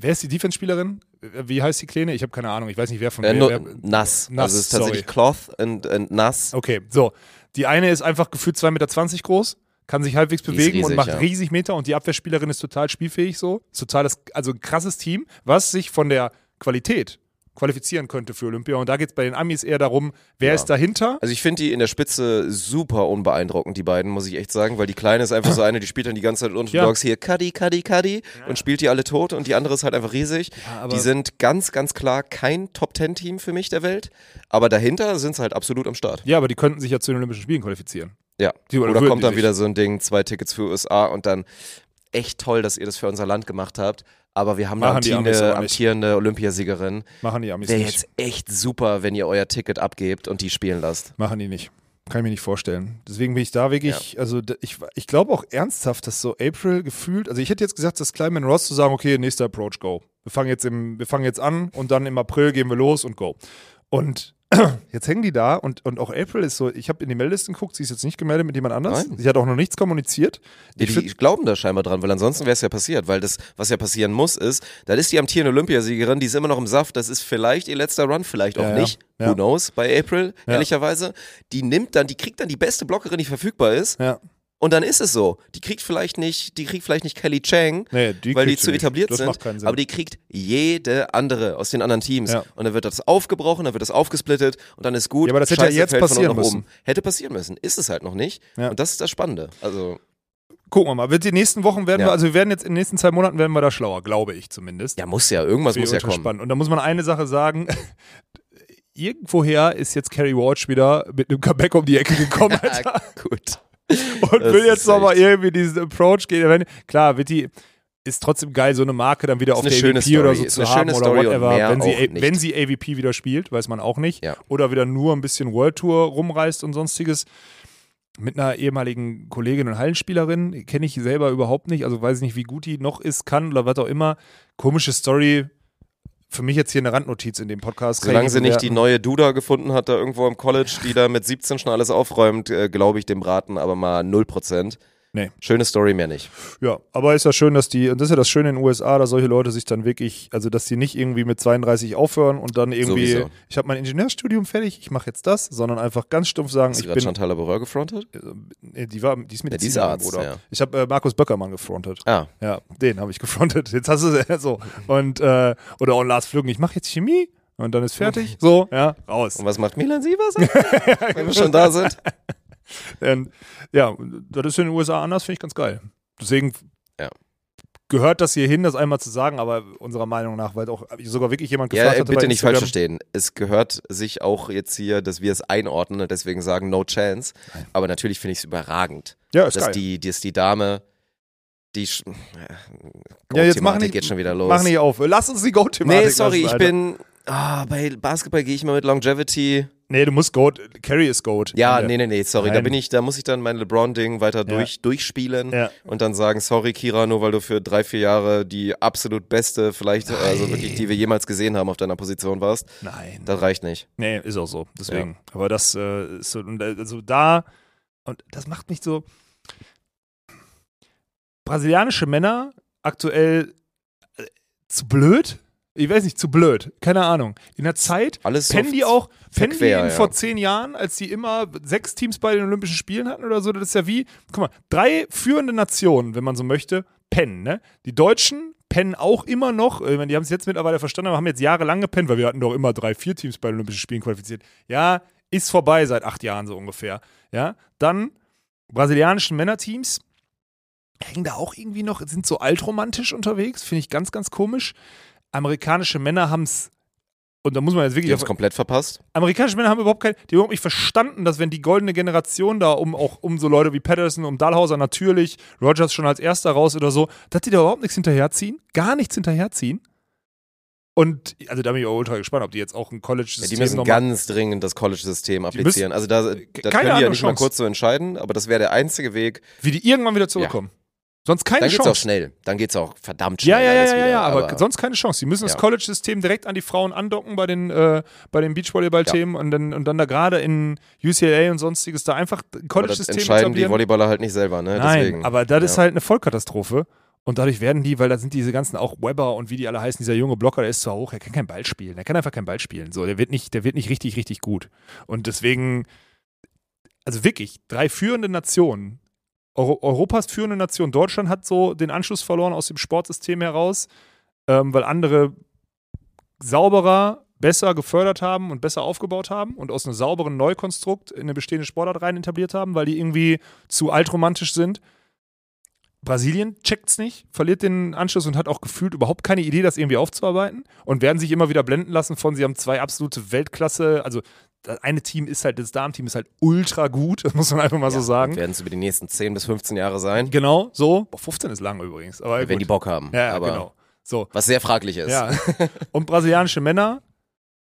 Wer ist die Defense-Spielerin? Wie heißt die Kleine? Ich habe keine Ahnung. Ich weiß nicht, wer von Äh, wer, wer. nass. Nass, Also es ist tatsächlich sorry. Cloth und, und nass. Okay, so. Die eine ist einfach gefühlt 2,20 Meter groß, kann sich halbwegs bewegen und riesig, macht ja. riesig Meter und die Abwehrspielerin ist total spielfähig so. Ist Total das, also ein krasses Team, was sich von der Qualität qualifizieren könnte für Olympia. Und da geht es bei den Amis eher darum, wer Ja. ist dahinter? Also ich finde die in der Spitze super unbeeindruckend, die beiden, muss ich echt sagen, weil die Kleine ist einfach so eine, die spielt dann die ganze Zeit unter Ja. Dogs hier Cuddy, Cuddy, Cuddy und spielt die alle tot und die andere ist halt einfach riesig. aber- die sind ganz, ganz klar kein Top-10-Team für mich der Welt, aber dahinter sind sie halt absolut am Start. Ja, aber die könnten sich ja zu den Olympischen Spielen qualifizieren. Ja. Die- oder Oder würden kommt dann sich? wieder so ein Ding, zwei Tickets für USA und dann echt toll, dass ihr das für unser Land gemacht habt. Aber wir haben eine Machen Amis amtierende, amtierende Olympiasiegerin. Machen die Amis Wäre jetzt echt super, wenn ihr euer Ticket abgebt und die spielen lasst. Machen die nicht. Kann ich mir nicht vorstellen. Deswegen bin ich da wirklich, also d- ich, ich glaube auch ernsthaft, dass so April gefühlt, also ich hätte jetzt gesagt, dass Kleiman Ross zu sagen, okay, nächster Approach, go. Wir fangen jetzt im, wir fangen jetzt an und dann im April gehen wir los und go. Und jetzt hängen die da und, und auch April ist so, ich habe in die Meldlisten geguckt, sie ist jetzt nicht gemeldet mit jemand anders. Nein. Sie hat auch noch nichts kommuniziert. Die, Ich die find- glauben da scheinbar dran, weil ansonsten wäre es ja passiert. Weil das, was ja passieren muss, ist, da ist die amtierende Olympiasiegerin, die ist immer noch im Saft. Das ist vielleicht ihr letzter Run, vielleicht auch ja. nicht. Ja. Who knows? Bei April, Ja. ehrlicherweise. Die nimmt dann, die kriegt dann die beste Blockerin, die verfügbar ist. Ja. Und dann ist es so. Die kriegt vielleicht nicht, die kriegt vielleicht nicht Kelly Chang, Nee, die weil die zu nicht. etabliert Das sind. macht keinen Sinn. Aber die kriegt jede andere aus den anderen Teams. Ja. Und dann wird das aufgebrochen, dann wird das aufgesplittet und dann ist gut. Ja, aber das hätte Scheiße ja jetzt passieren müssen. Hätte passieren müssen. Ist es halt noch nicht. Ja. Und das ist das Spannende. Also, Gucken wir mal. Wird die nächsten Wochen werden Ja. wir, also wir werden jetzt in den nächsten zwei Monaten werden wir da schlauer, glaube ich zumindest. ja, muss ja. Irgendwas muss ja kommen. spannend. Und da muss man eine Sache sagen. Irgendwoher ist jetzt Carrie Watch wieder mit einem Comeback um die Ecke gekommen, Alter. Gut. Und Das will jetzt nochmal irgendwie diesen Approach gehen. Wenn- Klar, die, ist trotzdem geil, so eine Marke dann wieder auf der AVP oder so Story. Zu haben oder Story whatever. Wenn sie, wenn sie AVP wieder spielt, weiß man auch nicht. Ja. Oder wieder nur ein bisschen World Tour rumreist und sonstiges. Mit einer ehemaligen Kollegin und Hallenspielerin, kenne ich selber überhaupt nicht, also weiß ich nicht, wie gut die noch ist, kann oder was auch immer. Komische Story. Für mich jetzt hier eine Randnotiz in dem Podcast. Solange sie nicht die neue Duda gefunden hat, da irgendwo im College, die da mit 17 schon alles aufräumt, äh, glaube ich dem raten, aber mal 0%. Nee. Schöne Story mehr nicht. Ja, aber ist ja schön, dass die, und das ist ja das Schöne in den USA, dass solche Leute sich dann wirklich, also dass die nicht irgendwie mit 32 aufhören und dann irgendwie, Sowieso. ich habe mein Ingenieurstudium fertig, ich mache jetzt das, sondern einfach ganz stumpf sagen, Hast du ich gerade bin, Chantal Laboureur gefrontet? nee, die war, die ist die ist Medizinerin, Arzt, Bruder. ja. Ich habe äh, Markus Böckermann gefrontet. Ah, Ja, den habe ich gefrontet. Jetzt hast du es so. Und, äh, oder auch Lars Flügen, ich mache jetzt Chemie und dann ist fertig. So, ja, raus. und was macht Milan Sievers? Wenn wir schon da sind. Und, ja, das ist in den USA anders, finde ich ganz geil. Deswegen Ja. gehört das hier hin, das einmal zu sagen, aber unserer Meinung nach, weil auch sogar wirklich jemand gefragt Ja, äh, hat, bitte nicht falsch verstehen. Es gehört sich auch jetzt hier, dass wir es einordnen und deswegen sagen No Chance. Aber natürlich finde ich es überragend, Ja, dass geil. die, dass die Dame, die ja, jetzt mach nicht, geht schon wieder los. Mach nicht auf. Lass uns die Go-Thematik nee, sorry, lassen, ich bin ah, bei Basketball gehe ich mal mit Longevity. Nee, du musst Goat. Carry ist Goat. Ja, nee, nee, nee, sorry, da Nein. bin ich, da muss ich dann mein LeBron-Ding weiter durch, durchspielen Ja. und dann sagen, sorry Kira, nur weil du für drei, vier Jahre die absolut beste, vielleicht, also wirklich, die wir jemals gesehen haben auf deiner Position warst. Nein. Das reicht nicht. Nee, ist auch so. Deswegen. Aber das äh, ist so, äh, also da, und das macht mich so. Brasilianische Männer aktuell äh, zu blöd? Ich weiß nicht, zu blöd. Keine Ahnung. In der Zeit Alles pennen die auch, pennen die ja. vor zehn Jahren, als die immer sechs Teams bei den Olympischen Spielen hatten oder so. Das ist ja wie, guck mal, drei führende Nationen, wenn man so möchte, pennen, ne? Die Deutschen pennen auch immer noch, ich meine, die haben es jetzt mittlerweile verstanden, aber haben jetzt jahrelang gepennt, weil wir hatten doch immer drei, vier Teams bei den Olympischen Spielen qualifiziert. Ja, ist vorbei seit acht Jahren so ungefähr. Ja, dann brasilianischen Männerteams hängen da auch irgendwie noch, sind so altromantisch unterwegs, finde ich ganz, ganz komisch. Amerikanische Männer haben es und da muss man jetzt Die wirklich haben es komplett verpasst. amerikanische Männer haben überhaupt kein, die haben überhaupt nicht verstanden, dass wenn die goldene Generation da um auch um so Leute wie Patterson, um Dahlhauser natürlich, Rogers schon als erster raus oder so, dass die da überhaupt nichts hinterherziehen, gar nichts hinterherziehen. Und also da bin ich auch ultra gespannt, ob die jetzt auch ein Ja, College-System die müssen noch ganz dringend das College-System applizieren. also da, da keine können die ja nicht mal Chance. kurz so entscheiden, aber das wäre der einzige Weg. wie die irgendwann wieder zurückkommen. Sonst keine Dann geht's auch Chance. schnell. Dann geht's auch verdammt schnell. Ja, ja, ja, ja, ja, aber, sonst keine Chance. Die müssen das Ja. College-System direkt an die Frauen andocken bei den, äh, bei den Beachvolleyball-Themen und, dann, und dann da gerade in UCLA und sonstiges da einfach aber College-System entscheiden die. Volleyballer halt nicht selber, ne? Nein, Deswegen. aber das ist Ja. halt eine Vollkatastrophe. Und dadurch werden die, weil da sind diese ganzen auch Weber und wie die alle heißen, dieser junge Blocker, der ist zwar hoch, er kann kein Ball spielen. Er kann einfach kein Ball spielen. So, der wird nicht, der wird nicht richtig, richtig gut. Und deswegen, also wirklich, drei führende Nationen, Euro Europas führende Nation, Deutschland hat so den Anschluss verloren aus dem Sportsystem heraus, ähm, weil andere sauberer, besser gefördert haben und besser aufgebaut haben und aus einem sauberen Neukonstrukt in eine bestehende Sportart rein etabliert haben, weil die irgendwie zu altromantisch sind. Brasilien checkt's nicht, verliert den Anschluss und hat auch gefühlt überhaupt keine Idee, das irgendwie aufzuarbeiten und werden sich immer wieder blenden lassen von, sie haben zwei absolute Weltklasse, also das eine Team ist halt, das Darmteam ist halt ultra gut, das muss man einfach mal so sagen. Werden es über die nächsten 10 bis 15 Jahre sein, Genau, so. Boah, 15 ist lang übrigens. Aber wenn gut. die Bock haben. Ja, ja, aber genau. So. Was sehr fraglich ist. Ja. Und brasilianische Männer,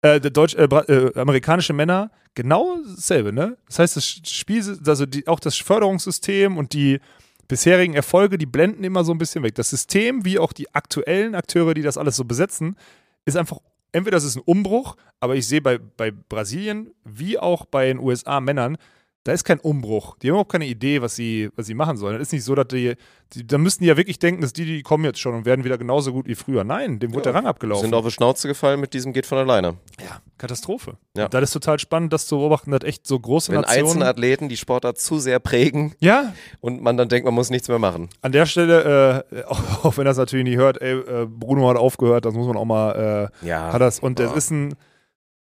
äh, Deutsch, äh, äh, amerikanische Männer, genau dasselbe, ne? Das heißt, das Spiel, also die, auch das Förderungssystem und die bisherigen Erfolge, die blenden immer so ein bisschen weg. Das System, wie auch die aktuellen Akteure, die das alles so besetzen, ist einfach, entweder das ist ein Umbruch, aber ich sehe bei, bei Brasilien wie auch bei den USA-Männern, da ist kein Umbruch. Die haben überhaupt keine Idee, was sie, was sie machen sollen. Es ist nicht so, dass die, die, da müssten die ja wirklich denken, dass die, die kommen jetzt schon und werden wieder genauso gut wie früher. Nein, dem wurde der Rang abgelaufen. Sind auf die Schnauze gefallen mit diesem geht von alleine. Ja, Katastrophe. Ja. Und das ist total spannend, das zu beobachten, dass echt so große Wenn Nationen. einzelne Athleten die Sportart zu sehr prägen ja, und man dann denkt, man muss nichts mehr machen. an der Stelle, äh, auch, auch wenn das natürlich nicht hört, ey, äh, Bruno hat aufgehört, das muss man auch mal, äh, Ja. hat das, und Ja. es ist ein,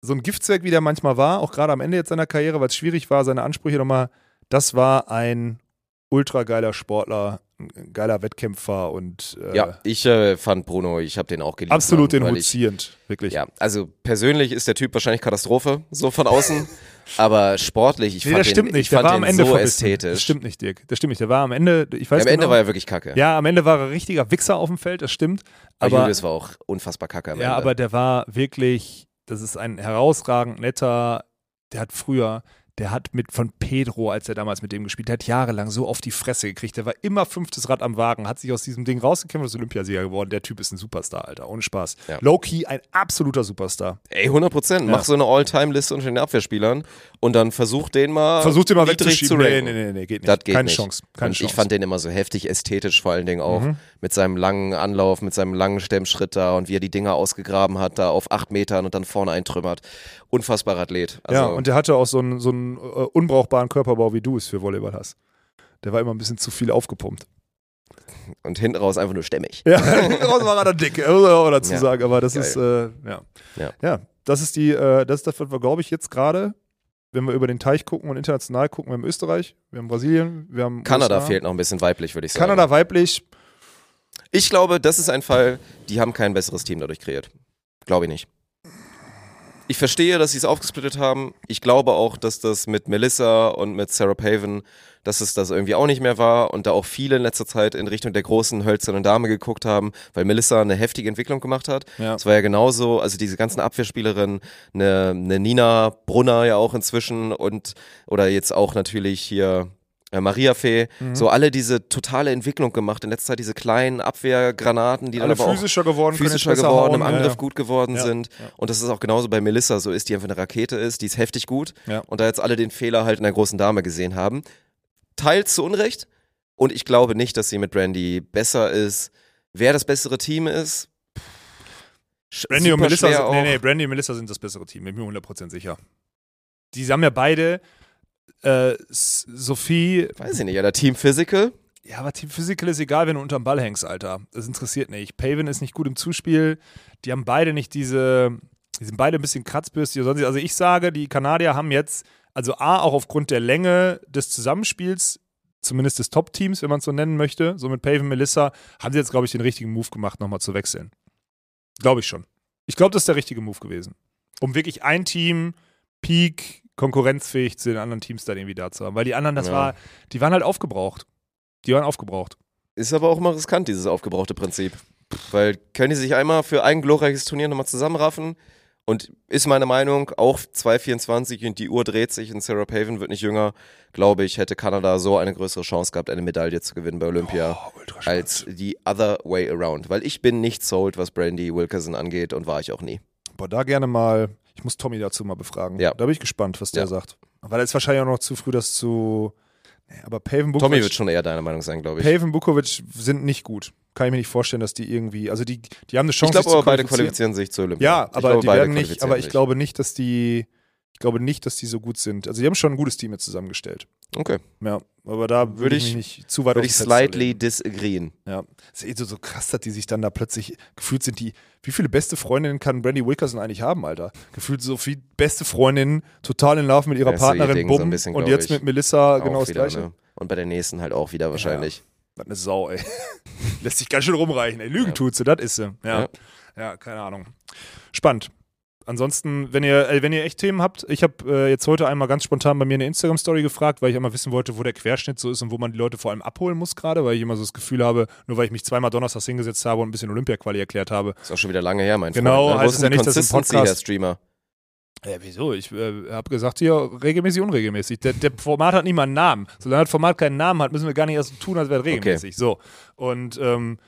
so ein Giftzweck, wie der manchmal war, auch gerade am Ende jetzt seiner Karriere, weil es schwierig war, seine Ansprüche nochmal, das war ein ultra geiler Sportler, ein geiler Wettkämpfer und äh, Ja, ich äh, fand Bruno, ich habe den auch geliebt. absolut den ziehend, wirklich. Ja, also persönlich ist der Typ wahrscheinlich Katastrophe, so von außen. aber sportlich, ich Nee, fand das stimmt den, nicht. ich Der fand war am Ende so verbissen. ästhetisch. Das stimmt nicht, Dirk. Das stimmt nicht. Der war am Ende, ich weiß Am Ende genau, war er wirklich kacke. Ja, am Ende war er richtiger Wichser auf dem Feld, das stimmt. aber Aber, Julius war auch unfassbar kacke am ja, Ende. aber der war wirklich, das ist ein herausragend netter, der hat früher, der hat mit von Pedro, als er damals mit dem gespielt hat, jahrelang so auf die Fresse gekriegt. Der war immer fünftes Rad am Wagen, hat sich aus diesem Ding rausgekämpft, ist Olympiasieger geworden. Der Typ ist ein Superstar, Alter, ohne Spaß. Ja. Low-key ein absoluter Superstar. Ey, 100 Prozent. Mach so eine All-Time-Liste unter den Abwehrspielern und dann versuch den mal Versucht den mal wegzuschieben. zu Nee, nee, nee, nee, geht nicht. Das geht Keine nicht. Chance. Keine und Chance. ich fand den immer so heftig ästhetisch, vor allen Dingen auch Mhm. Mit seinem langen Anlauf, mit seinem langen Stemmschritt da und wie er die Dinger ausgegraben hat, da auf acht Metern und dann vorne eintrümmert. Unfassbarer Athlet. Also, ja, und der hatte auch so einen, so einen äh, unbrauchbaren Körperbau, wie du es für Volleyball hast. Der war immer ein bisschen zu viel aufgepumpt. und hinten raus einfach nur stämmig. Ja, raus war er dann dick, muss man auch dazu Ja. sagen. Aber das Geil. ist, äh, ja. Ja. ja. das ist die, äh, das ist das, was wir, glaube ich, jetzt gerade, wenn wir über den Teich gucken und international gucken, wir haben Österreich, wir haben Brasilien, wir haben Kanada USA. fehlt noch ein bisschen weiblich, würde ich sagen. Kanada weiblich, Ich glaube, das ist ein Fall, die haben kein besseres Team dadurch kreiert. Glaube ich nicht. Ich verstehe, dass sie es aufgesplittet haben. Ich glaube auch, dass das mit Melissa und mit Sarah Paven, dass es das irgendwie auch nicht mehr war und da auch viele in letzter Zeit in Richtung der großen hölzernen Dame geguckt haben, weil Melissa eine heftige Entwicklung gemacht hat. Ja. Es war ja genauso, also diese ganzen Abwehrspielerinnen, eine, eine Nina Brunner ja auch inzwischen und oder jetzt auch natürlich hier äh, Maria Fee, Mhm. so alle diese totale Entwicklung gemacht. In letzter Zeit diese kleinen Abwehrgranaten, die dann alle aber auch physischer geworden, physischer geworden, hauen. im Angriff ja, ja. gut geworden Ja, sind. Und das ist auch genauso bei Melissa so ist, die einfach eine Rakete ist, die ist heftig gut. Und da jetzt alle den Fehler halt in der großen Dame gesehen haben. Teils zu Unrecht. Und ich glaube nicht, dass sie mit Brandy besser ist. Wer das bessere Team ist. Brandy und Melissa sind, nee, nee, Brandy und Melissa sind das bessere Team, bin mir 100% sicher. Die haben ja beide äh, Sophie, Weiß ich nicht, oder Team Physical? ja, aber Team Physical ist egal, wenn du unterm Ball hängst, Alter. Das interessiert nicht. Paven ist nicht gut im Zuspiel. Die haben beide nicht diese, die sind beide ein bisschen kratzbürstig. Also ich sage, die Kanadier haben jetzt, also A, auch aufgrund der Länge des Zusammenspiels, zumindest des Top-Teams, wenn man es so nennen möchte, so mit Paven, Melissa, haben sie jetzt, glaube ich, den richtigen Move gemacht, nochmal zu wechseln. Glaube ich schon. Ich glaube, das ist der richtige Move gewesen. um wirklich ein Team peak konkurrenzfähig zu den anderen Teams dann irgendwie da zu haben. Weil die anderen, das Ja. war, die waren halt aufgebraucht. Die waren aufgebraucht. Ist aber auch immer riskant, dieses aufgebrauchte Prinzip. Weil können die sich einmal für ein glorreiches Turnier nochmal zusammenraffen? Und ist meine Meinung, auch 2,24 und die Uhr dreht sich und Sarah Paven wird nicht jünger, glaube ich, hätte Kanada so eine größere Chance gehabt, eine Medaille zu gewinnen bei Olympia, Oh, als die other way around. Weil ich bin nicht sold, was Brandy Wilkerson angeht und war ich auch nie. Boah, da gerne mal, ich muss Tommy dazu mal befragen. Ja. Da bin ich gespannt, was der Ja. sagt. Weil es ist wahrscheinlich auch noch zu früh, das zu. Nee, aber Paven Tommy Bukovic, wird schon eher deiner Meinung sein, glaube ich. Paven Bukovic sind nicht gut. Kann ich mir nicht vorstellen, dass die irgendwie. Also die, die haben eine Ich Chance. glaube sich zu aber beide qualifizieren. sich zu Olympia. Ja, Ich aber glaube, die werden nicht, aber ich glaube nicht, dass die. Ich glaube nicht, dass die so gut sind. Also die haben schon ein gutes Team jetzt zusammengestellt. Okay, Ja, aber da würde Würde ich, ich- mich nicht zu weit würde ich slightly disagreeen. Ja, es ist eh so, so krass, dass die sich dann da plötzlich gefühlt sind. Die, wie viele beste Freundinnen kann Brandy Wilkerson eigentlich haben, Alter? Gefühlt so viel beste Freundinnen, total in Love mit ihrer Ja, so ihr Partnerin, Ding so bumm. bisschen, und jetzt mit Melissa genau das wieder, Gleiche. ne? Und bei der nächsten halt auch wieder wahrscheinlich. Das ist eine Sau, ey. Lässt sich ganz schön rumreichen, ey. Lügen tut sie, das ist sie. Ja. Ja. ja, keine Ahnung. Spannend. Ansonsten, wenn ihr, äh, wenn ihr echt Themen habt, ich habe äh, jetzt heute einmal ganz spontan bei mir eine Instagram-Story gefragt, weil ich einmal wissen wollte, wo der Querschnitt so ist und wo man die Leute vor allem abholen muss gerade, weil ich immer so das Gefühl habe, nur weil ich mich zweimal donnerstags hingesetzt habe und ein bisschen Olympia-Quali erklärt habe. Ist auch schon wieder lange her, mein Genau, Freund. ne? Wo heißt ist es ja nicht, dass Consistency, Podcast- Herr Streamer. Ja, wieso? Ich äh, habe gesagt, hier regelmäßig, unregelmäßig. Der, der Format hat nicht mal einen Namen. Solange das Format keinen Namen hat, müssen wir gar nicht erst tun, als wäre es regelmäßig. So. Und ähm,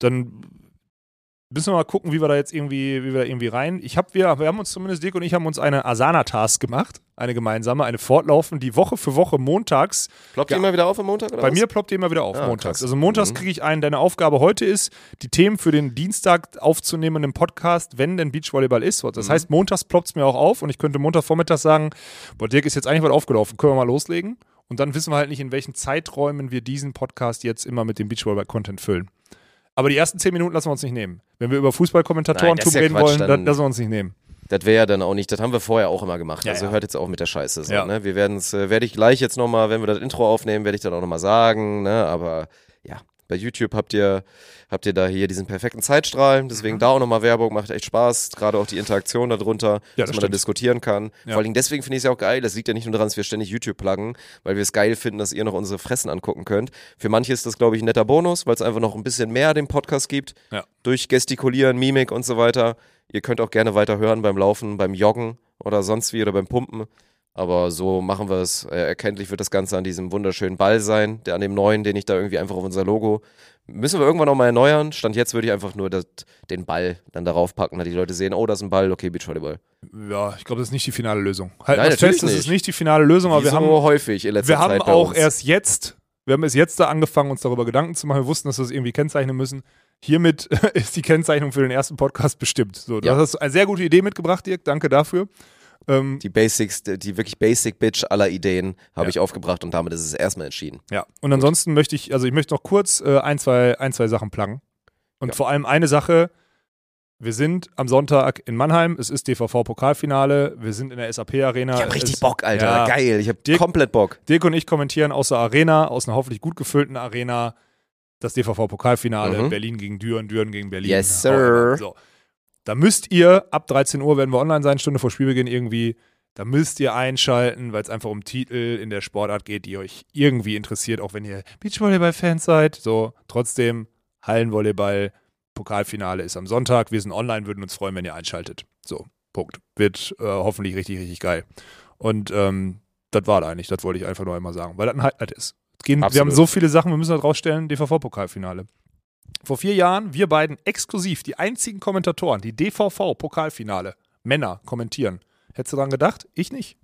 dann müssen wir mal gucken, wie wir da jetzt irgendwie, wie wir da irgendwie rein. Ich habe, wir, wir haben uns zumindest, Dirk und ich haben uns eine Asana-Task gemacht, eine gemeinsame, eine fortlaufend, die Woche für Woche montags Ploppt die immer wieder auf am Montag oder bei was? mir ploppt die immer wieder auf, Ah, montags. krass. Also montags Mhm. kriege ich einen, deine Aufgabe heute ist, die Themen für den Dienstag aufzunehmenden Podcast, wenn denn Beachvolleyball ist. Das Mhm. heißt, montags ploppt es mir auch auf und ich könnte Montagvormittag sagen, boah, Dirk ist jetzt eigentlich was aufgelaufen, können wir mal loslegen? Und dann wissen wir halt nicht, in welchen Zeiträumen wir diesen Podcast jetzt immer mit dem Beachvolleyball-Content füllen. Aber die ersten zehn Minuten lassen wir uns nicht nehmen. Wenn wir über Fußballkommentatoren Nein, ja reden Quatsch, wollen, dann- dann lassen wir uns nicht nehmen. Das wäre ja dann auch nicht, das haben wir vorher auch immer gemacht. Ja, also ja. hört jetzt auch mit der Scheiße. So, Ja. ne? Wir werden es, äh, werde ich gleich jetzt nochmal, wenn wir das Intro aufnehmen, werde ich dann auch nochmal sagen, ne? Aber ja, bei YouTube habt ihr, habt ihr da hier diesen perfekten Zeitstrahl, deswegen Mhm. da auch nochmal Werbung, macht echt Spaß, gerade auch die Interaktion darunter, das dass man da stimmt. diskutieren kann. Ja. Vor allen Dingen deswegen finde ich es ja auch geil, das liegt ja nicht nur daran, dass wir ständig YouTube pluggen, weil wir es geil finden, dass ihr noch unsere Fressen angucken könnt. Für manche ist das, glaube ich, ein netter Bonus, weil es einfach noch ein bisschen mehr dem Podcast gibt, Ja. durch Gestikulieren, Mimik und so weiter. Ihr könnt auch gerne weiter hören beim Laufen, beim Joggen oder sonst wie oder beim Pumpen. Aber so machen wir es. Äh, erkenntlich wird das Ganze an diesem wunderschönen Ball sein, der an dem neuen, den ich da irgendwie einfach auf unser Logo. Müssen wir irgendwann nochmal erneuern. Stand jetzt würde ich einfach nur das, den Ball dann darauf packen, dass die Leute sehen, oh, das ist ein Ball, okay, Beachvolleyball. Ja, ich glaube, das ist nicht die finale Lösung. Halt Nein, natürlich fest, das ist nicht. nicht die finale Lösung, aber Wie wir so haben häufig in letzter wir Zeit haben bei auch uns. erst jetzt, wir haben erst jetzt da angefangen, uns darüber Gedanken zu machen. Wir wussten, dass wir es irgendwie kennzeichnen müssen. Hiermit ist die Kennzeichnung für den ersten Podcast bestimmt. So, du Ja. hast eine sehr gute Idee mitgebracht, Dirk. Danke dafür. Ähm, die Basics, die wirklich Basic Bitch aller Ideen habe Ja. ich aufgebracht und damit ist es erstmal entschieden. ja. Und ansonsten möchte ich, also ich möchte noch kurz äh, ein, zwei, ein, zwei Sachen pluggen. Und Ja. vor allem eine Sache. Wir sind am Sonntag in Mannheim. Es ist DVV-Pokalfinale. Wir sind in der SAP-Arena. Ich habe richtig Es- Bock, Alter. Ja. Geil. Ich habe Dirk- komplett Bock. Dirk und ich kommentieren aus der Arena, aus einer hoffentlich gut gefüllten Arena, das DVV-Pokalfinale, Mhm. Berlin gegen Düren, Düren gegen Berlin. Yes, sir. So. Da müsst ihr, ab 13 Uhr werden wir online sein, Stunde vor Spielbeginn irgendwie, da müsst ihr einschalten, weil es einfach um Titel in der Sportart geht, die euch irgendwie interessiert, auch wenn ihr Beachvolleyball-Fans seid. So, trotzdem, Hallenvolleyball, Pokalfinale ist am Sonntag. Wir sind online, würden uns freuen, wenn ihr einschaltet. So, Punkt. Wird äh, hoffentlich richtig, richtig geil. Und ähm, das war da eigentlich, das wollte ich einfach nur einmal sagen, weil das ein Highlight ist. Gehen, wir haben so viele Sachen, wir müssen da rausstellen, DVV-Pokalfinale. Vor vier Jahren, wir beiden exklusiv, die einzigen Kommentatoren, die DVV-Pokalfinale, Männer kommentieren. Hättest du daran gedacht? Ich nicht.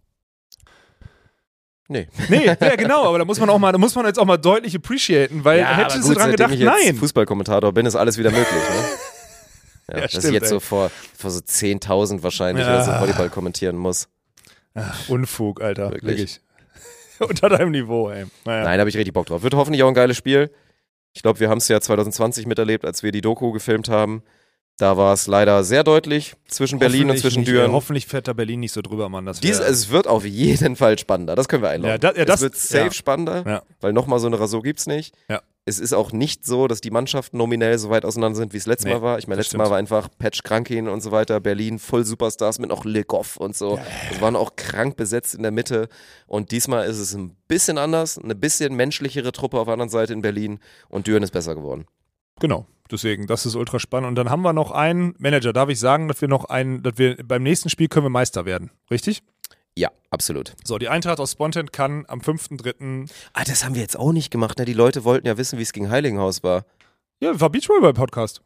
Nee. Nee, ja, genau, aber da muss man auch mal, da muss man jetzt auch mal deutlich appreciaten, weil hättest du dran gedacht, ich jetzt nein. Fußballkommentator bin, ist alles wieder möglich. Ne? Ja, Ja, dass ich stimmt, jetzt ey. so vor, vor so 10.000 wahrscheinlich Ja. oder so Volleyball kommentieren muss. Unfug, Alter. Wirklich. Wirklich. Unter deinem Niveau, ey. Naja. Nein, da habe ich richtig Bock drauf. Wird hoffentlich auch ein geiles Spiel. Ich glaube, wir haben es ja 2020 miterlebt, als wir die Doku gefilmt haben. Da war es leider sehr deutlich zwischen Berlin und zwischen nicht, Düren. ey. Hoffentlich fährt da Berlin nicht so drüber, Mann. Das Dies, es wird auf jeden Fall spannender. Das können wir einloggen. Ja, ja, das- es wird safe ja. spannender, Ja. weil nochmal so eine Rasur gibt's nicht. Ja. es ist auch nicht so, dass die Mannschaften nominell so weit auseinander sind, wie es letztes Nee, Mal war. Ich meine, letztes Mal stimmt. war einfach Patch Krankin und so weiter, Berlin voll Superstars mit noch Legoff und so. Es waren auch krank besetzt in der Mitte. Und diesmal ist es ein bisschen anders, eine bisschen menschlichere Truppe auf der anderen Seite in Berlin und Düren ist besser geworden. Genau. Deswegen, das ist ultra spannend. Und dann haben wir noch einen Manager. Darf ich sagen, dass wir noch einen, dass wir beim nächsten Spiel können wir Meister werden. Richtig? Ja, absolut. So, die Eintracht aus Spontan kann am 5.3. Ah, das haben wir jetzt auch nicht gemacht. Ne? Die Leute wollten ja wissen, wie es gegen Heiligenhaus war. Ja, war Beachvolleyball Podcast.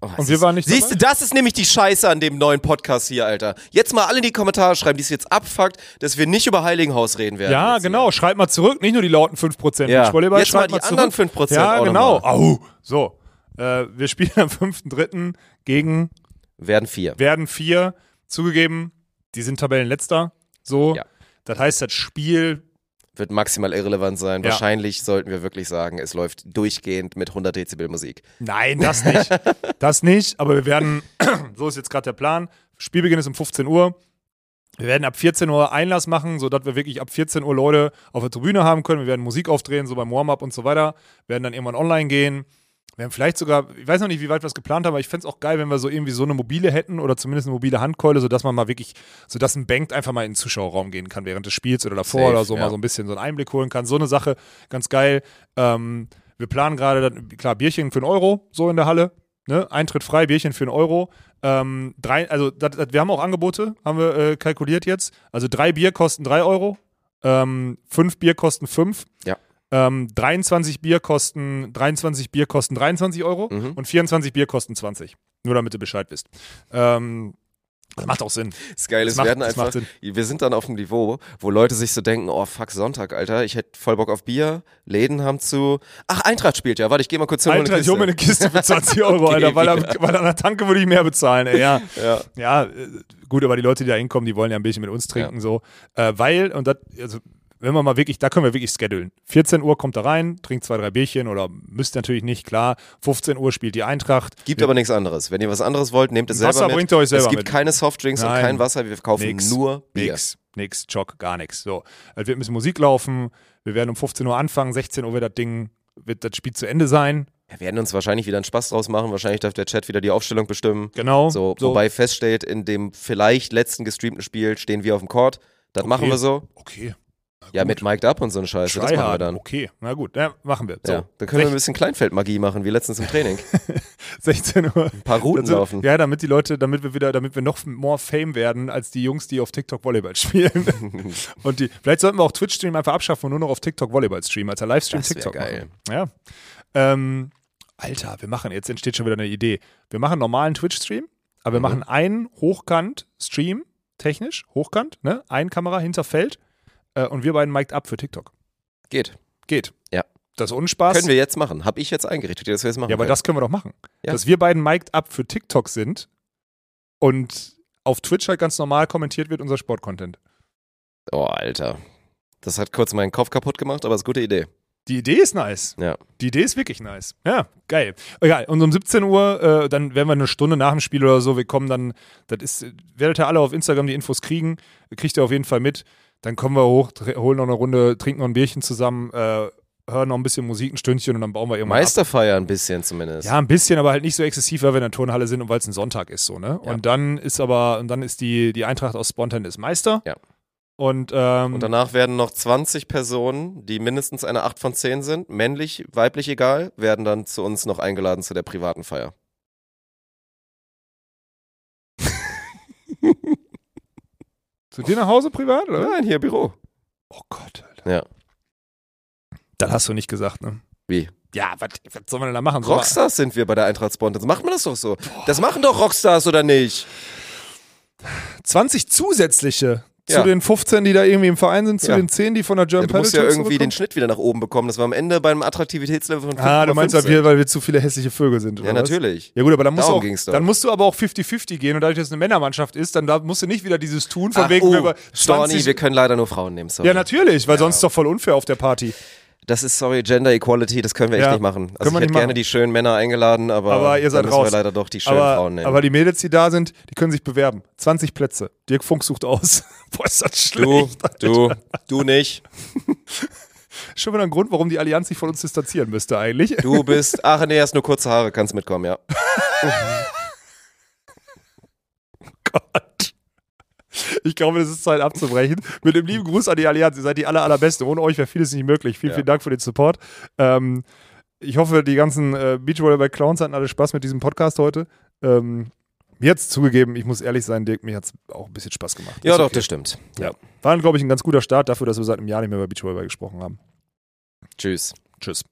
Oh, Und wir waren nicht Siehst du, das ist nämlich die Scheiße an dem neuen Podcast hier, Alter. Jetzt mal alle in die Kommentare schreiben, die es jetzt abfuckt, dass wir nicht über Heiligenhaus reden werden. Ja, genau. Schreibt mal zurück. Nicht nur die lauten 5% Ja. Beachvolleyball. Jetzt mal die anderen zurück. 5% Ja, genau. mal. Au. So. Äh, wir spielen am 5.3. gegen. Werden vier. werden vier. Zugegeben, die sind Tabellenletzter. So. Ja. Das heißt, das Spiel Wird maximal irrelevant sein. Ja. Wahrscheinlich sollten wir wirklich sagen, es läuft durchgehend mit 100 Dezibel Musik. Nein, das nicht. das nicht, aber wir werden, so ist jetzt gerade der Plan. Spielbeginn ist um 15 Uhr. Wir werden ab 14 Uhr Einlass machen, sodass wir wirklich ab 14 Uhr Leute auf der Tribüne haben können. Wir werden Musik aufdrehen, so beim Warm-up und so weiter. Wir werden dann irgendwann online gehen. Wir haben vielleicht sogar, ich weiß noch nicht, wie weit wir es geplant haben, aber ich fände es auch geil, wenn wir so irgendwie so eine mobile hätten oder zumindest eine mobile Handkeule, sodass man mal wirklich, sodass ein Bank einfach mal in den Zuschauerraum gehen kann während des Spiels oder davor Safe, oder so ja. mal so ein bisschen so einen Einblick holen kann. So eine Sache, ganz geil. Ähm, wir planen gerade, dann- klar, Bierchen für einen Euro, so in der Halle. Ne? Eintritt frei, Bierchen für einen Euro. Ähm, drei, also das, das, wir haben auch Angebote, haben wir äh, kalkuliert jetzt. Also drei Bier kosten drei Euro, ähm, fünf Bier kosten fünf. Ja. Ähm, 23 Bier kosten 23 Bier kosten 23 Euro Mhm. und 24 Bier kosten 20. Nur damit ihr Bescheid wisst. Ähm, das macht auch Sinn. Das Geile ist, wir werden einfach, wir sind dann auf dem Niveau, wo Leute sich so denken, oh fuck, Sonntag, Alter, ich hätte voll Bock auf Bier, Läden haben zu, ach, Eintracht spielt ja, warte, ich gehe mal kurz hin Alter, ich hole mir eine Kiste für 20 Euro, Okay, Alter, weil, ja. an, weil an der Tanke würde ich mehr bezahlen, ey, ja. Ja. Ja, äh, gut, aber die Leute, die da hinkommen, die wollen ja ein bisschen mit uns trinken, so. Äh, weil, und das, also, wenn wir mal wirklich, da können wir wirklich schedulen. 14 Uhr kommt da rein, trinkt zwei, drei Bierchen oder müsst natürlich nicht, klar. 15 Uhr spielt die Eintracht. Gibt aber nichts anderes. Wenn ihr was anderes wollt, nehmt es selber Wasser mit. bringt ihr euch selber Es gibt mit. keine Softdrinks und Nein. kein Wasser, wir verkaufen Nix. nur Bier. Nix, nix, Jock, gar nichts. So. Es wird ein bisschen Musik laufen. Wir werden um 15 Uhr anfangen, 16 Uhr wird das Ding, wird das Spiel zu Ende sein. Wir werden uns wahrscheinlich wieder einen Spaß draus machen. Wahrscheinlich darf der Chat wieder die Aufstellung bestimmen. Genau. So, wobei feststeht, in dem vielleicht letzten gestreamten Spiel stehen wir auf dem Court. Das machen wir so. Okay. Ja, mit Mic'd Up und so eine Scheiße. Das machen wir dann. Okay, na gut, ja, machen wir. So. Ja, dann können wir ein bisschen Kleinfeldmagie machen, wie letztens im Training. 16 Uhr. Ein paar Routen Also, laufen. Ja, damit die Leute, damit wir wieder, damit wir noch more Fame werden als die Jungs, die auf TikTok Volleyball spielen. und die, vielleicht sollten wir auch Twitch-Stream einfach abschaffen und nur noch auf TikTok Volleyball streamen, als der Livestream Das TikTok geil. machen. Ja. Ähm, Alter, wir machen, jetzt entsteht schon wieder eine Idee. Wir machen einen normalen Twitch-Stream, aber wir Mhm. machen einen Hochkant-Stream, technisch, Hochkant, ne? Ein Kamera hinter Feld äh, und wir beiden mic'd up für TikTok. Geht. Geht. Ja. Das ist Unspaß. Können wir jetzt machen. Hab ich jetzt eingerichtet, dass wir das machen Ja, aber können. das können wir doch machen. Ja. Dass wir beiden mic'd up für TikTok sind und auf Twitch halt ganz normal kommentiert wird unser Sportcontent. Oh, Alter. Das hat kurz meinen Kopf kaputt gemacht, aber ist eine gute Idee. Die Idee ist nice. Ja. Die Idee ist wirklich nice. Ja, geil. Egal. Und um 17 Uhr, äh, dann werden wir eine Stunde nach dem Spiel oder so, wir kommen dann, das ist, werdet ihr alle auf Instagram die Infos kriegen, kriegt ihr auf jeden Fall mit. Dann kommen wir hoch, holen noch eine Runde, trinken noch ein Bierchen zusammen, äh, hören noch ein bisschen Musik, ein Stündchen und dann bauen wir irgendwann ab. Meisterfeier ein bisschen zumindest. Ja, ein bisschen, aber halt nicht so exzessiv, weil wir in der Turnhalle sind und weil es ein Sonntag ist, so, ne? Ja. Und dann ist aber, und dann ist die, die Eintracht aus Spontan ist Meister. Ja. Und, ähm, Und danach werden noch 20 Personen, die mindestens eine 8 von 10 sind, männlich, weiblich egal, werden dann zu uns noch eingeladen zu der privaten Feier. Zu dir nach Hause privat, oder? Nein, hier Büro. Oh Gott, Alter. Ja. Das hast du nicht gesagt, ne? Wie? Ja, was soll man denn da machen? Rockstars sind wir bei der Eintracht Spontan. Macht man das doch so. Das machen doch Rockstars, oder nicht? 20 zusätzliche Ja. zu den 15, die da irgendwie im Verein sind, zu Ja. den 10, die von der German du musst ja irgendwie den? Schnitt wieder nach oben bekommen, dass wir am Ende beim Attraktivitätslevel von 5,5 Ah, du meinst, weil wir, weil wir zu viele hässliche Vögel sind, oder Ja, was? natürlich. Ja gut, aber dann musst, du Darum auch, ging's doch. dann musst du aber auch 50-50 gehen und dadurch, dass es eine Männermannschaft ist, dann da musst du nicht wieder dieses tun, von Ach, wegen oh, wir Storni, 20 wir können leider nur Frauen nehmen, sorry. Ja, natürlich, weil sonst ist doch voll unfair auf der Party. Das ist, sorry, Gender Equality, das können wir echt Ja, nicht machen. Also ich hätte gerne machen. die schönen Männer eingeladen, aber, Aber ihr seid raus. wir leider doch die schönen Aber, Frauen nehmen. aber die Mädels, die da sind, die können sich bewerben. 20 Plätze. Dirk Funk sucht aus. Boah, ist das du, schlecht. du, du nicht. Schon wieder ein Grund, warum die Allianz sich von uns distanzieren müsste eigentlich. Du bist, ach nee, hast nur kurze Haare, kannst mitkommen, ja. Gott. Ich glaube, es ist Zeit abzubrechen. Mit dem lieben Gruß an die Allianz. Ihr seid die aller, allerbeste. Ohne euch wäre vieles nicht möglich. Vielen, Ja. vielen Dank für den Support. Ähm, ich hoffe, die ganzen äh, Beachvolleyball-Clowns hatten alle Spaß mit diesem Podcast heute. Ähm, hat's zugegeben, ich muss ehrlich sein, Dirk, mir hat's auch ein bisschen Spaß gemacht. Ja, Ist doch, okay. das stimmt. Ja. War, glaube ich, ein ganz guter Start dafür, dass wir seit einem Jahr nicht mehr über Beachvolleyball gesprochen haben. Tschüss. Tschüss.